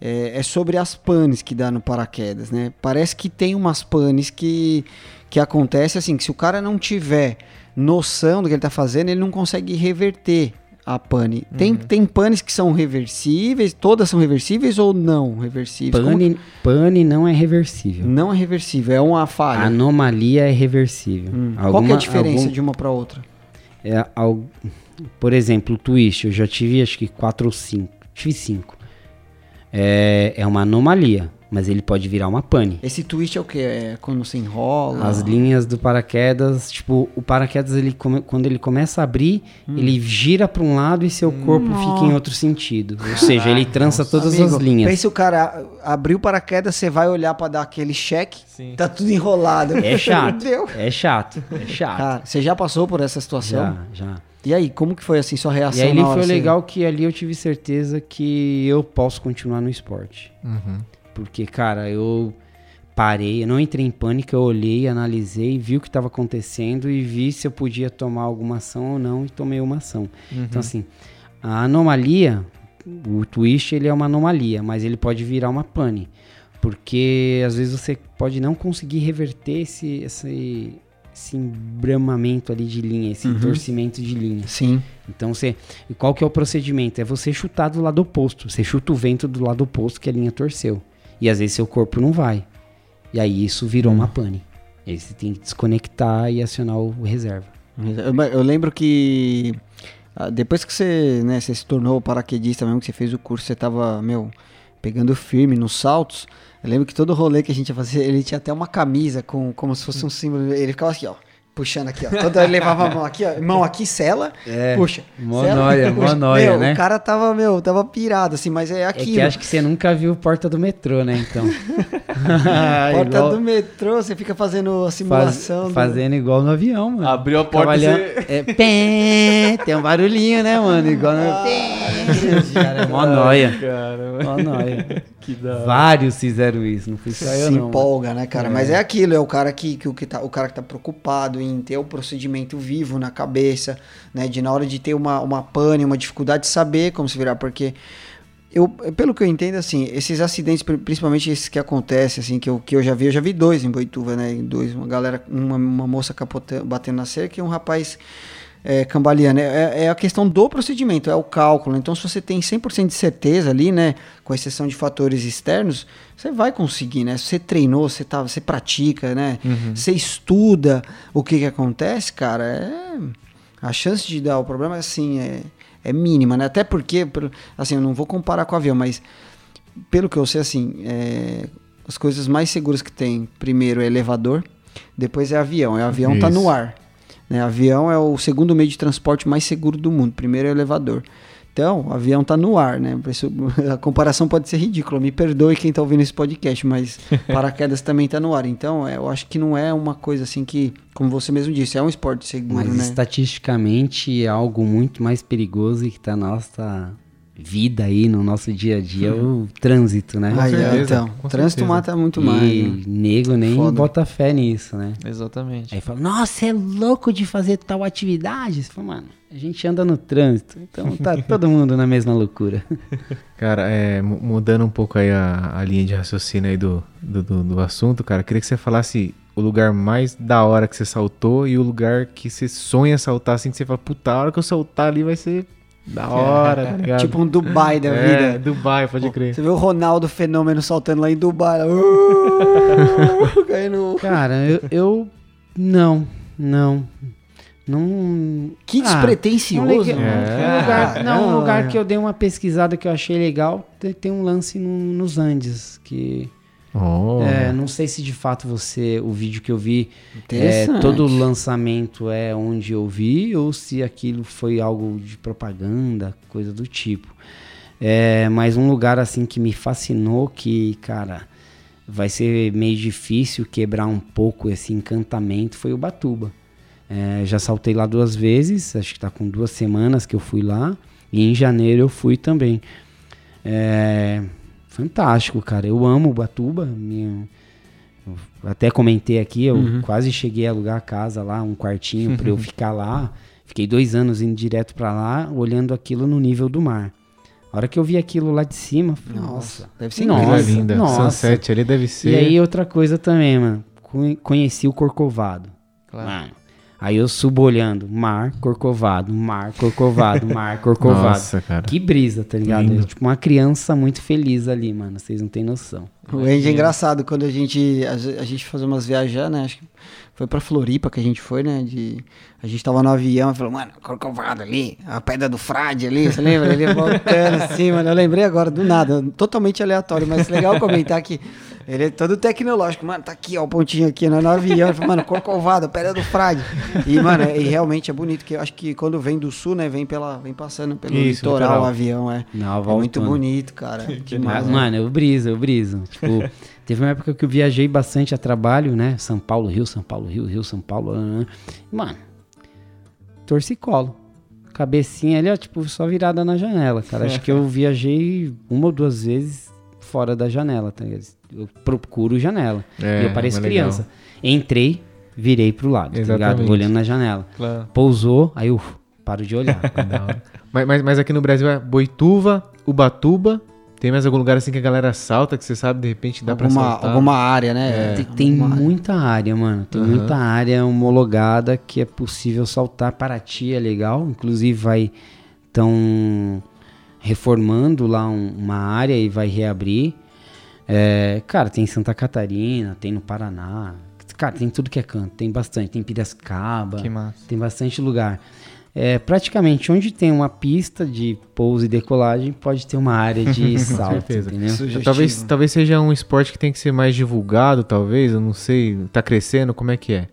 é, é sobre as panes que dá no paraquedas, né? Parece que tem umas panes que, que acontece assim, que se o cara não tiver noção do que ele tá fazendo, ele não consegue reverter a pane. Tem, Uhum. tem panes que são reversíveis, todas são reversíveis ou não reversíveis? Como Pane, pane não é reversível. Não é reversível, é uma A falha. anomalia é reversível. Hum. Qual que é Alguma- a diferença algum- de uma para outra? é, al- por exemplo, o twist, eu já tive acho que quatro ou cinco. Tive cinco. É, é uma anomalia, mas ele pode virar uma pane. Esse twist é o que? É quando se enrola? As linhas do paraquedas, tipo, o paraquedas, ele come- quando ele começa a abrir, Hum. ele gira para um lado e seu corpo fica em outro sentido. Ou seja, ele trança todas Amigo, as linhas. Pensa o cara abriu o paraquedas, você vai olhar pra dar aquele cheque, Sim. tá tudo enrolado. É chato. É chato. É chato. Cara, você já passou por essa situação? já, já. E aí, como que foi assim sua reação? E aí ali na hora, foi assim? legal que ali eu tive certeza que eu posso continuar no esporte. Uhum. Porque, cara, eu parei, eu não entrei em pânico, eu olhei, analisei, vi o que estava acontecendo e vi se eu podia tomar alguma ação ou não e tomei uma ação. Então, assim, a anomalia, o twist, ele é uma anomalia, mas ele pode virar uma pane. Porque às vezes você pode não conseguir reverter esse, esse, esse embramamento ali de linha, esse torcimento de linha. Sim. Então você. E qual que é o procedimento? É você chutar do lado oposto. Você chuta o vento do lado oposto que a linha torceu. E às vezes seu corpo não vai. E aí isso virou uma pane. E aí você tem que desconectar e acionar o reserva. Eu, lembro que ah, depois que você, né, você se tornou paraquedista mesmo, que você fez o curso, você tava, meu, pegando firme nos saltos. Eu lembro que todo rolê que a gente ia fazer, ele tinha até uma camisa com como se fosse um símbolo. Ele ficava aqui, ó. Puxando aqui, ó. Toda ele levava a mão aqui, ó. Mão aqui, sela, É, puxa. mó sela, nóia, mó nóia, Meu, né? O cara tava, meu, tava pirado, assim, mas é É aquilo. que acho que você nunca viu Porta do Metrô, né? Então. Porta Igual- do metrô, você fica fazendo a faz- simulação. do- fazendo igual no avião, mano. Abriu a porta e você... É, pé, tem um barulhinho, né, mano? Igual no. Cara, é mó nóia. Caramba. Mó nóia. Que da. Vários fizeram isso, não fui só eu, se não. mano. empolga, né, cara? Mas é aquilo, é o cara que, que, o que tá, o cara que tá preocupado em ter o procedimento vivo na cabeça, né? De na hora de ter uma, uma pane, uma dificuldade de saber como se virar, porque eu, pelo que eu entendo, assim, esses acidentes, pri- principalmente esses que acontecem, assim, que eu, que eu já vi, eu já vi dois em Boituva, né? Dois, uma galera, uma, uma moça capotando, batendo na cerca e um rapaz é, cambaleando. É, é a questão do procedimento, é o cálculo. Então, se você tem 100% de certeza ali, né, com exceção de fatores externos, você vai conseguir, né? Se você treinou, você, tá, você pratica, né? Você estuda o que, que acontece, cara, é... A chance de dar o problema, assim, é, é mínima, né? Até porque, assim, eu não vou comparar com o avião, mas pelo que eu sei, assim, é, as coisas mais seguras que tem, primeiro é elevador, depois é avião. É avião tá no Isso. ar. Né? Avião é o segundo meio de transporte mais seguro do mundo. Primeiro é o elevador. Então, o avião tá no ar, né? Isso, a comparação pode ser ridícula. Me perdoe quem tá ouvindo esse podcast, mas paraquedas também tá no ar. Então, é, eu acho que não é uma coisa assim que, como você mesmo disse, é um esporte seguro, Mas né? estatisticamente é algo muito mais perigoso e que tá na nossa vida aí, no nosso dia a dia, é o trânsito, né? Aí, certeza, então, com trânsito certeza. mata muito e mais. né? nego nem Foda. bota fé nisso, né? Exatamente. Aí fala, nossa, você é louco de fazer tal atividade? Você fala, mano, a gente anda no trânsito, então tá todo mundo na mesma loucura. Cara, é, mu- mudando um pouco aí a, a linha de raciocínio aí do, do, do, do assunto, cara, queria que você falasse o lugar mais da hora que você saltou e o lugar que você sonha saltar, assim, que você fala, puta, a hora que eu saltar ali vai ser da hora, tá ligado? Tipo um Dubai da é, vida. Dubai, pode crer. Você vê o Ronaldo Fenômeno saltando lá em Dubai. uh, caindo. Cara, eu, eu- não, não. Não. Que Ah, despretensioso. um lega- mano. um lugar, não, um Ah, lugar que eu dei uma pesquisada que eu achei legal. Tem, tem um lance no- nos Andes. Que. Oh. É, não sei se de fato você. O vídeo que eu vi. É, todo o lançamento é onde eu vi. Ou se aquilo foi algo de propaganda, coisa do tipo. É, mas um lugar assim que me fascinou. Que, cara. Vai ser meio difícil quebrar um pouco esse encantamento. Foi o Batuba. É, já saltei lá duas vezes, acho que tá com duas semanas que eu fui lá. E em janeiro eu fui também. É, fantástico, cara. Eu amo Ubatuba. Minha, até comentei aqui, eu quase cheguei a alugar a casa lá, um quartinho pra eu ficar lá. Fiquei dois anos indo direto pra lá, olhando aquilo no nível do mar. A hora que eu vi aquilo lá de cima, eu falei, Nossa, deve ser Nossa, Coisa linda. nossa. Sunset ali deve ser. E aí outra coisa também, mano. Conhe- Conheci o Corcovado. Mano. Aí eu subo olhando, mar, corcovado, mar, corcovado, mar, corcovado. Nossa, cara. Que brisa, tá ligado? Eu, tipo uma criança muito feliz ali, mano. Vocês não têm noção. O Andy é engraçado quando a gente a, a gente fazia umas viagens, né? Acho que foi pra Floripa que a gente foi, né? De, a gente tava no avião e falou, mano, Corcovado ali, a pedra do Frade ali, você lembra? Ele voltando assim, mano. Eu lembrei agora do nada, totalmente aleatório, mas legal comentar que ele é todo tecnológico, mano. Tá aqui, ó, o pontinho aqui no, no avião. Mano, Corcovado, pedra do Frade. E, mano, e realmente é bonito, que eu acho que quando vem do sul, né? Vem, pela, vem passando pelo Isso, litoral, litoral. o avião, é. Não, É muito bonito, cara. Demais, né? Mano, eu briso, eu briso. Tipo, teve uma época que eu viajei bastante a trabalho, né? São Paulo, Rio, São Paulo, Rio, Rio, São Paulo. Mano, torcicolo. Cabecinha ali, ó, tipo, só virada na janela, cara. Acho que eu viajei uma ou duas vezes fora da janela, tá ligado? Eu procuro janela. É, e eu pareço legal. criança. Entrei, virei pro lado, tá ligado? Exatamente. Olhando na janela. Claro. Pousou, aí eu paro de olhar. Mas, mas, mas aqui no Brasil é Boituva, Ubatuba. Tem mais algum lugar assim que a galera salta, que você sabe, de repente dá pra alguma, saltar? alguma área, né? Tem, tem Alguma área. muita área, mano. Tem Aham. muita área homologada que é possível saltar. Paraty é legal. Inclusive vai estão reformando lá um- uma área e vai reabrir. É, cara, tem em Santa Catarina, tem no Paraná. Cara, tem tudo que é canto. Tem bastante. Tem Piracicaba. Que massa. Tem bastante lugar. É, praticamente onde tem uma pista de pouso e decolagem, pode ter uma área de salto, certeza. entendeu? Sugestivo. Talvez, talvez seja um esporte que tem que ser mais divulgado, talvez, eu não sei. Tá crescendo, como é que é?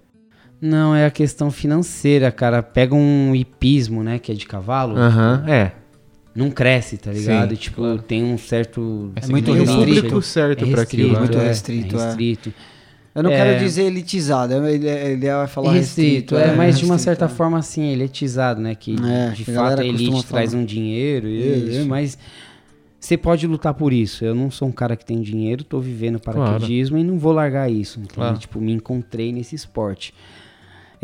Não, é a questão financeira, cara. Pega um hipismo, né, que é de cavalo, Aham, é. Não cresce, tá ligado? Sim, tipo, tem um certo... É muito Tem o restrito. público certo é pra restrito, aquilo. muito né? é, restrito, é é. restrito. Eu não É. quero dizer elitizado, ele, ele vai falar restrito, restrito. é, mas de uma certa é. forma, assim, elitizado, né? Que É, de que fato a elite traz falar. um dinheiro, e- Isso. mas você pode lutar por isso. Eu não sou um cara que tem dinheiro, tô vivendo paraquedismo e não vou largar isso. Então, Claro. tipo, me encontrei nesse esporte.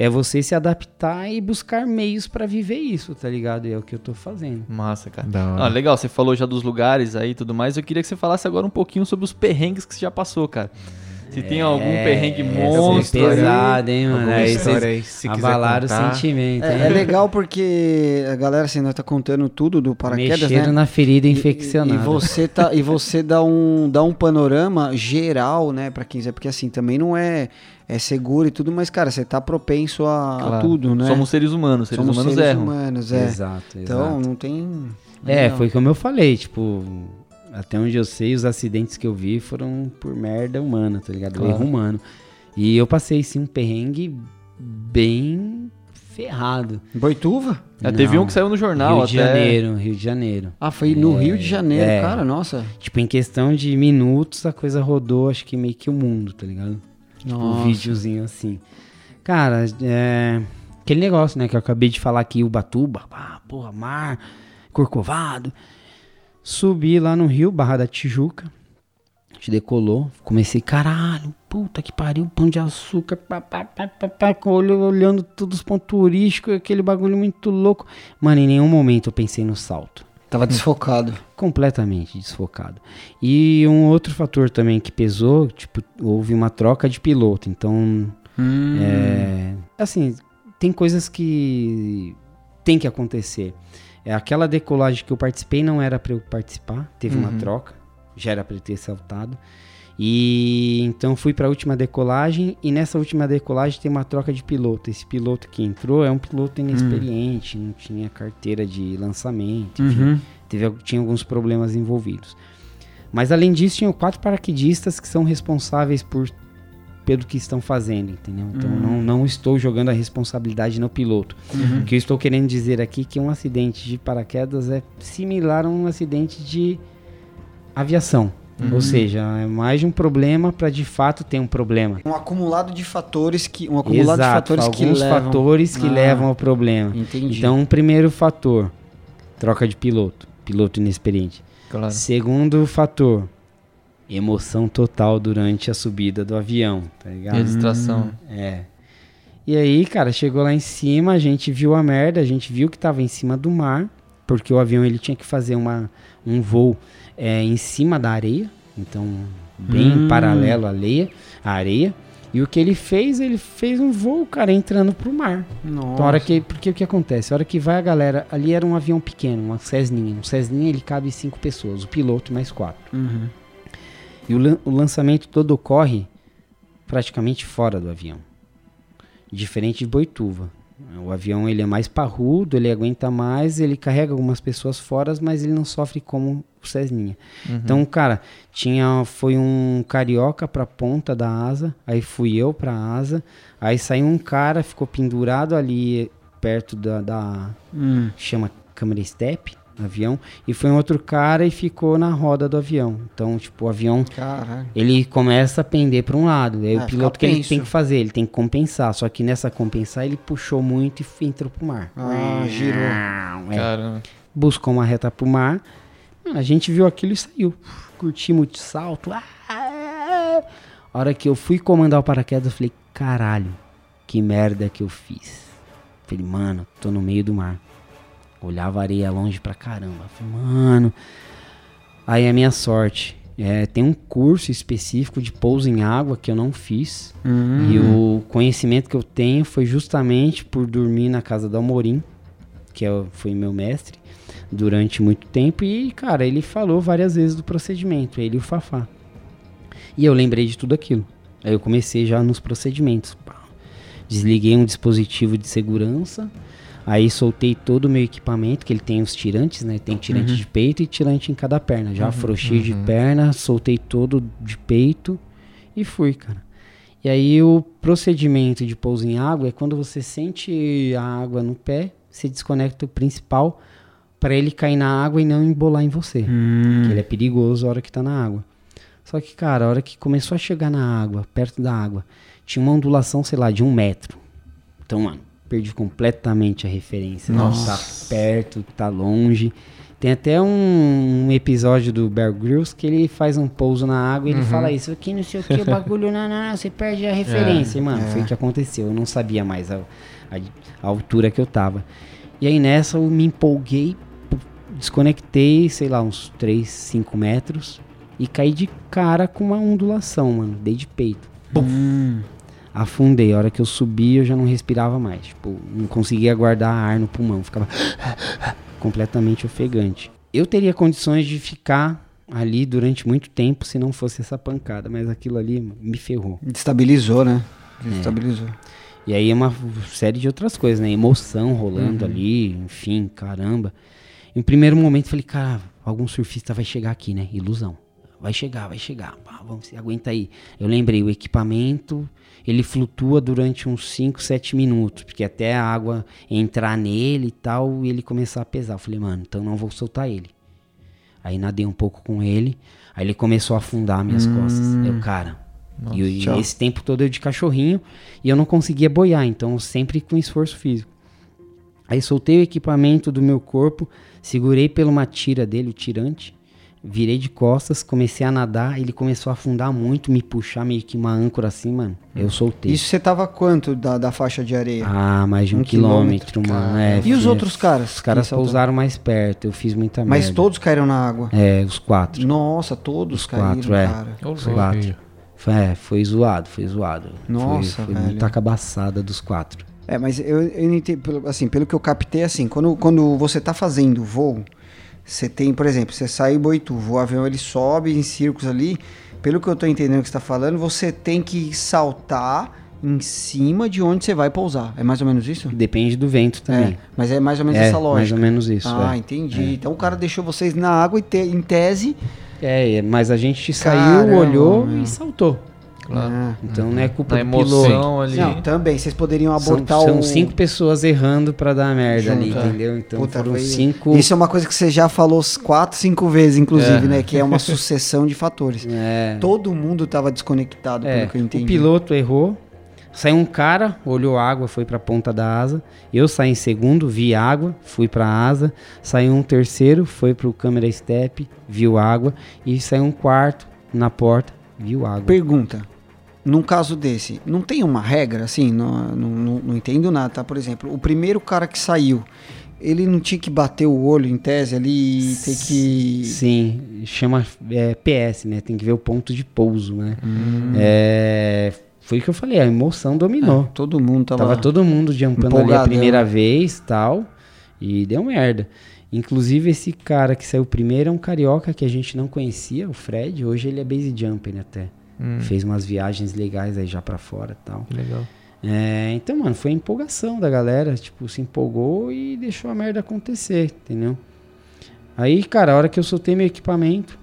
É você se adaptar e buscar meios pra viver isso, tá ligado? E é o que eu tô fazendo. Massa, cara. Ah, legal, você falou já dos lugares aí e tudo mais. Eu queria que você falasse agora um pouquinho sobre os perrengues que você já passou, cara. Se tem algum perrengue essa monstro. é pesado, hein, mano? Aí vocês aí, se abalaram o sentimento? É, é legal porque a galera assim, nós tá contando tudo do paraquedas, Mexeram né? na ferida E- infeccionada. E, você tá e você dá um dá um panorama geral, né, para quem quiser, porque assim também não é é seguro e tudo, mas cara, você tá propenso a, a Claro. tudo, né? Somos seres humanos, seres Somos humanos seres erram. humanos, é. Exato, Então, exato. não tem É, Legal. foi como eu falei, tipo, até onde eu sei, os acidentes que eu vi foram por merda humana, tá ligado? Claro. Erro humano. E eu passei, sim, um perrengue bem ferrado. Boituva? Já teve Não, um que saiu no jornal Rio até. de Janeiro, Rio de Janeiro. Ah, foi no Rio de Janeiro, é. cara, nossa. Tipo, em questão de minutos, a coisa rodou, acho que meio que o mundo, tá ligado? Tipo, um Nossa. videozinho assim. Cara, é... Aquele negócio, né, que eu acabei de falar aqui, Ubatuba, ah, porra, mar, Corcovado. Subi lá no Rio, Barra da Tijuca. A gente decolou. Comecei, caralho, puta que pariu, pão de açúcar, pá, pá, pá, pá, pá, olhando todos os pontos turísticos, aquele bagulho muito louco. Mano, em nenhum momento eu pensei no salto Tava desfocado. completamente desfocado. E um outro fator também que pesou, tipo, houve uma troca de piloto. Então, é, assim, tem coisas que tem que acontecer. É, aquela decolagem que eu participei não era para eu participar, teve uma troca, já era para eu ter saltado. E então fui para a última decolagem e nessa última decolagem tem uma troca de piloto. Esse piloto que entrou é um piloto inexperiente, não tinha carteira de lançamento, Uhum. teve, tinha alguns problemas envolvidos. Mas além disso, tinham quatro paraquedistas que são responsáveis por pelo que estão fazendo, entendeu? Então não, não estou jogando a responsabilidade no piloto. O que eu estou querendo dizer aqui é que um acidente de paraquedas é similar a um acidente de aviação. Ou seja, é mais de um problema para de fato ter um problema. Um acumulado de fatores que. Um acumulado de Exato, fatores que alguns levam. fatores que Ah, levam ao problema. Entendi. Então, um primeiro fator, troca de piloto, piloto inexperiente. Claro. Segundo fator, emoção total durante a subida do avião, tá E a ligado? distração. É. E aí, cara, chegou lá em cima, a gente viu a merda, a gente viu que tava em cima do mar, porque o avião ele tinha que fazer uma, um voo é, em cima da areia, então bem Hum. paralelo à areia, à areia. E o que ele fez, ele fez um voo, cara, entrando pro mar. Nossa. Então, a hora que, porque o que acontece? A hora que vai a galera, ali era um avião pequeno, uma Cessninha. Um Cessninha ele cabe cinco pessoas, o piloto mais quatro. Uhum. E o, o lançamento todo ocorre praticamente fora do avião. Diferente de Boituva. O avião ele é mais parrudo, ele aguenta mais, ele carrega algumas pessoas fora, mas ele não sofre como o Cessninha. Então, cara, tinha foi um carioca pra ponta da asa, aí fui eu pra asa, aí saiu um cara, ficou pendurado ali perto da, da Hum. chama câmera step, avião, e foi um outro cara e ficou na roda do avião. Então, tipo, o avião Caralho. ele começa a pender para um lado. Aí Ah, o piloto fica que ele tem que fazer, ele tem que compensar. Só que nessa compensar ele puxou muito e entrou pro mar. Ah, girou. É. Caramba. Buscou uma reta pro mar. A gente viu aquilo e saiu. Curtimos de salto. Ah! A hora que eu fui comandar o paraquedas, eu falei, caralho, que merda que eu fiz. Falei, mano, tô no meio do mar. Olhava a areia longe pra caramba. Falei, mano. Aí a minha sorte. É, tem um curso específico de pouso em água que eu não fiz. Hum. E o conhecimento que eu tenho foi justamente por dormir na casa do Amorim, que é foi meu mestre, durante muito tempo. E, cara, ele falou várias vezes do procedimento, ele e o Fafá. E eu lembrei de tudo aquilo. Aí eu comecei já nos procedimentos. Desliguei um dispositivo de segurança. Aí soltei todo o meu equipamento, que ele tem os tirantes, né? Tem tirante de peito e tirante em cada perna. Já afrouxei de perna, soltei todo de peito e fui, cara. E aí o procedimento de pouso em água é quando você sente a água no pé, você desconecta o principal para ele cair na água e não embolar em você. Hum. Que ele é perigoso a hora que tá na água. Só que, cara, a hora que começou a chegar na água, perto da água, tinha uma ondulação, sei lá, de um metro. Então, mano, perdi completamente a referência. Nossa. Tá perto, tá longe. Tem até um, um episódio do Bear Grylls que ele faz um pouso na água e ele fala isso aqui, não sei o que, o bagulho, não, não, não, você perde a referência. E, mano, foi o que aconteceu. Eu não sabia mais a, a- a altura que eu tava. E aí nessa eu me empolguei, desconectei, sei lá, uns 3, 5 metros e caí de cara com uma ondulação, mano. Dei de peito. Hum. Afundei. A hora que eu subi, eu já não respirava mais. Tipo, não conseguia guardar ar no pulmão. Ficava completamente ofegante. Eu teria condições de ficar ali durante muito tempo se não fosse essa pancada, mas aquilo ali me ferrou. Destabilizou, né? É. Destabilizou. E aí é uma série de outras coisas, né? Emoção rolando ali, enfim, caramba. Em primeiro momento eu falei, cara, algum surfista vai chegar aqui, né? Ilusão. Vai chegar, vai chegar. Pá, vamos, aguenta aí. Eu lembrei, o equipamento, ele flutua durante uns 5, 7 minutos, porque até a água entrar nele e tal, e ele começar a pesar. Eu falei, mano, então não vou soltar ele. Aí nadei um pouco com ele, aí ele começou a afundar minhas costas. Eu, cara, e, e tchau. esse tempo todo eu de cachorrinho e eu não conseguia boiar, então sempre com esforço físico. Aí soltei o equipamento do meu corpo, segurei pela uma tira dele, o tirante, virei de costas, comecei a nadar, ele começou a afundar muito, me puxar meio que uma âncora assim, mano. Eu soltei. Isso você tava quanto da, da faixa de areia? Ah, mais de um, Um quilômetro, quilômetro, mano. É, e os outros caras? Os caras pousaram mais perto, eu fiz muita Mas merda. todos caíram na água. É, os quatro. Nossa, todos Os caíram, quatro, é. cara. Os quatro. Foi, é, foi zoado, foi zoado. Nossa, foi, foi muita cabaçada dos quatro. É, mas eu, eu não entendi, pelo- assim, pelo que eu captei, assim, quando, quando você tá fazendo voo, você tem, por exemplo, você sai em Boituva, o avião ele sobe em círculos ali, pelo que eu tô entendendo que você tá falando, você tem que saltar em cima de onde você vai pousar. É mais ou menos isso? Depende do vento também. É, mas é mais ou menos É, essa lógica. mais ou menos isso. ah, é. entendi. Então o cara deixou vocês na água e te- em tese. É, é, mas a gente saiu, Caramba, olhou meu. e saltou. Ah, Então não é culpa Na do piloto. emoção ali. Não, também. Vocês poderiam São, abortar são o. cinco pessoas errando pra dar merda ali, é. entendeu? Então Puta, foram foi- cinco. Isso é uma coisa que você já falou quatro, cinco vezes, inclusive, né? Que é uma sucessão de fatores. É, Todo mundo tava desconectado, é, pelo que eu entendi. o piloto errou. Saiu um cara, olhou água, foi pra ponta da asa. Eu saí em segundo, vi água, fui pra asa. Saiu um terceiro, foi pro câmera step, viu água. E saiu um quarto na porta, viu água. Pergunta. Num caso desse, não tem uma regra, assim, não, não, não- não entendo nada, tá? Por exemplo, o primeiro cara que saiu, ele não tinha que bater o olho em tese ali e ter que... Sim, chama é, PS, né? Tem que ver o ponto de pouso, né? Hum. É, foi o que eu falei, a emoção dominou. Todo mundo tava... Tava todo mundo jumpando ali a primeira vez tal. E deu merda. Inclusive, esse cara que saiu primeiro é um carioca que a gente não conhecia, o Fred. Hoje ele é base jumper até. Hum, Fez umas viagens legais aí já pra fora e tal. que legal. É, então, mano, foi a empolgação da galera. Tipo, se empolgou e deixou a merda acontecer, entendeu? Aí, cara, a hora que eu soltei meu equipamento,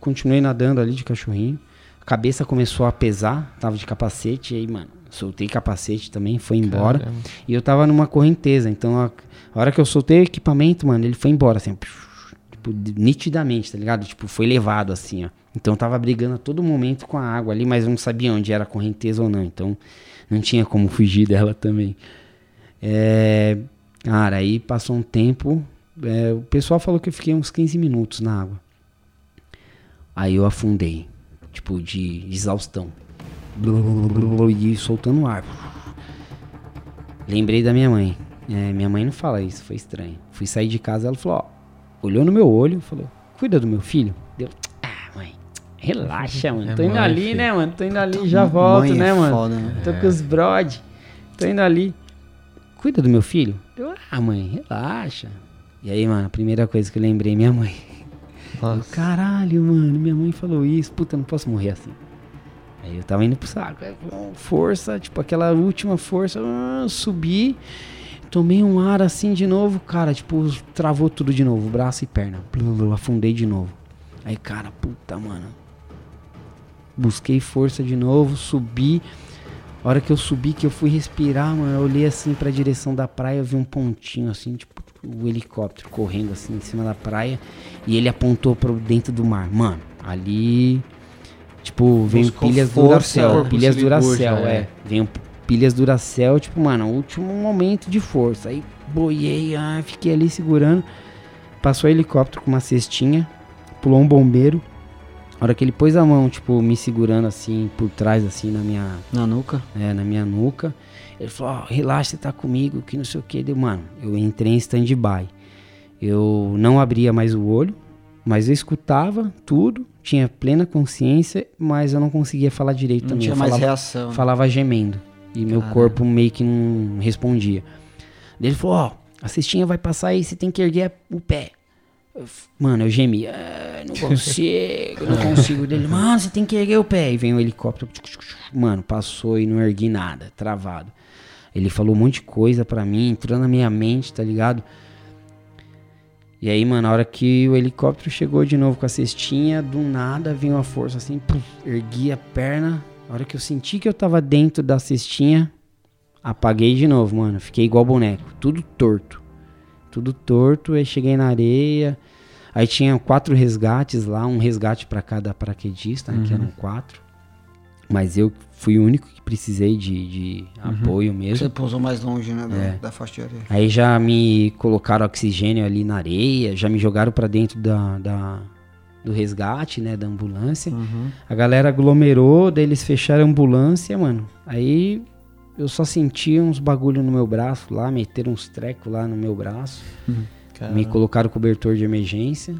continuei nadando ali de cachorrinho. A cabeça começou a pesar, tava de capacete. E aí, mano, soltei capacete também, foi embora. Caramba. E eu tava numa correnteza, então a, a hora que eu soltei o equipamento, mano, ele foi embora, assim, tipo, nitidamente, tá ligado? Tipo, foi levado assim, ó. Então tava brigando a todo momento com a água ali, mas não sabia onde era correnteza ou não, então não tinha como fugir dela também. É, cara, aí passou um tempo, é, o pessoal falou que eu fiquei uns 15 minutos na água. Aí eu afundei, tipo, de, de exaustão. E soltando ar. Lembrei da minha mãe. É, minha mãe não fala isso, foi estranho. Fui sair de casa, ela falou, ó, olhou no meu olho, falou, cuida do meu filho. Deu, relaxa, mano. É Tô indo mãe, ali, filho. né, mano? Tô indo ali, já volto, Mãe é né, mano? foda, né? Tô com os brod. Tô indo ali. Cuida do meu filho? Eu, ah, mãe, relaxa. E aí, mano, a primeira coisa que eu lembrei, minha mãe. Eu. Caralho, mano, minha mãe falou isso. Puta, não posso morrer assim. Aí eu tava indo pro saco. Força, tipo aquela última força. ah, subi. Tomei um ar assim de novo, cara. Tipo, travou tudo de novo, braço e perna. Afundei de novo. Aí, cara, puta, mano. Busquei força de novo, subi. A hora que eu subi, que eu fui respirar, mano, eu olhei assim pra direção da praia, eu vi um pontinho assim, tipo, o helicóptero correndo assim em cima da praia. E ele apontou pro dentro do mar. Mano, ali. Tipo, veio Buscou pilhas Duracell. corpo Pilhas Duracell, já, é. é. Veio pilhas Duracell, tipo, mano, último momento de força. Aí boiei, ah, fiquei ali segurando. Passou o helicóptero com uma cestinha, pulou um bombeiro. A hora que ele pôs a mão, tipo, me segurando assim, por trás, assim, na minha, Na nuca? é, na minha nuca. Ele falou, ó, relaxa, você tá comigo, que não sei o que. Deu, mano, eu entrei em stand-by. Eu não abria mais o olho, mas eu escutava tudo, tinha plena consciência, mas eu não conseguia falar direito Não também. tinha eu mais falava, reação. né? falava gemendo. E meu corpo meio que não respondia. Ele falou, ó, a cestinha vai passar aí, você tem que erguer o pé. Mano, eu gemi, "Ah, não consigo, não consigo. Dele, mano, você tem que erguer o pé. E vem o helicóptero, tchuc, tchuc. mano, passou e não ergui nada, travado. Ele falou um monte de coisa pra mim, entrou na minha mente, tá ligado? E aí, mano, a hora que o helicóptero chegou de novo com a cestinha, do nada veio uma força assim, pum, ergui a perna. A hora que eu senti que eu tava dentro da cestinha, apaguei de novo, mano. Fiquei igual boneco, tudo torto. Tudo torto, aí cheguei na areia. Aí tinha quatro resgates lá, um resgate pra cada paraquedista, né, que eram quatro. Mas eu fui o único que precisei de, de apoio mesmo. Você pousou mais longe, né? Da, É. da faixa de areia. Aí já me colocaram oxigênio ali na areia, já me jogaram pra dentro da, da- do resgate, né, da ambulância. Uhum. A galera aglomerou, daí eles fecharam a ambulância, mano. Aí eu só senti uns bagulho no meu braço lá, meteram uns trecos lá no meu braço. Me colocaram cobertor de emergência.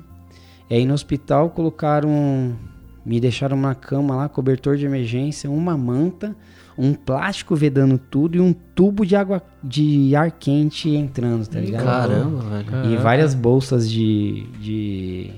E aí no hospital colocaram. Me deixaram na cama lá, cobertor de emergência, uma manta, um plástico vedando tudo e um tubo de água de ar quente entrando, tá ligado? Caramba, velho. E várias bolsas de, de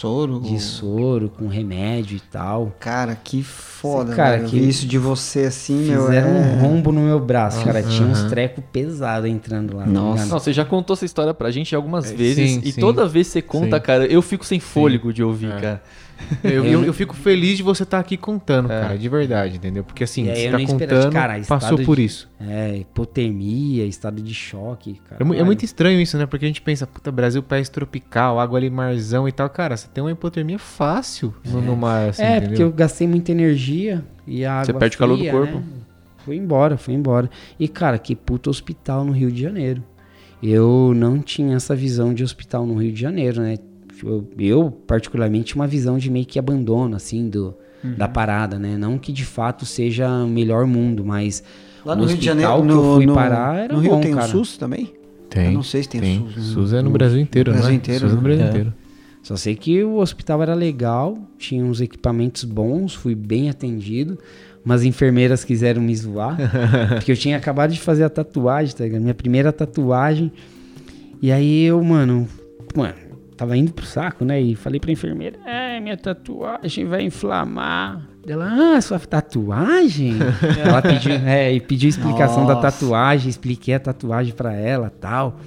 Soro. de soro, com remédio e tal. Cara, que foda, Cara, cara. que- Que isso de você assim, meu. Fizeram é... um rombo no meu braço, cara. Tinha uns Aham. trecos pesados entrando lá. tá Nossa. Não, você já contou essa história pra gente algumas É, vezes. sim, e sim. toda vez que você conta, Sim. cara, eu fico sem fôlego de ouvir, É. cara. Eu, eu, eu fico feliz de você estar aqui contando, É. cara, de verdade, entendeu? Porque assim, aí você tá esperava, contando, cara, passou por de- isso. É, hipotermia, estado de choque, cara. É, é muito estranho isso, né? Porque a gente pensa, puta, Brasil, país tropical, água ali, marzão e tal. Cara, você tem uma hipotermia fácil no, no mar, assim, É, entendeu? porque eu gastei muita energia e a água Você perde o calor do fria, corpo. né? Foi embora, foi embora. E, cara, que puto hospital no Rio de Janeiro. Eu não tinha essa visão de hospital no Rio de Janeiro, né? Eu, eu, particularmente, tinha uma visão de meio que abandono, assim, do, da parada, né? Não que de fato seja o melhor mundo, mas Lá o no Rio de hospital Janeiro, que eu no, fui no, parar era no Rio bom, tem cara. o SUS também? Tem. Eu não sei se tem, tem. SUS. no- SUS é no no- Brasil inteiro, no né? Brasil inteiro, SUS é no né? Brasil É. inteiro. Só sei que o hospital era legal, tinha uns equipamentos bons, fui bem atendido. Umas enfermeiras quiseram me zoar, porque eu tinha acabado de fazer a tatuagem, tá ligado? Minha primeira tatuagem. E aí eu, mano, mano, tava indo pro saco, né? E falei pra enfermeira: É, minha tatuagem vai inflamar. Ela, ah, sua tatuagem? ela pediu, é, e pediu explicação da Nossa. tatuagem, expliquei a tatuagem pra ela tal.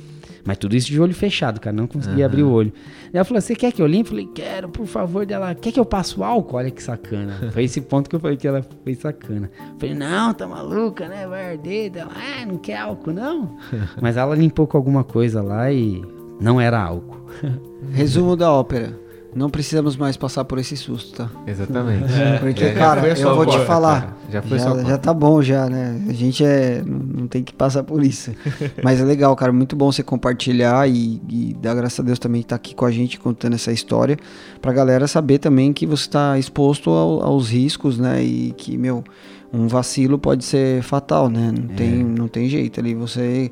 Mas tudo isso de olho fechado, cara, não consegui abrir o olho. Ela falou: Você quer que eu limpe? Eu falei: Quero, por favor. Dela, quer que eu passe o álcool? Olha que sacana. Foi esse ponto que eu falei que ela foi sacana. Eu falei: Não, tá maluca, né? Vai arder. Ela, ah, não quer álcool, não? Mas ela limpou com alguma coisa lá e não era álcool. Resumo da ópera. Não precisamos mais passar por esse susto, tá? Exatamente. Porque, É, já cara, eu vou te falar. cara. Já foi já, já tá bom já, né? A gente é, não, tem que passar por isso. Mas é legal, cara. Muito bom você compartilhar e, e dar graças a Deus também estar aqui com a gente contando essa história. Pra galera saber também que você tá exposto ao- aos riscos, né? E que, meu, um vacilo pode ser fatal, né? Não, tem, não tem jeito ali. Você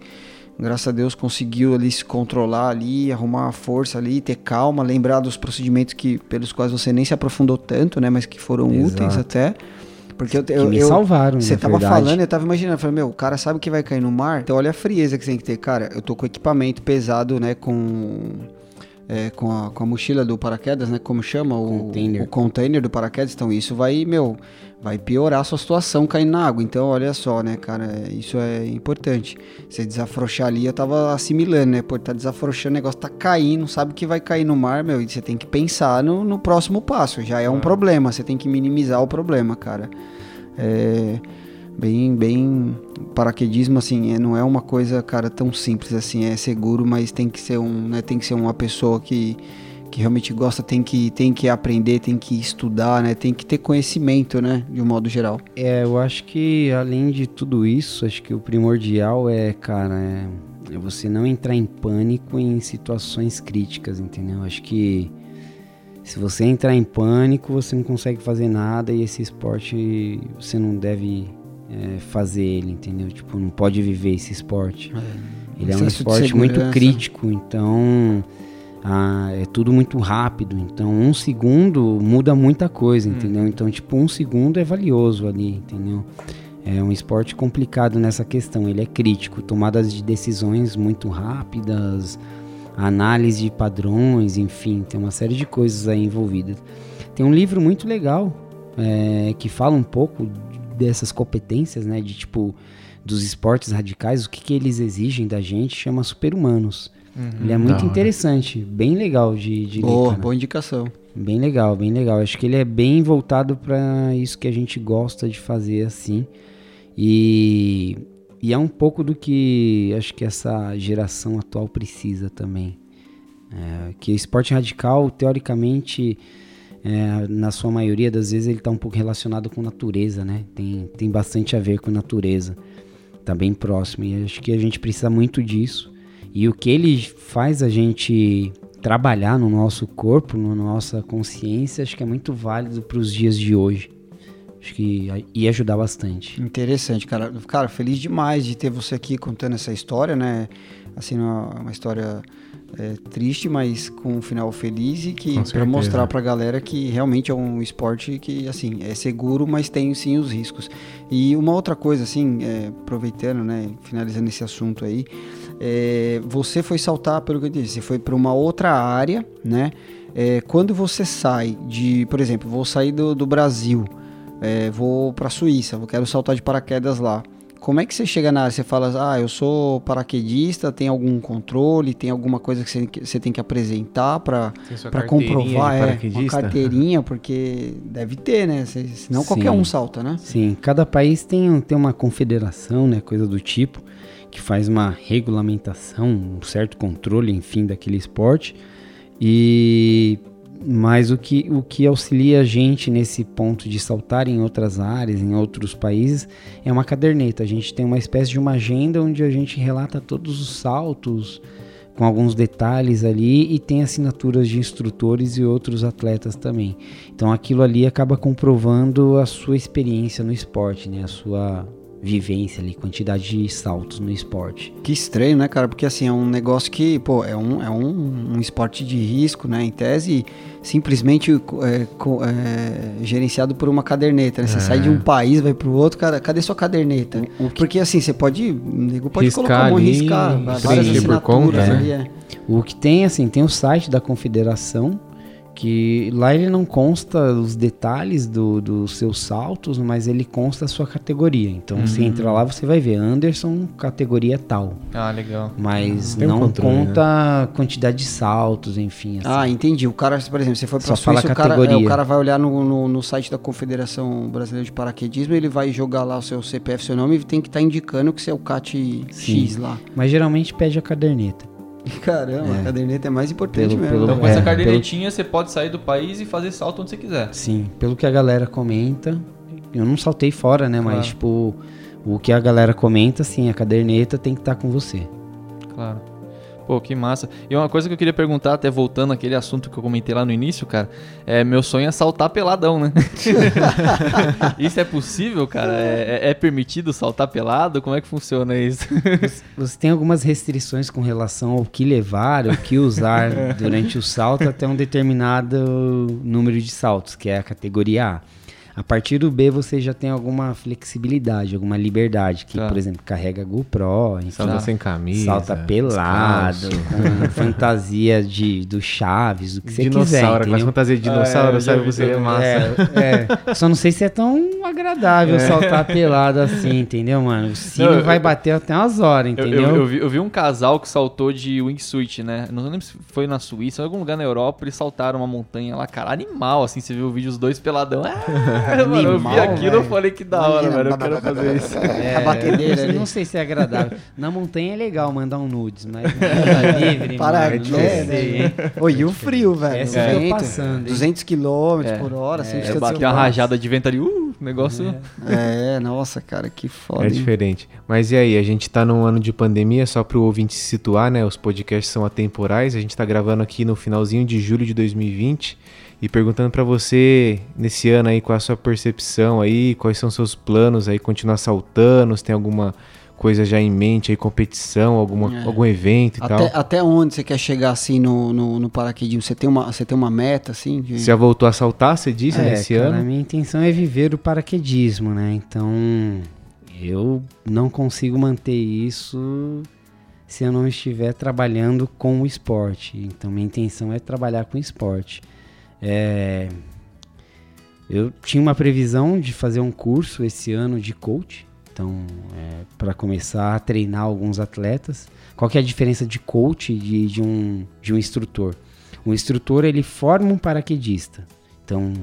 graças a Deus conseguiu ali se controlar ali, arrumar a força ali, ter calma, lembrar dos procedimentos que pelos quais você nem se aprofundou tanto, né, mas que foram úteis Exato. até. Porque eu, Que eu, me eu- salvaram, você tava verdade. falando, eu tava imaginando, eu falei, meu, o cara sabe que vai cair no mar, então olha a frieza que você tem que ter, cara. Eu tô com equipamento pesado, né, com é, com, a, com a mochila do paraquedas, né, como chama o Container. o container do paraquedas, então isso vai, meu, vai piorar a sua situação caindo na água. Então, olha só, né, cara, isso é importante. Você desafrouxar ali, eu tava assimilando, né? Pô, tá desafrouxando, o negócio tá caindo, sabe que vai cair no mar, meu, e você tem que pensar no, no próximo passo. Já é um problema, você tem que minimizar o problema, cara. É. Bem, bem, paraquedismo assim, é, não é uma coisa, cara, tão simples assim, é seguro, mas tem que ser um, né, tem que ser uma pessoa que, que realmente gosta, tem que, tem que aprender, tem que estudar, né, tem que ter conhecimento, né, de um modo geral. É, eu acho que além de tudo isso, acho que o primordial é, cara, é, é você não entrar em pânico em situações críticas, entendeu? Acho que se você entrar em pânico, você não consegue fazer nada e esse esporte você não deve é, fazer ele, entendeu? Tipo, não pode viver esse esporte. Ele é um esporte muito crítico, então ah, é tudo muito rápido. Então, um segundo muda muita coisa, entendeu? Então, tipo, um segundo é valioso ali, entendeu? É um esporte complicado nessa questão. Ele é crítico, tomadas de decisões muito rápidas, análise de padrões, enfim, tem uma série de coisas aí envolvidas. Tem um livro muito legal é, que fala um pouco dessas competências, né? De tipo dos esportes radicais, o que, que eles exigem da gente, chama Super-Humanos. Ele é muito interessante, bem legal de, de ler, Boa, cara. boa indicação. Bem legal, bem legal. Acho que ele é bem voltado para isso que a gente gosta de fazer assim. E, e é um pouco do que acho que essa geração atual precisa também. É, que o esporte radical, teoricamente, é, na sua maioria das vezes, ele está um pouco relacionado com natureza, né? Tem, tem bastante a ver com natureza. Tá bem próximo. E acho que a gente precisa muito disso. E o que ele faz a gente trabalhar no nosso corpo, na nossa consciência, acho que é muito válido para os dias de hoje. Acho que ia ajudar bastante. Interessante, cara. Cara, feliz demais de ter você aqui contando essa história, né? Assim, uma, uma história é, triste, mas com um final feliz e que para mostrar pra galera que realmente é um esporte que, assim, é seguro, mas tem sim os riscos. E uma outra coisa, assim, é, aproveitando, né, finalizando esse assunto aí, é, você foi saltar, pelo que eu disse, você foi para uma outra área, né? É, quando você sai de, por exemplo, vou sair do, do Brasil, é, vou para a Suíça, quero saltar de paraquedas lá. Como é que você chega na área? Você fala, ah, eu sou paraquedista, tem algum controle, tem alguma coisa que você, que você tem que apresentar para comprovar, é, uma carteirinha, porque deve ter, né? Se- Senão qualquer Sim. um salta, né? Sim, cada país tem, tem uma confederação, né, coisa do tipo, que faz uma regulamentação, um certo controle, enfim, daquele esporte. E mas o que, o que auxilia a gente nesse ponto de saltar em outras áreas, em outros países, é uma caderneta. A gente tem uma espécie de uma agenda onde a gente relata todos os saltos, com alguns detalhes ali, e tem assinaturas de instrutores e outros atletas também. Então aquilo ali acaba comprovando a sua experiência no esporte, né? A sua vivência ali, quantidade de saltos no esporte. Que estranho, né, cara? Porque assim, é um negócio que, pô, é um, é um, um esporte de risco, né? Em tese, simplesmente é, é, gerenciado por uma caderneta, né? Você É. sai de um país, vai pro outro, cara, cadê sua caderneta? Porque assim, você pode, o nego pode Riscar colocar a mão riscar várias por conta, assinaturas né? ali, é. O que tem, assim, tem o site da confederação, que lá ele não consta os detalhes do- dos seus saltos, mas ele consta a sua categoria. Então você entra lá, você vai ver Anderson, categoria tal. Ah, legal. Mas Tem um não controle, conta a quantidade de saltos, enfim. Assim. Ah, entendi. O cara, por exemplo, você foi pra Só fala Suíça, o cara, é, categoria. o cara vai olhar no, no, no site da Confederação Brasileira de Paraquedismo, ele vai jogar lá o seu CPF, seu nome, e tem que estar indicando que você é o CAT X lá. Mas geralmente pede a caderneta. Caramba, a caderneta é mais importante Pelo- mesmo. pelo- Então com É, essa cadernetinha você pode sair do país e fazer salto onde você quiser. Sim, pelo que a galera comenta, eu não saltei fora, né? Claro. Mas, tipo, o que a galera comenta, sim, a caderneta tem que estar com você. Claro. Pô, que massa. E uma coisa que eu queria perguntar, até voltando àquele assunto que eu comentei lá no início, cara, é meu sonho é saltar peladão, né? isso é possível, cara? É, é- é permitido saltar pelado? Como é que funciona isso? Você tem algumas restrições com relação ao que levar, o que usar durante o salto até um determinado número de saltos, que é a categoria A. A partir do B você já tem alguma flexibilidade, alguma liberdade, que, Tá. por exemplo, carrega GoPro, Salta sem camisa. salta pelado, com fantasia de, do Chaves, o que você quiser, Dinossauro, aquelas entendeu? fantasias de Ah, é, dinossauro, já sabe? Seria também. massa. É, é. Só não sei se é tão agradável saltar pelado assim, entendeu, mano? O sino Não, eu- vai bater até umas horas, Eu, entendeu? eu- eu vi, eu vi um casal que saltou de wingsuit, né? Não lembro se foi na Suíça ou em algum lugar na Europa. Eles saltaram uma montanha lá, cara, animal, assim. Você viu o vídeo, os dois peladão. Ah, mano, eu vi Animal, aquilo eu velho. falei que da hora, velho. Eu quero fazer isso. É, a batedeira eu ali. não sei se é agradável. Na montanha é legal mandar um nudes, mas livre, Para mano, que não é, sei, hein? Oi, e o frio, velho? Essa o eu tô vento, passando, hein? 200 km É. por hora, assim, É, bateu uma rajada de vento ali, uh, negócio. É, nossa, cara, que foda. É hein? diferente. Mas e aí, a gente tá num ano de pandemia, só pro ouvinte se situar, né? Os podcasts são atemporais. A gente tá gravando aqui no finalzinho de julho de 2020 e perguntando pra você, nesse ano aí, qual a sua percepção aí, quais são seus planos aí, continuar saltando, se tem alguma coisa já em mente aí, competição, alguma, É. algum evento e Até, tal. até onde você quer chegar, assim, no, no, no paraquedismo? Você tem uma, você tem uma meta, assim? de- Você já voltou a saltar, você disse, É, nesse cara, A ano? minha intenção é viver o paraquedismo, né? Então, eu não consigo manter isso se eu não estiver trabalhando com o esporte. Então, minha intenção é trabalhar com esporte. É, Eu tinha uma previsão de fazer um curso esse ano de coach. Então, para começar a treinar alguns atletas. Qual que é a diferença de coach e de, de um, de um instrutor? O instrutor, ele forma um paraquedista. Então,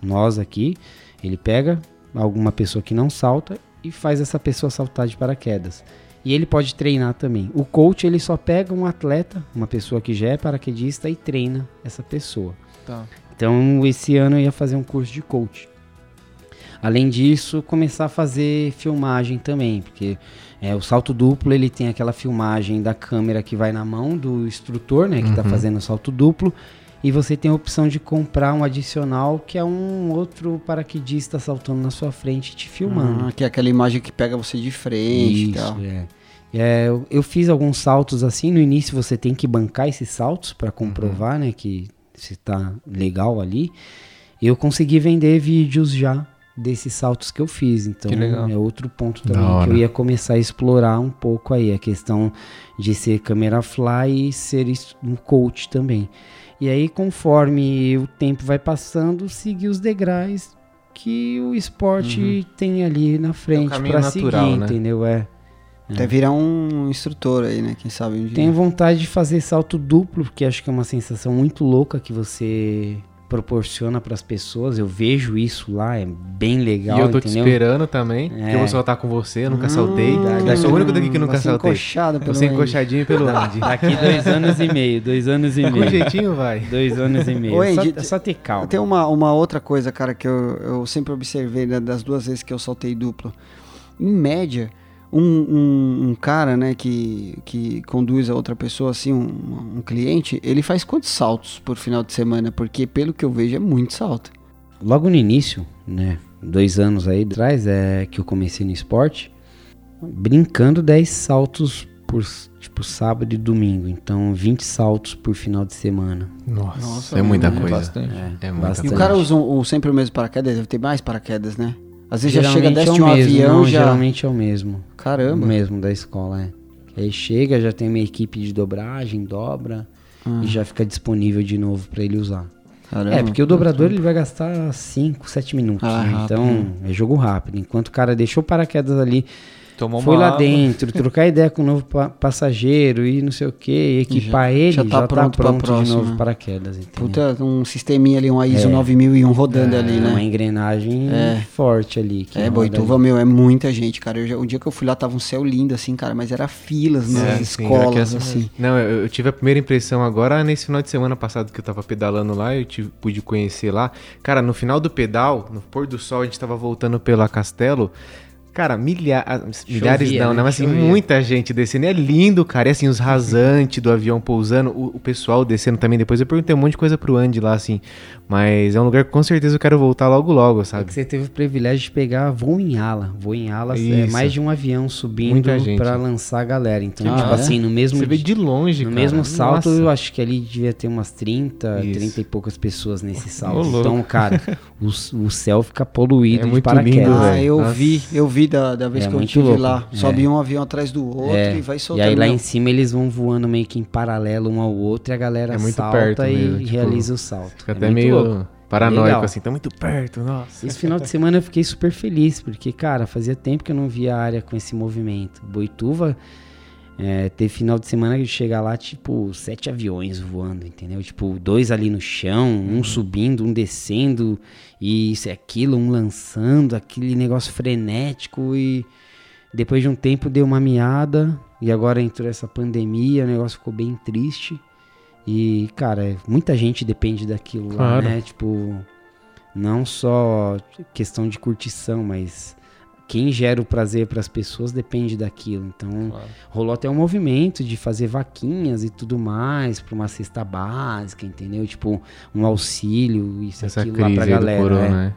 nós aqui, ele pega alguma pessoa que não salta e faz essa pessoa saltar de paraquedas. E ele pode treinar também. O coach, ele só pega um atleta, uma pessoa que já é paraquedista e treina essa pessoa. Tá. Então, esse ano eu ia fazer um curso de coach. Além disso, começar a fazer filmagem também, porque é, o salto duplo ele tem aquela filmagem da câmera que vai na mão do instrutor, né, que está fazendo o salto duplo, E você tem a opção de comprar um adicional que é um outro paraquedista saltando na sua frente te filmando. Ah, que é aquela imagem que pega você de frente e tal. é. É, eu, eu fiz alguns saltos assim. No início você tem que bancar esses saltos para comprovar, né, que você tá legal ali. Eu consegui vender vídeos já desses saltos que eu fiz. Então é outro ponto também que eu ia começar a explorar um pouco aí a questão de ser câmera fly e ser um coach também. E aí conforme o tempo vai passando, seguir os degraus que o esporte tem ali na frente caminho para seguir, né? entendeu? É. Até virar um instrutor aí, né? Quem sabe um dia. Tenho vontade de fazer salto duplo, porque acho que é uma sensação muito louca que você proporciona para as pessoas. Eu vejo isso lá, é bem legal, e eu tô te entendeu? esperando também, É. que eu vou soltar com você, eu nunca saltei. Hum, eu sou o único daqui que nunca você saltei. encoxado pelo Você Andy. encoxadinho pelo Andy. Daqui dois anos e meio, dois anos e Com meio. jeitinho vai. Dois anos e meio. Ô, só, Andy, é só ter calma. Tem uma, uma outra coisa, cara, que eu, eu sempre observei né, das duas vezes que eu saltei duplo. Em média, um, um, um cara, né, que, que conduz a outra pessoa, assim, um, um cliente, ele faz quantos saltos por final de semana? Porque, pelo que eu vejo, é muito salto. Logo no início, né? Dois anos aí atrás, é que eu comecei no esporte, brincando 10 saltos por tipo sábado e domingo. Então, 20 saltos por final de semana. Nossa, Nossa, é muita é coisa. Bastante. É muita bastante. E o cara usa um- o sempre o mesmo paraquedas? Deve ter mais paraquedas, né? Às vezes já chega, Geralmente desce é de um mesmo, avião, não, já... Geralmente é o mesmo. Caramba. O mesmo da escola, é. Aí chega, já tem uma equipe de dobragem, dobra Ah. e já fica disponível de novo pra ele usar. Caramba. É, porque o dobrador ele vai gastar 5, 7 minutos, Ah, né? Então é jogo rápido. Enquanto o cara deixou o paraquedas ali, Tomou foi uma lá água. dentro, trocar ideia com o novo pa- passageiro e não sei o que, equipar ele, já já tá tá, pronto pra pronto, de novo paraquedas. Entendeu? Puta, um sisteminha ali, um ISO É. 9001 rodando ali, É né? uma engrenagem É. forte ali. que É, Boituva, meu, é muita gente, cara. Eu já- o dia que eu fui lá tava um céu lindo, assim, cara, mas era filas nas É, sim, escolas, era que assim. Não, eu, eu tive a primeira impressão agora nesse final de semana passado que eu tava pedalando lá, eu tive, pude conhecer lá. Cara, no final do pedal, no pôr do sol, a gente tava voltando pela Castelo. Cara, milha milhares não, né? né? Mas assim, Chovia. muita gente descendo. É lindo, cara. E assim, os rasantes do avião pousando, o, o pessoal descendo também. Depois eu perguntei um monte de coisa pro Andy lá, assim. Mas é um lugar que com certeza eu quero voltar logo, logo, É sabe? que você teve o privilégio de pegar voo em ala. Voo em ala é mais de um avião subindo pra lançar a galera. Então, Ah, tipo é? assim, no mesmo Você vê de longe, no cara. mesmo salto, Nossa. eu acho que ali devia ter umas 30, Isso. 30 e poucas pessoas nesse salto. Então, cara, o, o céu fica poluído É de muito paraquedas. lindo, Ah, eu Nossa. vi, eu vi da, da vez É que eu estive louco. lá. É. Sobe um avião atrás do outro É. e vai E soltando. aí lá em cima eles vão voando meio que em paralelo um ao outro e a galera É muito salta perto e mesmo, tipo, realiza o salto. Fica É até muito meio louco. paranoico, Legal. assim. Tá muito perto, nossa. Esse final de semana eu fiquei super feliz, porque, cara, fazia tempo que eu não via a área com esse movimento. Boituva, é, teve final de semana que chega lá, tipo, sete aviões voando, entendeu? Tipo, dois ali no chão, um subindo, um descendo, e isso e aquilo, um lançando, aquele negócio frenético, e depois de um tempo deu uma miada, e agora entrou essa pandemia, o negócio ficou bem triste. E, cara, muita gente depende daquilo lá, Claro. né? Tipo, não só questão de curtição, mas quem gera o prazer para as pessoas depende daquilo. Então, Claro. rolou até um movimento de fazer vaquinhas e tudo mais para uma cesta básica, entendeu? Tipo, um auxílio, isso Essa aquilo lá pra galera. corona, é. né?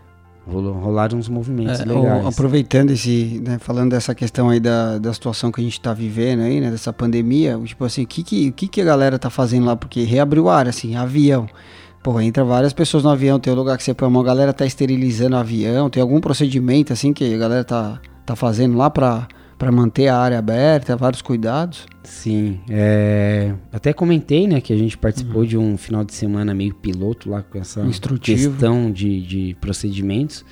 Rolou, rolaram uns movimentos É, legais. o- aproveitando esse, né, falando dessa questão aí da, da situação que a gente tá vivendo aí, né, dessa pandemia, tipo assim, o que que, o que que a galera tá fazendo lá? Porque reabriu a área, assim, avião. Pô, entra várias pessoas no avião, tem um lugar que você põe a mão, a galera tá esterilizando o avião, tem algum procedimento, assim, que a galera tá, tá fazendo lá pra, pra manter a área aberta, vários cuidados? Sim, é, até comentei, né, que a gente participou de um final de semana meio piloto lá com essa Instrutivo. questão de, de procedimentos.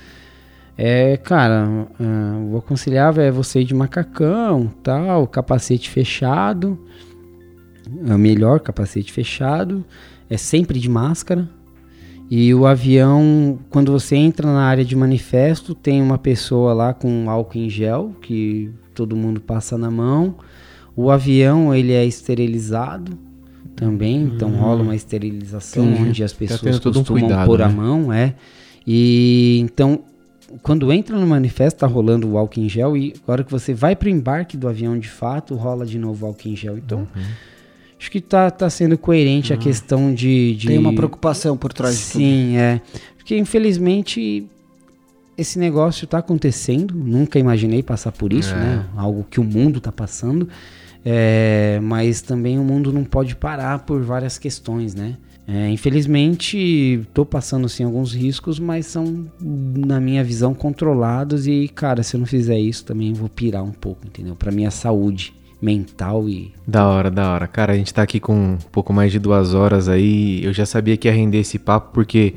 É, cara, ah, o aconselhável é você ir de macacão, tal, capacete fechado, é o melhor capacete fechado, é sempre de máscara. E o avião, quando você entra na área de manifesto, tem uma pessoa lá com álcool em gel que todo mundo passa na mão. O avião ele é esterilizado também, então rola uma esterilização Entendi. onde as pessoas tendo todo um costumam cuidado, pôr a né? mão, é. E então quando entra no manifesto tá rolando o álcool em gel e agora que você vai pro embarque do avião de fato rola de novo o álcool em gel. Então acho que tá, tá sendo coerente a questão de, de. Tem uma preocupação por trás tudo. Sim, é. Porque infelizmente esse negócio tá acontecendo. Nunca imaginei passar por isso, É. né? Algo que o mundo tá passando. É, mas também o mundo não pode parar por várias questões, né? É, infelizmente, tô passando assim alguns riscos, mas são, na minha visão, controlados. E, cara, se eu não fizer isso, também vou pirar um pouco, entendeu? Pra minha saúde mental e. Da hora, da hora. Cara, a gente tá aqui com um pouco mais de duas horas aí. Eu já sabia que ia render esse papo, porque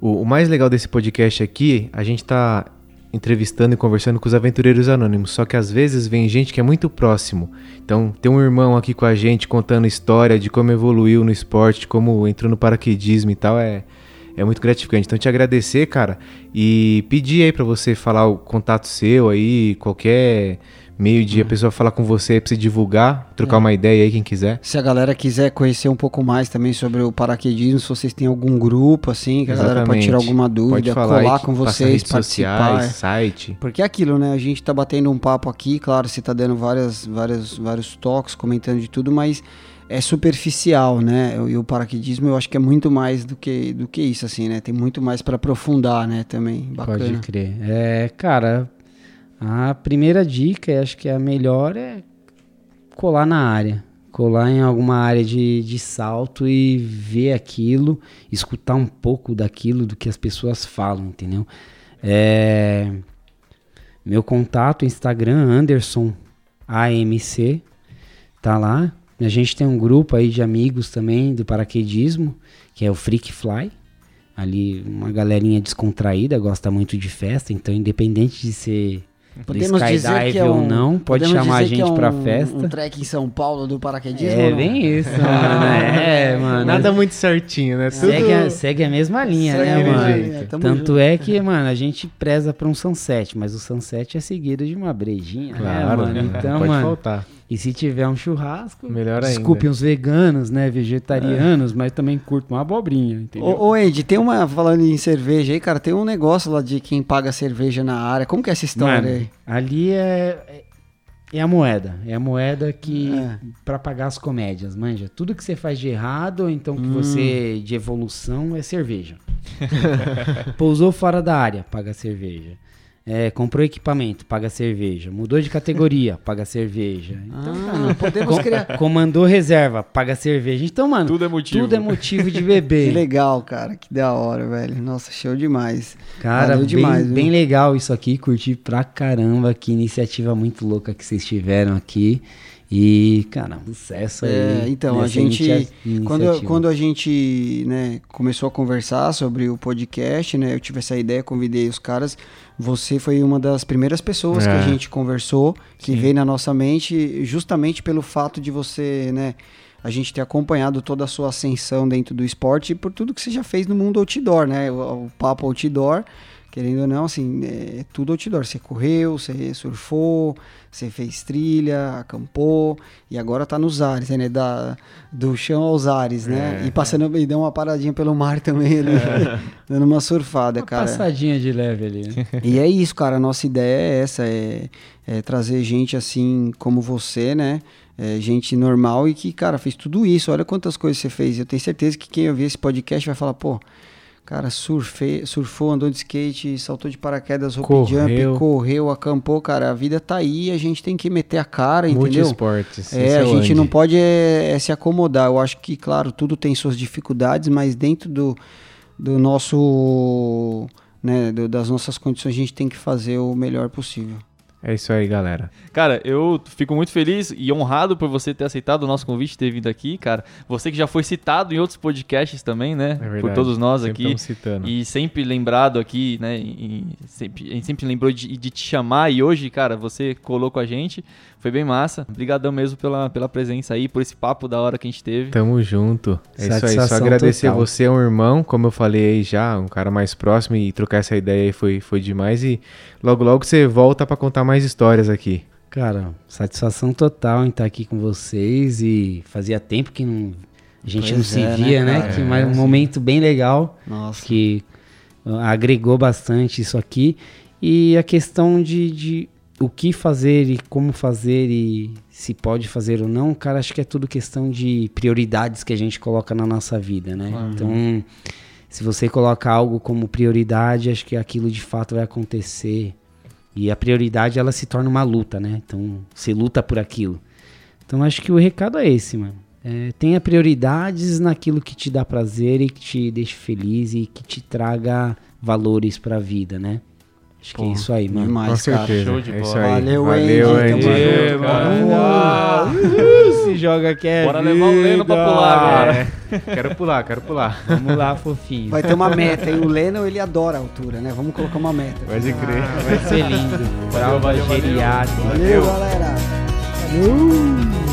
o, o mais legal desse podcast aqui, a gente tá entrevistando e conversando com os aventureiros anônimos. Só que às vezes vem gente que é muito próximo. Então, tem um irmão aqui com a gente contando história de como evoluiu no esporte, como entrou no paraquedismo e tal. É, é muito gratificante. Então, te agradecer, cara, e pedir aí pra você falar o contato seu aí, qualquer meio de a pessoa falar com você pra você divulgar, trocar uma ideia aí, quem quiser. Se a galera quiser conhecer um pouco mais também sobre o paraquedismo, se vocês têm algum grupo, assim, que a galera pode tirar Exatamente. alguma dúvida, colar com vocês, participar. sociais, é. site. Porque é aquilo, né? A gente tá batendo um papo aqui, claro, você tá dando várias, várias, vários toques, comentando de tudo, mas é superficial, né? E o paraquedismo eu acho que é muito mais do que, do que isso, assim, né? Tem muito mais pra aprofundar, né? Também, bacana. Pode crer. É, cara, a primeira dica, e acho que a melhor é colar na área. Colar em alguma área de, de salto e ver aquilo, escutar um pouco daquilo do que as pessoas falam, entendeu? É, meu contato, Instagram, Anderson AMC, tá lá. A gente tem um grupo aí de amigos também do paraquedismo, que é o Freak Fly. Ali, uma galerinha descontraída, gosta muito de festa, então independente de ser Podemos dizer skydive que é ou um, não, pode podemos chamar a dizer que gente é um, pra festa. Um trek em São Paulo do paraquedismo? é ou bem isso, mano. É, mano. Nada muito certinho, né? Tudo... Segue a, segue a mesma linha, Segue né, mano? tamo Tanto junto. é que, mano, a gente preza pra um sunset, mas o sunset é seguido de uma brejinha, né, Claro, mano? Então, pode mano, faltar. E se tiver um churrasco, Melhor ainda. desculpem os veganos, né, vegetarianos, mas também curto uma abobrinha, entendeu? Ô, ô Ed, tem uma, falando em cerveja aí, cara, tem um negócio lá de quem paga cerveja na área. Como que é essa história Mano, aí? ali é, é- é a moeda. É a moeda que. É. pra pagar as comédias, manja. Tudo que você faz de errado, ou então que Hum. você. de evolução, é cerveja. Pousou fora da área, paga cerveja. É, comprou equipamento, paga cerveja. Mudou de categoria, paga cerveja. Então, Ah, mano, podemos com- criar. comandou reserva, paga cerveja. Então, mano, Tudo é motivo. tudo é motivo de Que beber. legal, cara. Que da hora, velho. Nossa, show demais. Cara, Valeu bem, demais, viu? bem legal isso aqui, curti pra caramba, que iniciativa muito louca que vocês tiveram aqui. E, cara, sucesso aí. É, então, a gente. Quando, quando a gente né, começou a conversar sobre o podcast, né? Eu tive essa ideia, convidei os caras. Você foi uma das primeiras pessoas que a É. gente conversou, que veio na nossa mente, justamente pelo fato de você, né? A gente ter acompanhado toda a sua ascensão dentro do esporte e por tudo que você já fez no mundo outdoor, né? O, o papo outdoor, querendo ou não, assim, é tudo outdoor. Você correu, você surfou, você fez trilha, acampou e agora tá nos ares, né? Da, do chão aos ares, né? É. e passando e deu uma paradinha pelo mar também ali, dando uma surfada, Uma cara. passadinha de leve ali, né? E é isso, cara. A nossa ideia é essa: é, é trazer gente assim como você, né? É, gente normal e que, cara, fez tudo isso. Olha quantas coisas você fez. Eu tenho certeza que quem ouvir esse podcast vai falar, pô, cara, surfe, surfou, andou de skate, saltou de paraquedas, rope Correu. jump, correu, acampou, cara. A vida tá aí, a gente tem que meter a cara, entendeu? Multiesportes. esse É, a gente não pode é, é se acomodar. Eu acho que, claro, tudo tem suas dificuldades, mas dentro do, do nosso. Né, do- das nossas condições, a gente tem que fazer o melhor possível. É isso aí, galera. Cara, eu fico muito feliz e honrado por você ter aceitado o nosso convite, ter vindo aqui, cara. Você que já foi citado em outros podcasts também, né? É verdade. por todos nós aqui. citando. E sempre lembrado aqui, né? e sempre, a gente sempre lembrou de, de te chamar e hoje, cara, você colou com a gente. Foi bem massa. Obrigadão mesmo pela, pela presença aí, por esse papo da hora que a gente teve. Tamo junto. É isso aí. Só Satisfação agradecer total. você, é um irmão, como eu falei aí já, um cara mais próximo e trocar essa ideia aí foi, foi demais. E logo, logo você volta pra contar mais histórias aqui. Cara, satisfação total em estar aqui com vocês e fazia tempo que não, a gente Pois não se é, né, via, né? cara? Que mais um momento bem legal Nossa. que uh, agregou bastante isso aqui. E a questão de, de o que fazer e como fazer e se pode fazer ou não, cara, acho que é tudo questão de prioridades que a gente coloca na nossa vida, né? Então, se você coloca algo como prioridade, acho que aquilo de fato vai acontecer. E a prioridade ela se torna uma luta, né? Então, você luta por aquilo. Então, acho que o recado é esse, mano. É, tenha prioridades naquilo que te dá prazer e que te deixe feliz e que te traga valores pra vida, né? Acho que é isso aí, mano. Demais, Com cara. certeza. show de é isso aí. Valeu, Valeu, Andy. Valeu. Uhul, se joga que é Bora levar o Leno pra pular agora. É, quero pular, quero pular. Vamos lá, fofinho. Vai ter uma meta, hein? O Leno, ele adora a altura, né? Vamos colocar uma meta. Pode crer. Vai ser lindo. Prova geriátrica. Valeu, galera. Valeu.